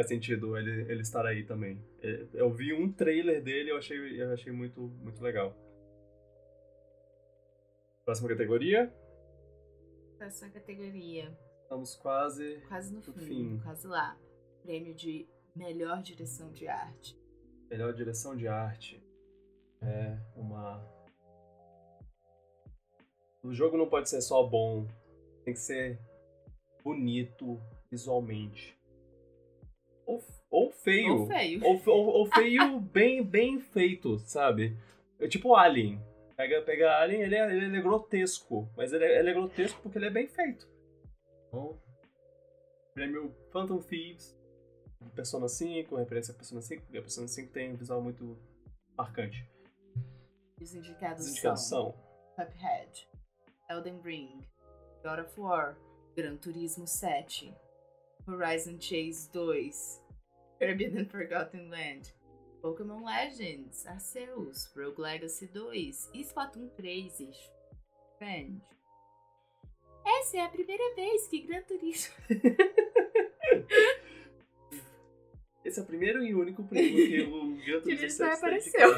faz sentido ele, ele estar aí também. É, eu vi um trailer dele e eu achei, eu achei muito, muito legal. Próxima categoria? Próxima categoria. Estamos quase, quase no fim, fim, quase lá. Prêmio de melhor direção de arte. Melhor direção de arte. É uma. O jogo não pode ser só bom, tem que ser bonito visualmente. Feio. Ou feio. Ou, ou, ou feio bem, bem feito, sabe? É tipo Alien. Pega, pega Alien, ele é, ele é grotesco. Mas ele é, ele é grotesco porque ele é bem feito. Então, prêmio Phantom Thieves, Persona 5, referência a Persona 5, porque a Persona 5 tem um visual muito marcante. Os indicados, Os indicados são, são Cuphead, Elden Ring, God of War, Gran Turismo 7, Horizon Chase 2, Forbidden Forgotten Land, Pokémon Legends, Arceus, Rogue Legacy 2 e Splatoon 3 Friend. Essa é a primeira vez que Gran Turismo. Esse é o primeiro e único prêmio que o Gran Turismo 7 apareceu.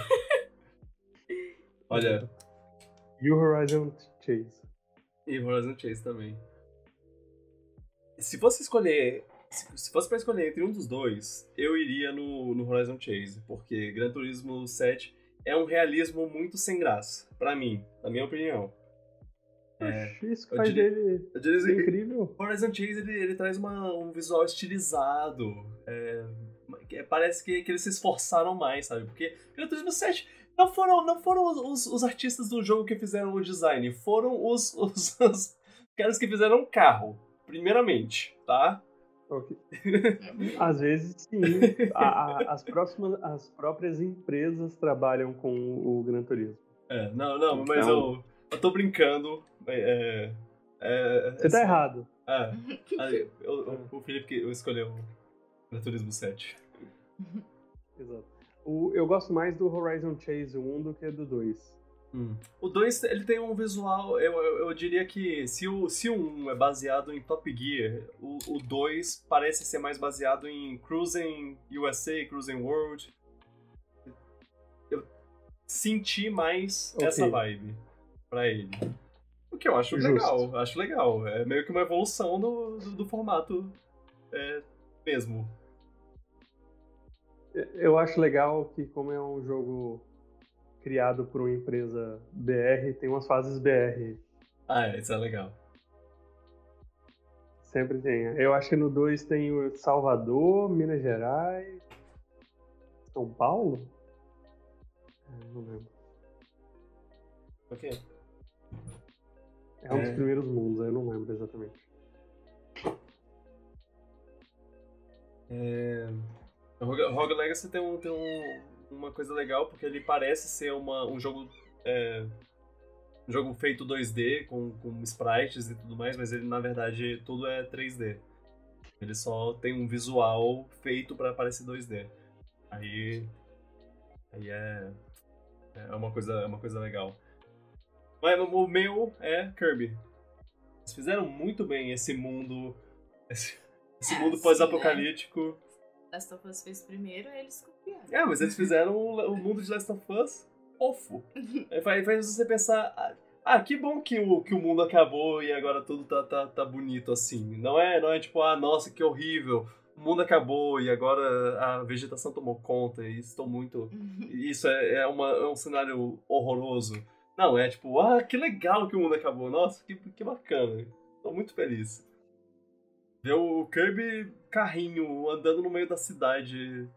Olha. E o Horizon Chase. E o Horizon Chase também. Se fosse escolher. Se fosse pra escolher entre um dos dois, eu iria no, no Horizon Chase, porque Gran Turismo 7 é um realismo muito sem graça, para mim, na minha opinião. É, isso que faz dele diria, assim, incrível. Horizon Chase ele, ele traz uma, um visual estilizado. É, parece que, que eles se esforçaram mais, sabe? Porque Gran Turismo 7 não foram, não foram os, os, artistas do jogo que fizeram o design, foram os, os, os caras que fizeram o carro, primeiramente, tá? Okay. Às vezes sim. A, a, as, próximas, as próprias empresas trabalham com o Gran Turismo. É, não, não, mas então... eu, eu tô brincando. É, é, Você tá errado. É, eu, eu, o Felipe escolheu o Gran Turismo 7. Exato. O, eu gosto mais do Horizon Chase 1 do que do 2. Hum. O 2 ele tem um visual, eu, eu, eu, diria que se o, se o 1 é baseado em Top Gear, o 2 parece ser mais baseado em Cruising USA, Cruising World. Eu senti mais okay. essa vibe pra ele. O que eu acho Justo. legal, acho legal. É meio que uma evolução do, do, do formato é, mesmo. Eu acho legal que, como é um jogo criado por uma empresa BR, tem umas fases BR. Ah, é, isso é legal. Sempre tem. Eu acho que no 2 tem o Salvador, Minas Gerais, São Paulo? É, não lembro. O quê? É um é. dos primeiros mundos, eu não lembro exatamente. É... O Rogue Legacy tem, um, tem um, uma coisa legal, porque ele parece ser uma, um jogo. É, um jogo feito 2D, com, com sprites e tudo mais, mas ele na verdade tudo é 3D. Ele só tem um visual feito para parecer 2D. Aí. Aí é. É uma coisa, é uma coisa legal. Mas o meu é Kirby. Eles fizeram muito bem esse mundo. Esse, esse mundo né? pós-apocalíptico. Last of Us fez primeiro, eles copiaram. É, mas eles fizeram o, mundo de Last of Us fofo. faz, faz você pensar. Ah, ah, que bom que o, que o mundo acabou e agora tudo tá, tá, tá bonito assim. Não é, não é tipo, ah, nossa, que horrível. o mundo acabou e agora a vegetação tomou conta e estou muito. Isso é, é, uma, é um cenário horroroso. Não, é tipo, ah, que legal que o mundo acabou. Nossa, que, que bacana. Estou muito feliz. Ver o Kirby carrinho andando no meio da cidade,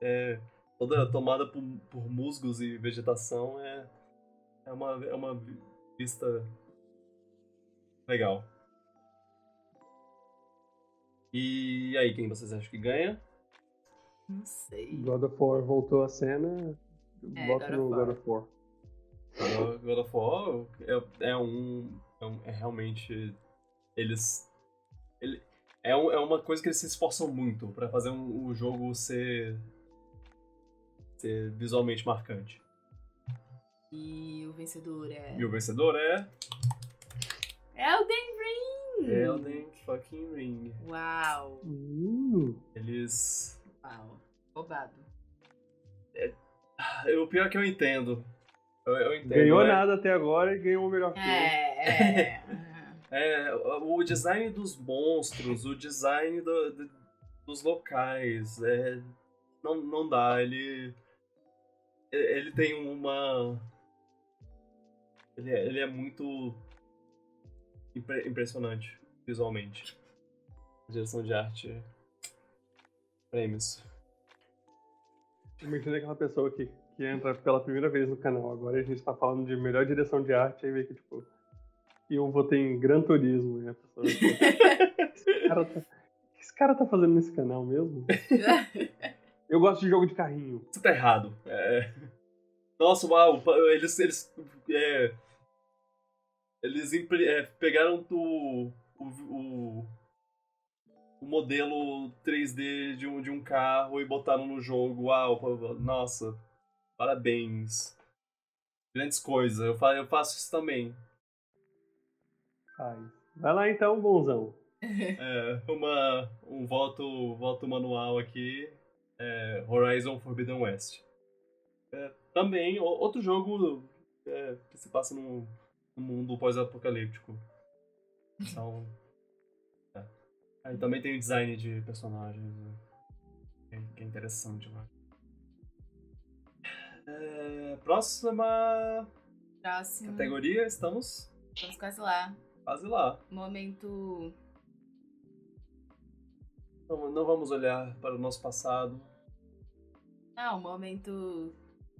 é, toda tomada por, por musgos e vegetação, é, é, uma, é uma vista legal. E aí, quem vocês acham que ganha? Não sei. God of War voltou à cena. É, Bota God no of God War. of War. God God of War é, é um. É, um- é realmente. Eles. Ele, é, um- é uma coisa que eles se esforçam muito pra fazer um- o jogo ser. ser visualmente marcante. E o vencedor é. E o vencedor é. Elden Ring! Elden fucking Ring. Uau! Uh, Eles. Uau. Roubado. O pior é que eu entendo. Eu, eu entendo. ganhou é- nada até agora e ganhou o melhor filme. É, é. É, o design dos monstros, o design do- do- dos locais, é, não, não dá, ele. Ele tem uma. Ele é, ele é muito impre- impressionante visualmente. Direção de arte. Prêmios. Imagina aquela pessoa que, que entra pela primeira vez no canal. Agora a gente tá falando de melhor direção de arte, aí vê que, tipo. E eu votei em Gran Turismo, tipo, esse, cara tá, o que esse cara tá fazendo nesse canal mesmo? Eu gosto de jogo de carrinho. Você tá errado. É... Nossa, uau, eles. Eles, é... eles impre- é, pegaram o, o, o, o modelo 3D de um, de um carro e botaram no jogo. Uau, nossa, parabéns. Grandes coisas, eu, fa eu faço isso também. Ai. Vai lá então, bonzão. É, uma, um voto, voto manual aqui. É, Horizon Forbidden West. É, também, o- outro jogo é, que se passa num, num mundo pós-apocalíptico. Então. É. Aí também tem o design de personagens, né? que, é interessante lá. É, próxima Próximo. categoria, estamos Vamos quase lá. Quase lá. Momento. Não, não vamos olhar para o nosso passado. Não, momento.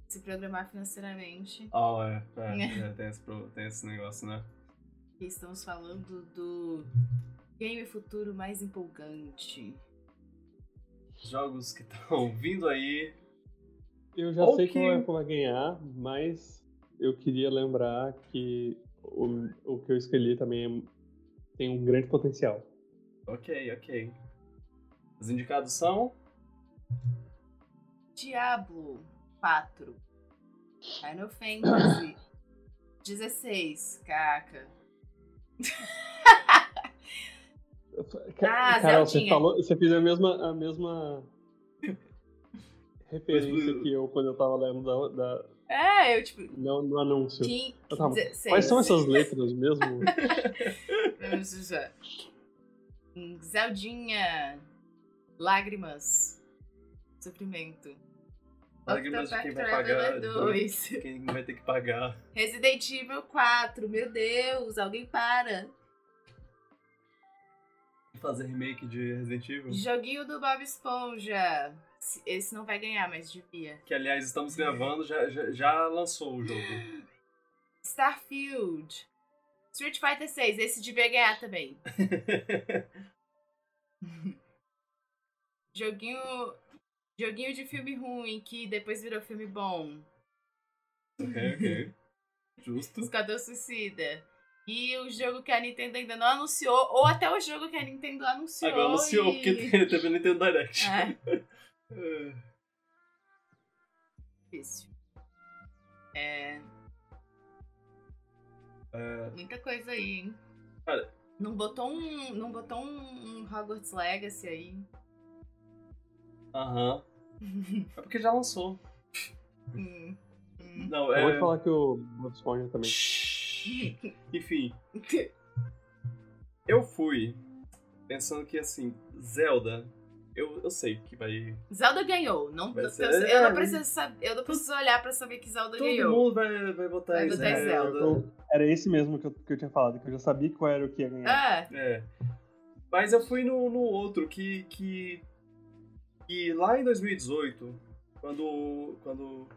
Se programar financeiramente. Ah, é, é, é, tem, esse, tem esse negócio, né? Estamos falando do game futuro mais empolgante. Jogos que estão vindo aí. Eu já Ou sei que- qual é que vai ganhar, mas eu queria lembrar que o, o que eu escolhi também é- tem um grande potencial. Ok, ok. Os indicados são. Diablo 4. Final Fantasy 16. Caca. Ca- Ah, Carol, você falou, você fez a mesma, a mesma referência que eu quando eu tava lendo da, da- É, eu tipo. no, no anúncio. Kim Eu tava- 16. Quais são essas letras mesmo? Zeldinha. Lágrimas. Sofrimento. Lágrimas de quem vai Octopath pagar. Traveler 2. Quem vai ter que pagar. Resident Evil 4. Meu Deus, alguém para. Fazer remake de Resident Evil. Joguinho do Bob Esponja. Esse não vai ganhar, mas devia. Que aliás estamos gravando, já, já, já lançou o jogo. Starfield. Street Fighter 6. Esse devia ganhar também. Joguinho. Joguinho de filme ruim que depois virou filme bom. ok, ok. Justo. Esquadrão Suicida. E o jogo que a Nintendo ainda não anunciou, ou até o jogo que a Nintendo anunciou. Agora anunciou, e... porque te- teve Nintendo Direct. É, É. difícil. É, É, muita coisa aí, hein? Cara. Não botou um. Não botou um, um Hogwarts Legacy aí. Aham. É porque já lançou. Hum, hum. Não, Eu vou é. te falar que o Bob Esponja também. Enfim. Eu fui pensando que assim, Zelda eu, eu sei que vai. Zelda ganhou. Não, Vai eu, ser- eu é, não preciso saber, eu não preciso olhar pra saber que Zelda Todo ganhou. mundo vai, vai votar Vai em Zelda. Eu- era esse mesmo que eu, que eu tinha falado, que eu já sabia qual era o que ia ganhar. É, É. Mas eu fui no, no outro que, que. que lá em 2018, quando. quando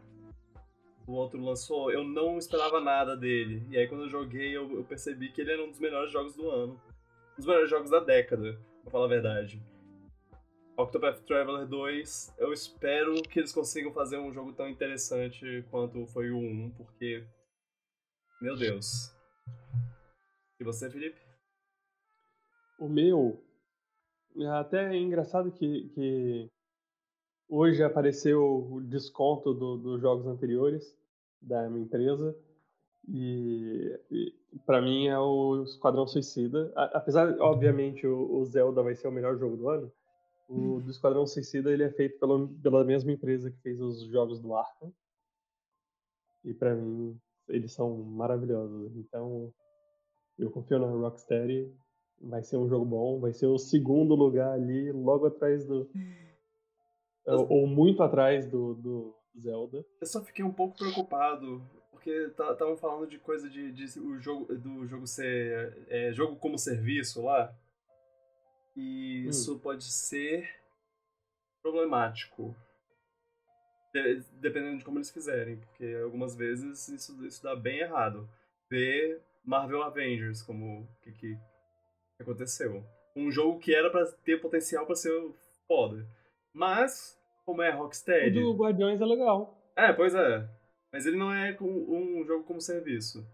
o outro lançou, eu não esperava nada dele. E aí quando eu joguei, eu, eu percebi que ele era um dos melhores jogos do ano. Um dos melhores jogos da década, pra falar a verdade. Octopath Traveler 2, eu espero que eles consigam fazer um jogo tão interessante quanto foi o 1, porque. Meu Deus. E você, Felipe? O meu. é Até é engraçado que, que hoje apareceu o desconto do- dos jogos anteriores da minha empresa. E, e para mim é o Esquadrão Suicida. A- apesar, obviamente, o, o Zelda vai ser o melhor jogo do ano. O do Esquadrão Suicida ele é feito pela, pela mesma empresa que fez os jogos do Arkham. E para mim eles são maravilhosos. Então eu confio na Rocksteady Vai ser um jogo bom, vai ser o segundo lugar ali, logo atrás do. ou, ou muito atrás do, do Zelda. Eu só fiquei um pouco preocupado, porque estavam falando de coisa de, de o jogo, do jogo ser. é, jogo como serviço lá. E Hum. isso pode ser problemático. De- dependendo de como eles fizerem, porque algumas vezes isso, isso dá bem errado. Ver Marvel Avengers como que, que que aconteceu. Um jogo que era pra ter potencial pra ser foda. Mas, como é O Rocksteady. do Guardiões é legal. É, pois é. Mas ele não é um jogo como serviço.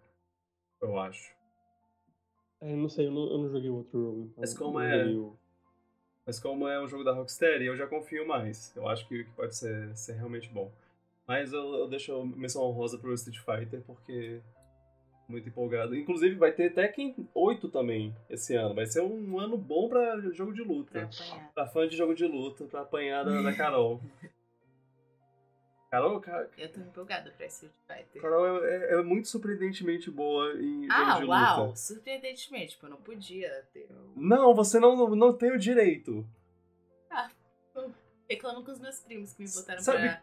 Eu acho. É, não sei, eu não, eu não joguei o outro jogo. Então Mas como eu é- o- Mas como é um jogo da Rocksteady, eu já confio mais. Eu acho que, que pode ser, ser realmente bom. Mas eu, eu deixo a menção honrosa pro Street Fighter, porque muito empolgado. Inclusive vai ter Tekken 8 também esse ano. Vai ser um ano bom pra jogo de pra luta. apanhar. Pra fã de jogo de luta, pra apanhar da, da Carol. Carol, Ca- Eu tô empolgada pra Street Fighter. Carol é, é muito surpreendentemente boa em Ah, de luta. uau! Surpreendentemente, tipo, eu não podia ter. Não, você não, não tem o direito. Reclamo com os meus primos que me botaram Sabe- pra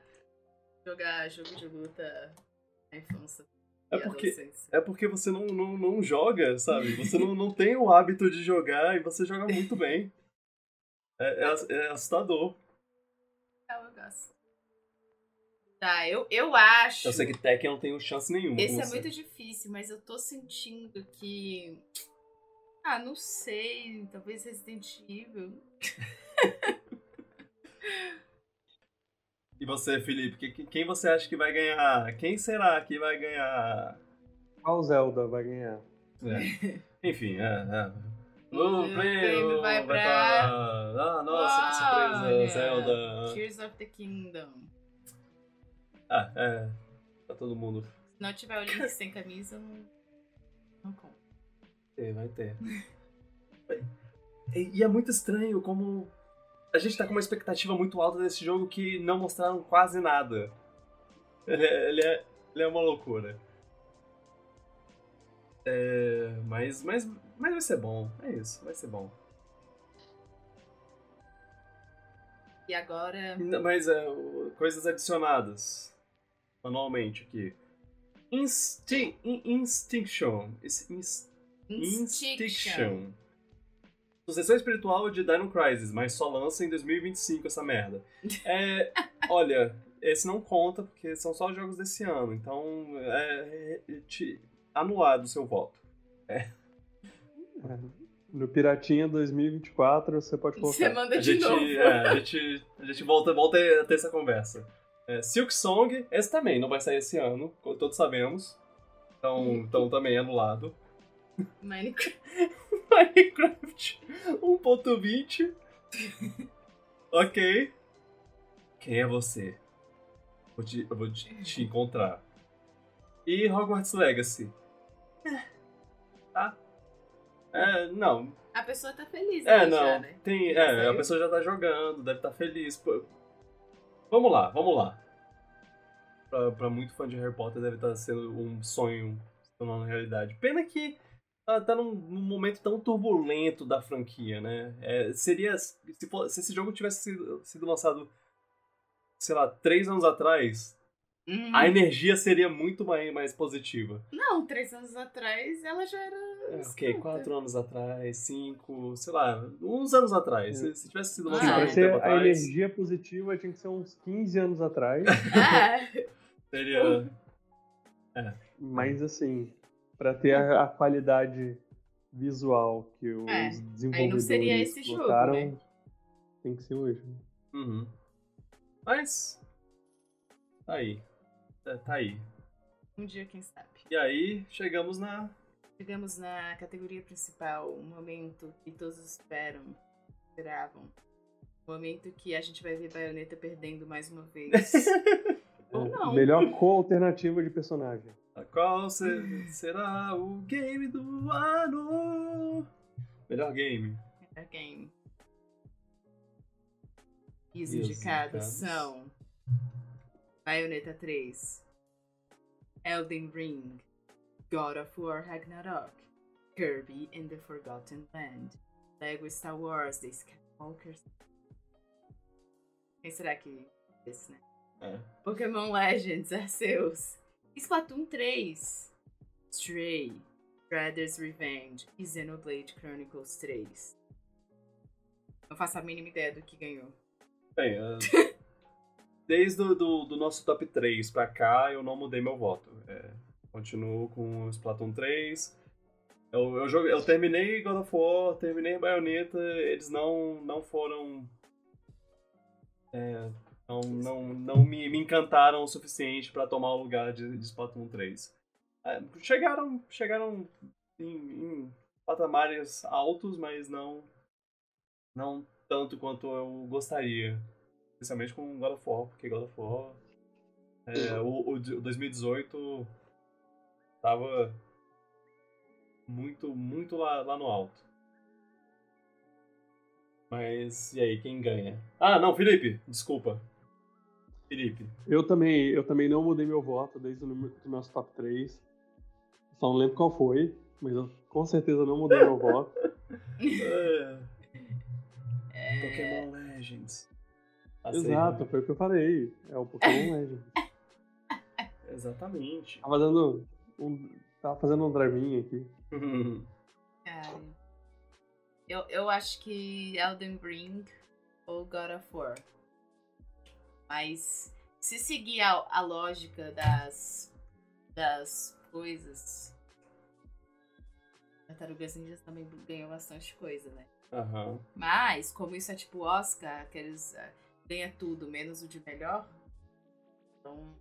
jogar jogo de luta na infância. É porque-. É porque você não, não, não joga, sabe? Você não, não tem o hábito de jogar e você joga muito bem. É, é, é assustador. Ah, eu gosto. Tá, eu, eu acho. Eu sei que Tekken não tem chance nenhuma. Esse é muito difícil, mas eu tô sentindo que. Ah, não sei. Talvez Resident Evil. E você, Felipe, que- que- quem você acha que vai ganhar? Quem será que vai ganhar? Qual Zelda vai ganhar? É. Enfim, é. é. O O prêmio vai pra- Ah, nossa, que surpresa, Olha, Zelda. Tears of the Kingdom. Ah, é. Tá todo mundo. Se não tiver o Link sem camisa, não, não conta. ter, vai ter. E, e é muito estranho como a gente tá com uma expectativa muito alta desse jogo que não mostraram quase nada. Ele é, ele é, ele é uma loucura. É, mas, mas, mas vai ser bom. É isso, vai ser bom. E agora. Mas é, coisas adicionadas manualmente aqui. Insti in- Instinction. Instinction. Sucessão espiritual de Dino Crisis, mas só lança em 2025 essa merda. É, olha, esse não conta porque são só jogos desse ano, então é, é, te- anulado o seu voto. É, No Piratinha 2024 você pode Você colocar. manda A de gente, novo. é, a gente, a gente volta, volta a ter essa conversa. É, Silk Song, esse também não vai sair esse ano, como todos sabemos. Então, então também é anulado. Minecraft. Minecraft 1.20. ok. Quem é você? Vou te, eu vou te, te encontrar. E Hogwarts Legacy. Tá? É, não. A pessoa tá feliz É, não. já, né? Tem, Já é, a pessoa já tá jogando, deve estar feliz. Pô, Vamos lá, vamos lá. Pra, pra muito fã de Harry Potter deve estar sendo um sonho se tornando realidade. Pena que tá, tá num, num momento tão turbulento da franquia, né? É, seria. Se, se esse jogo tivesse sido, sido lançado, sei lá, três anos atrás, Uhum. a energia seria muito mais, mais positiva. Não, três anos atrás ela já era. É, ok, quatro anos atrás, cinco, sei lá, uns anos atrás. Se, se tivesse sido Ah, lançado Pra um é. ser tempo a atrás, energia positiva tinha que ser uns 15 anos atrás. É. seria. Mas assim, pra ter a, a qualidade visual que os É, desenvolvedores seria esse jogo, né? tem que ser hoje. Uhum. Mas. Tá aí. É, Tá aí. Um dia, quem sabe. E aí, chegamos na. Chegamos na categoria principal, um momento que todos esperam, esperavam. Um momento que a gente vai ver Bayonetta perdendo mais uma vez. Ou não. Melhor co-alternativa de personagem. Qual se- será o game do ano? Melhor game. Melhor game. E os E os indicados indicados? são Bayonetta 3, Elden Ring, God of War Ragnarok, Kirby and the Forgotten Land, Lego Star Wars The Skywalker. Quem será que esse, né? É. Pokémon Legends, Arceus, Splatoon 3, Stray, Brothers Revenge e Xenoblade Chronicles 3. Não faço a mínima ideia do que ganhou. Bem, é, desde o do, do nosso top 3 pra cá, eu não mudei meu voto. É, continuo com o Splatoon 3. Eu, eu, joguei, eu terminei God of War, terminei Bayonetta, eles não, não foram. é, não não, não me, me encantaram o suficiente pra tomar o lugar de, de Splatoon 3. É, chegaram, chegaram em, em patamares altos, mas não, não tanto quanto eu gostaria. Especialmente com God of War, porque God of War. é, o, o de- o 2018 tava muito, muito lá, lá no alto. Mas e aí, quem ganha? Ah, não, Felipe, desculpa. Felipe. Eu também, eu também não mudei meu voto desde o número- do nosso top 3. Só não lembro qual foi, mas eu com certeza não mudei meu voto. É, É, Pokémon Legends. Exato, foi o que eu falei. É o Pokémon Legends. Exatamente. Tava dando um, tava fazendo um draminha aqui. cara. Eu, eu acho que Elden Ring ou God of War. Mas se seguir a, a lógica das, das coisas. Tartarugas Ninjas também ganhou bastante coisa, né? Aham. Mas, como isso é tipo Oscar, aqueles. ah, ganha tudo, menos o de melhor. Então.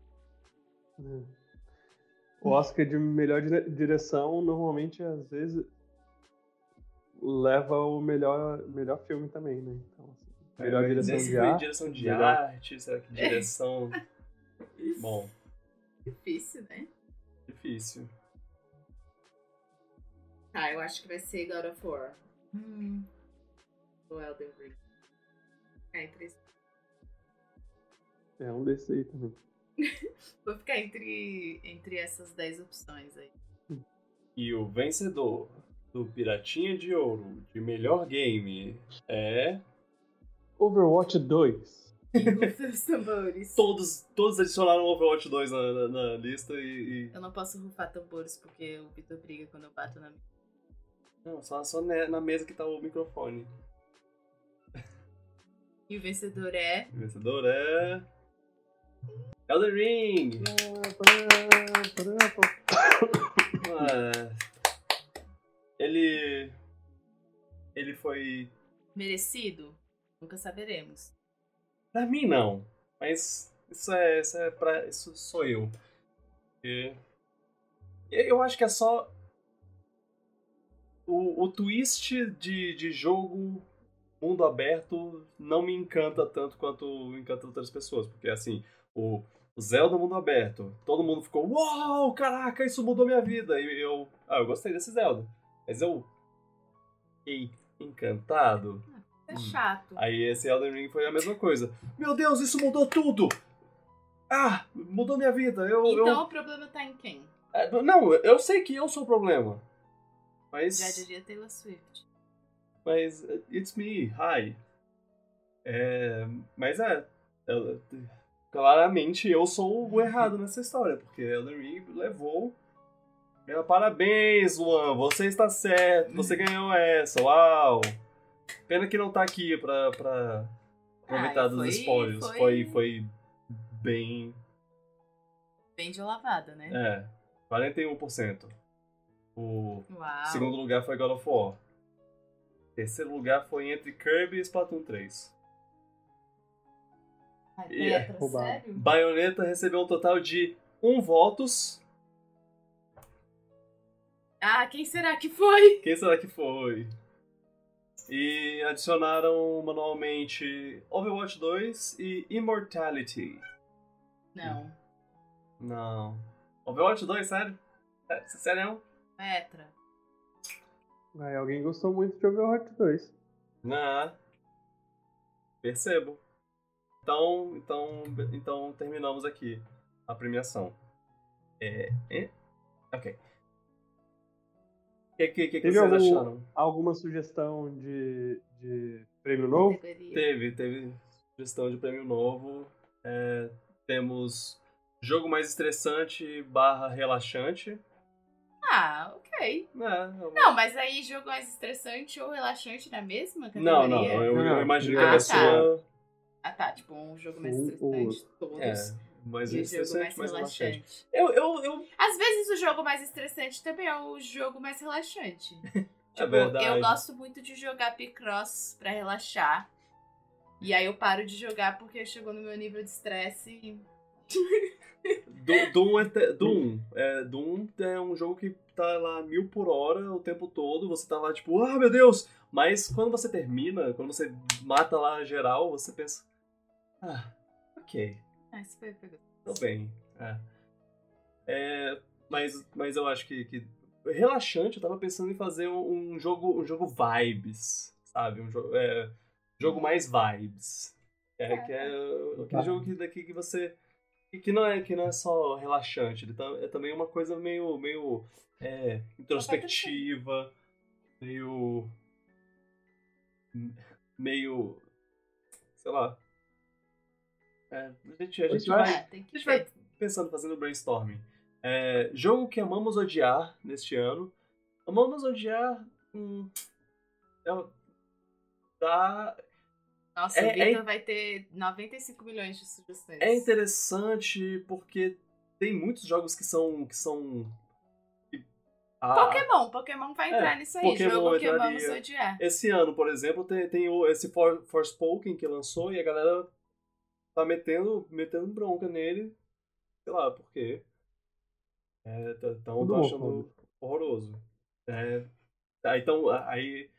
né? O Oscar de melhor dire- direção normalmente às vezes leva o melhor, melhor filme também, né? Então, assim, melhor É, direção de arte. direção de melhor- arte, será que direção. Bom, Difícil, né? difícil. Tá, eu acho que vai ser God of War. Hum. Ou Elden Ring. É, entre esse- É um desses aí também. Vou ficar entre, entre essas 10 opções aí. E o vencedor do Piratinha de Ouro de melhor game é. Overwatch 2. Os tambores. Todos, todos adicionaram o Overwatch 2 na, na- na lista e. e- Eu não posso rufar tambores porque o Vitor briga quando eu bato na mesa. Não, só, só na mesa que tá o microfone. E o vencedor é. O vencedor é. Elden Ring! Ele. Ele foi. Merecido? Nunca saberemos. Pra mim, não. Mas isso é, isso é pra. Isso sou eu. E- eu acho que é só. O, o twist de, de jogo mundo aberto não me encanta tanto quanto encanta outras pessoas. Porque assim, o, Zelda mundo aberto, todo mundo ficou, uau, caraca, isso mudou minha vida. E eu. Ah, eu gostei desse Zelda. Mas eu. Fiquei encantado. É Hum. chato. Aí esse Elden Ring foi a mesma coisa. Meu Deus, isso mudou tudo! Ah, mudou minha vida. Eu, Então eu... o problema tá em quem? É, Não, eu sei que eu sou o problema. Mas. Já diria Taylor Swift. Mas. uh, It's me, hi. É, mas é. ela- claramente eu sou o errado nessa história, porque Elden Ring levou. Parabéns, Luan, você está certo, você ganhou essa, uau! Pena que não tá aqui pra, pra aproveitar Ah, dos foi- spoilers. foi- Foi, foi bem. Bem de lavada, né? É, 41%. O Uau. segundo lugar foi God of War. Terceiro lugar foi entre Kirby e Splatoon 3. Ai, é Petra, roubado. sério? Bayonetta recebeu um total de 1 votos. Ah, quem será que foi? Quem será que foi? E adicionaram manualmente Overwatch 2 e Immortality. Não. Não. Overwatch 2, sério? É, Sério? Petra. Aí alguém gostou muito de Overwatch 2. Não. Percebo. Então, então, então terminamos aqui a premiação. É, é? Ok. O que, que, que, que vocês algum- acharam? Alguma sugestão de, de prêmio novo? Teve, teve sugestão de prêmio novo. É, temos jogo mais estressante barra relaxante. Ah, ok. É, eu- Não, mas aí jogo mais estressante ou relaxante na mesma categoria? não, não, eu, eu imagino que Ah, a tá. Ah, tá. Tipo, um jogo mais Um ou estressante, todos. É, mais E o jogo mais mais relaxante. relaxante. Eu, eu, eu. Às vezes o jogo mais estressante também é o jogo mais relaxante. É verdade. Eu gosto muito de jogar Picross pra relaxar. E aí eu paro de jogar porque chegou no meu nível de estresse e. Do- Doom, é, te- Doom, é, Doom é um jogo que tá lá mil por hora o tempo todo, você tá lá tipo, ah meu Deus! Mas quando você termina, quando você mata lá geral, você pensa, ah, ok, Ah, isso foi foi- tô bem. É. É, mas, mas eu acho que, que relaxante, eu tava pensando em fazer um, um jogo um jogo vibes, sabe? Um jogo, é, jogo mais vibes. É, que é aquele Tá. jogo que, daqui que você e que não é que não é só relaxante, ele tá- é também uma coisa meio meio é, introspectiva, meio meio sei lá. É, a gente, a gente vai tem a gente vai pensando, fazendo brainstorming. É, jogo que amamos odiar neste ano. Amamos odiar. Hum, é, dá, Nossa, é- o é- Victor vai ter 95 milhões de sugestões. É interessante porque tem muitos jogos que são. que são. que- ah, Pokémon, Pokémon vai entrar É, nisso aí. Pokémon jogo que vamos odiar. Esse ano, por exemplo, tem, tem o, esse For, Forspoken que lançou e a galera tá metendo, metendo bronca nele. Sei lá por quê. É, tá- tão, Tudo tô achando horroroso. É, ah, então, aí.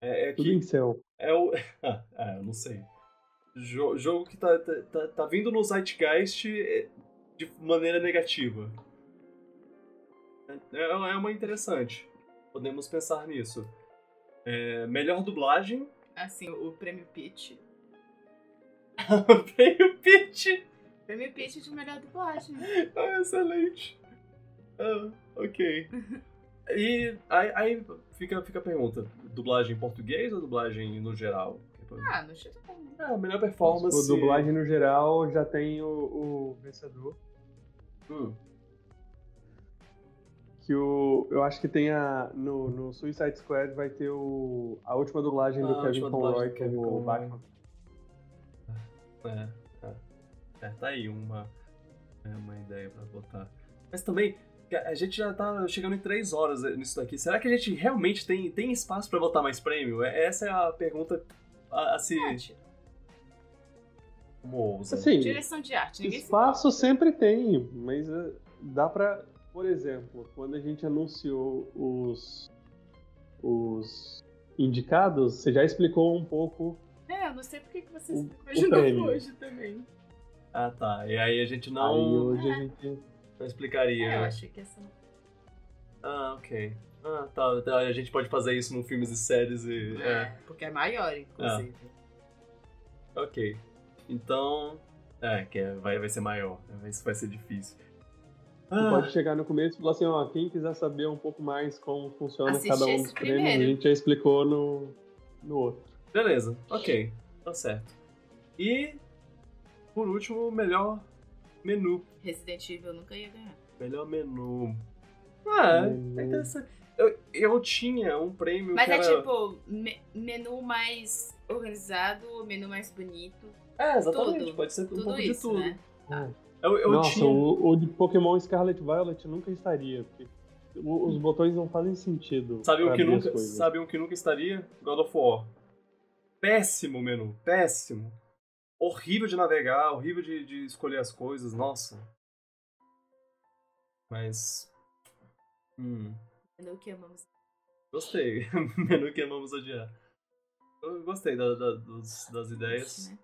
É, é Tudo que em céu. é o. Ah, ah, eu não sei. Jo- jogo que tá, tá, tá, tá vindo no Zeitgeist é, de maneira negativa. É, é uma interessante. Podemos pensar nisso. É, melhor dublagem. Assim, o, o prêmio Pitch. Veio Pitch. Prêmio Pitch de melhor dublagem. Ah, excelente. Ah, ok. E aí, aí fica, fica a pergunta: dublagem em português ou dublagem no geral? Ah, no geral. É, a melhor performance. O dublagem no geral já tem o, o vencedor. Hum. Que o. Eu acho que tem a. No, no Suicide Squad vai ter o. A última dublagem Ah, do Kevin Conroy como Conroy. Batman. É, é. É, tá aí uma, é, uma ideia pra botar. Mas também, a gente já tá chegando em três horas nisso daqui. Será que a gente realmente tem, tem espaço pra botar mais prêmio? É- Essa é a pergunta a, a se. Tira- Como ousa. Assim, Direção de arte. Ninguém se espaço sempre tem, mas eh, dá pra. Por exemplo, quando a gente anunciou os. Os indicados, você já explicou um pouco. É, eu não sei por que que você O- explicou o de prêmio. novo hoje também. Ah, tá. E aí a gente Aí não, hoje a gente. não explicaria. É, eu achei que essa. Ah, ok. Ah, tá, tá. A gente pode fazer isso no filmes e séries e. é. É, porque é maior, inclusive. Ok. Então. É, que é- vai, vai ser maior. Isso vai ser difícil. ah. pode chegar no começo e falar assim, ó, quem quiser saber um pouco mais como funciona Assiste cada um dos prêmios, a gente já explicou no, no outro. Beleza, ok, tá certo. E, por último, melhor menu. Resident Evil nunca ia ganhar. Melhor menu. Ah, menu. é interessante. Eu, eu tinha um prêmio Mas que é era... tipo, me, menu mais organizado, menu mais bonito. É, exatamente, tudo, pode ser um tudo pouco isso, de tudo. Né? Ah. Eu, eu Nossa, tinha... o, o, de Pokémon Scarlet Violet nunca estaria, porque os botões não fazem sentido. Sabe um que nunca, sabe um que nunca estaria? God of War. Péssimo menu, péssimo. Horrível de navegar, horrível de, de escolher as coisas, nossa. Mas. Hum. Menu que amamos. Gostei. menu que amamos odiar. Eu gostei da, da, dos, das ideias. Né?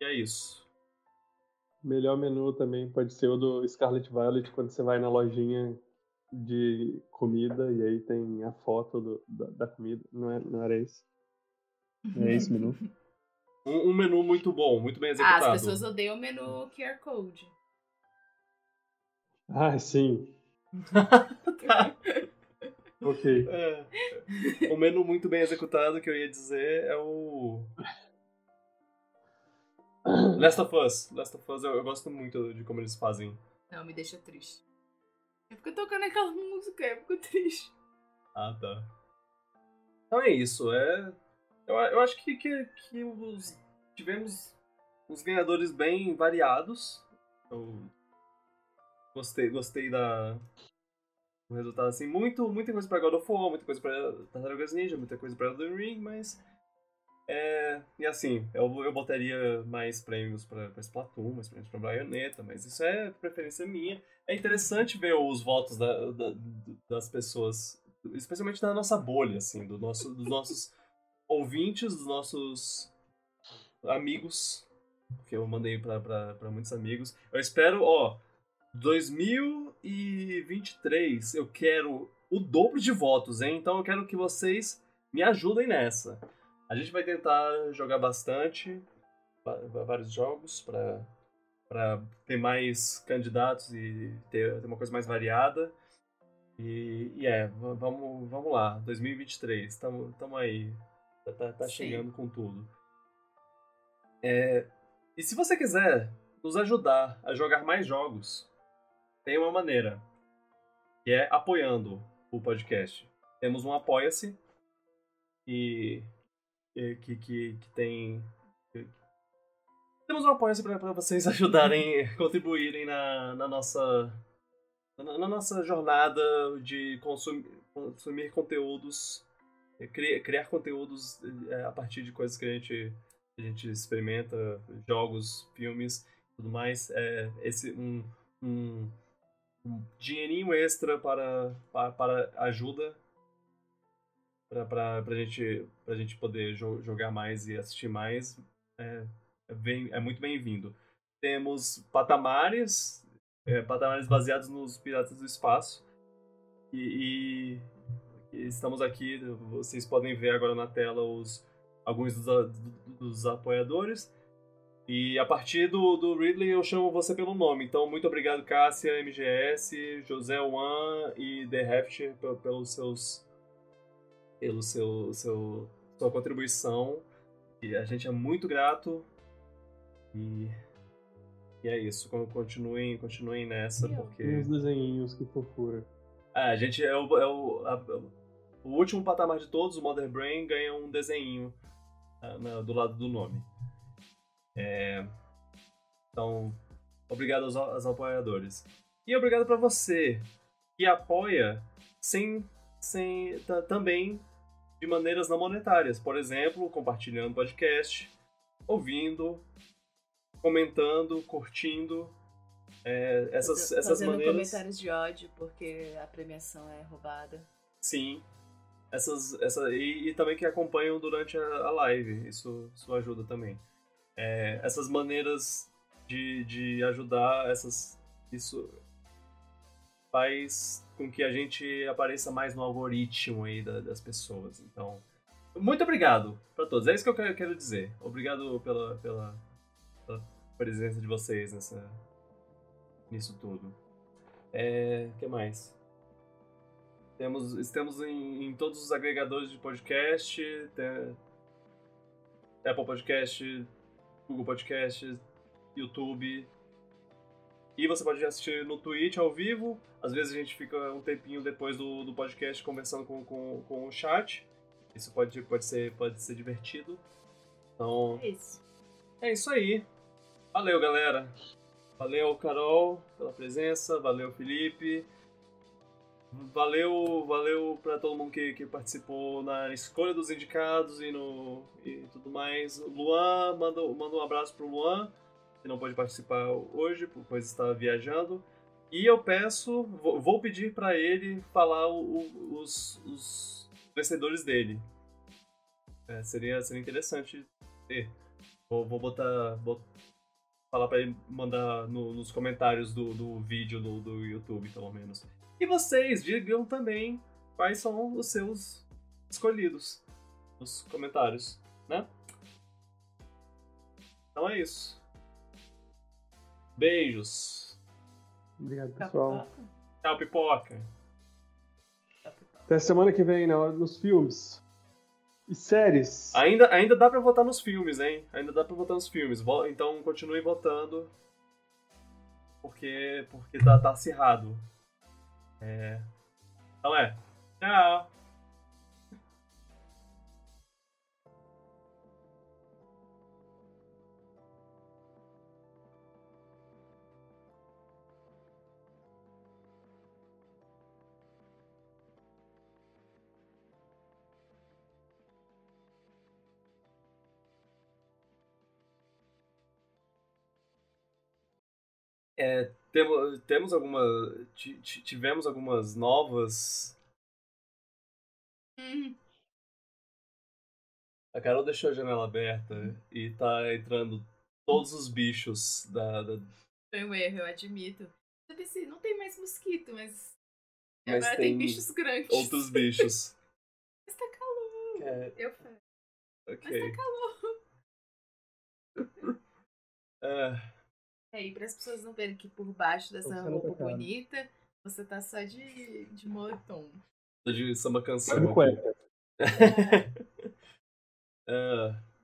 E é isso. Melhor menu também pode ser o do Scarlet Violet, quando você vai na lojinha de comida e aí tem a foto do, da, da, comida. Não, é, não era esse? É esse menu? Um, um, menu muito bom, muito bem executado. Ah, as pessoas odeiam o menu QR Code. Ah, sim. tá. ok. É. O menu muito bem executado que eu ia dizer é o. Last of Us. Last of Us eu, eu gosto muito de como eles fazem. Não, me deixa triste. É porque tocando aquela música, eu fico triste. Ah, tá. Então é isso. É... Eu, eu acho que, que, que os... tivemos uns ganhadores bem variados. Eu gostei, gostei da, do resultado assim. Muito, muita coisa pra God of War, muita coisa pra Tartarugas Ninja, muita coisa pra Elden Ring, mas. É, e assim, eu, eu botaria mais prêmios pra, pra Splatoon, mais prêmios pra Bayonetta, mas isso é preferência minha. É interessante ver os votos da, da, das pessoas, especialmente da nossa bolha, assim, do nosso, dos nossos ouvintes, dos nossos amigos, que eu mandei pra muitos amigos. Eu espero, ó, 2023 eu quero o dobro de votos, hein? Então eu quero que vocês me ajudem nessa. A gente vai tentar jogar bastante, vários jogos para para ter mais candidatos e ter, ter, uma coisa mais variada. E, e é, vamos, vamos lá, 2023, estamos aí, tá, tá, tá chegando com tudo. É, e se você quiser nos ajudar a jogar mais jogos, tem uma maneira, que é apoiando o podcast. Temos um Apoia-se e que, que, que tem. Temos um apoio para vocês ajudarem, contribuírem na, na nossa. Na, na, nossa jornada de consumir, consumir conteúdos, criar, conteúdos é, a partir de coisas que a gente, a gente experimenta, jogos, filmes, tudo mais. É, esse um, um, um dinheirinho extra para, para, para ajuda pra, pra, gente, pra gente poder jo jogar mais e assistir mais, é, é, bem, é muito bem-vindo. Temos patamares, é, patamares baseados nos Piratas do Espaço. E, e, estamos aqui, vocês podem ver agora na tela os, alguns dos, dos apoiadores. E a partir do, do Ridley eu chamo você pelo nome. Então, muito obrigado, Cássia, MGS, José Wan e The Heft pelos seus pelo seu, seu sua contribuição. E a gente é muito grato. E, e é isso. Continuem, continuem nessa, porque. E os desenhinhos, que fofura. É, a gente é o, é o, a, o último patamar de todos, o Mother Brain, ganha um desenho uh, na, do lado do nome. É, então, obrigado aos, aos apoiadores. E obrigado para você que apoia sem, sem também de maneiras não monetárias. Por exemplo, compartilhando podcast, ouvindo, comentando, curtindo. É, essas, Fazendo essas maneiras. comentários de ódio porque a premiação é roubada. Sim. Essas, essa, e, e também que acompanham durante a, a live. Isso, isso ajuda também. É, essas maneiras de, de ajudar, essas, isso faz com que a gente apareça mais no algoritmo aí das pessoas. Então, muito obrigado para todos. É isso que eu quero dizer. Obrigado pela, pela, pela presença de vocês nessa, nisso tudo. É. Que mais? Temos, estamos em, em todos os agregadores de podcast. Apple Podcast, Google Podcast, YouTube. E você pode assistir no Twitch ao vivo. Às vezes a gente fica um tempinho depois do, do podcast conversando com, com, com o chat. Isso pode, pode, ser, pode ser divertido. Então. É isso. É isso aí. Valeu, galera. Valeu, Carol, pela presença. Valeu, Felipe. Valeu, valeu para todo mundo que, que participou na escolha dos indicados e no e tudo mais. Luan, manda, manda um abraço pro Luan, que não pode participar hoje, pois está viajando. E eu peço, vou, vou pedir para ele falar o, o, os, os vencedores dele. É, seria, seria interessante ter. Vou, vou botar. Vou falar pra ele mandar no, nos comentários do, do vídeo do, do YouTube, pelo menos. E vocês digam também quais são os seus escolhidos nos comentários, né? Então é isso. Beijos. Obrigado, pessoal. Tchau, pipoca. Até semana que vem, na hora dos filmes. E séries. Ainda, ainda dá pra votar nos filmes, hein? Ainda dá pra votar nos filmes. Então continue votando. Porque, porque tá, tá acirrado. É. Então é. Tchau. Temo- temos alguma. ti- ti- Tivemos algumas novas. Hum, A Carol deixou a janela aberta e tá entrando todos os bichos da. da- foi um erro, eu admito. Eu pensei, não tem mais mosquito, mas. Mas agora tem tem bichos grandes. outros bichos. Mas tá calor. É, Eu falei, mas ok. tá calor. É, É, e para as pessoas não verem que por baixo dessa tá roupa bonita, você tá só de, de moletom. tô de samba canção. Sabe cueca. É,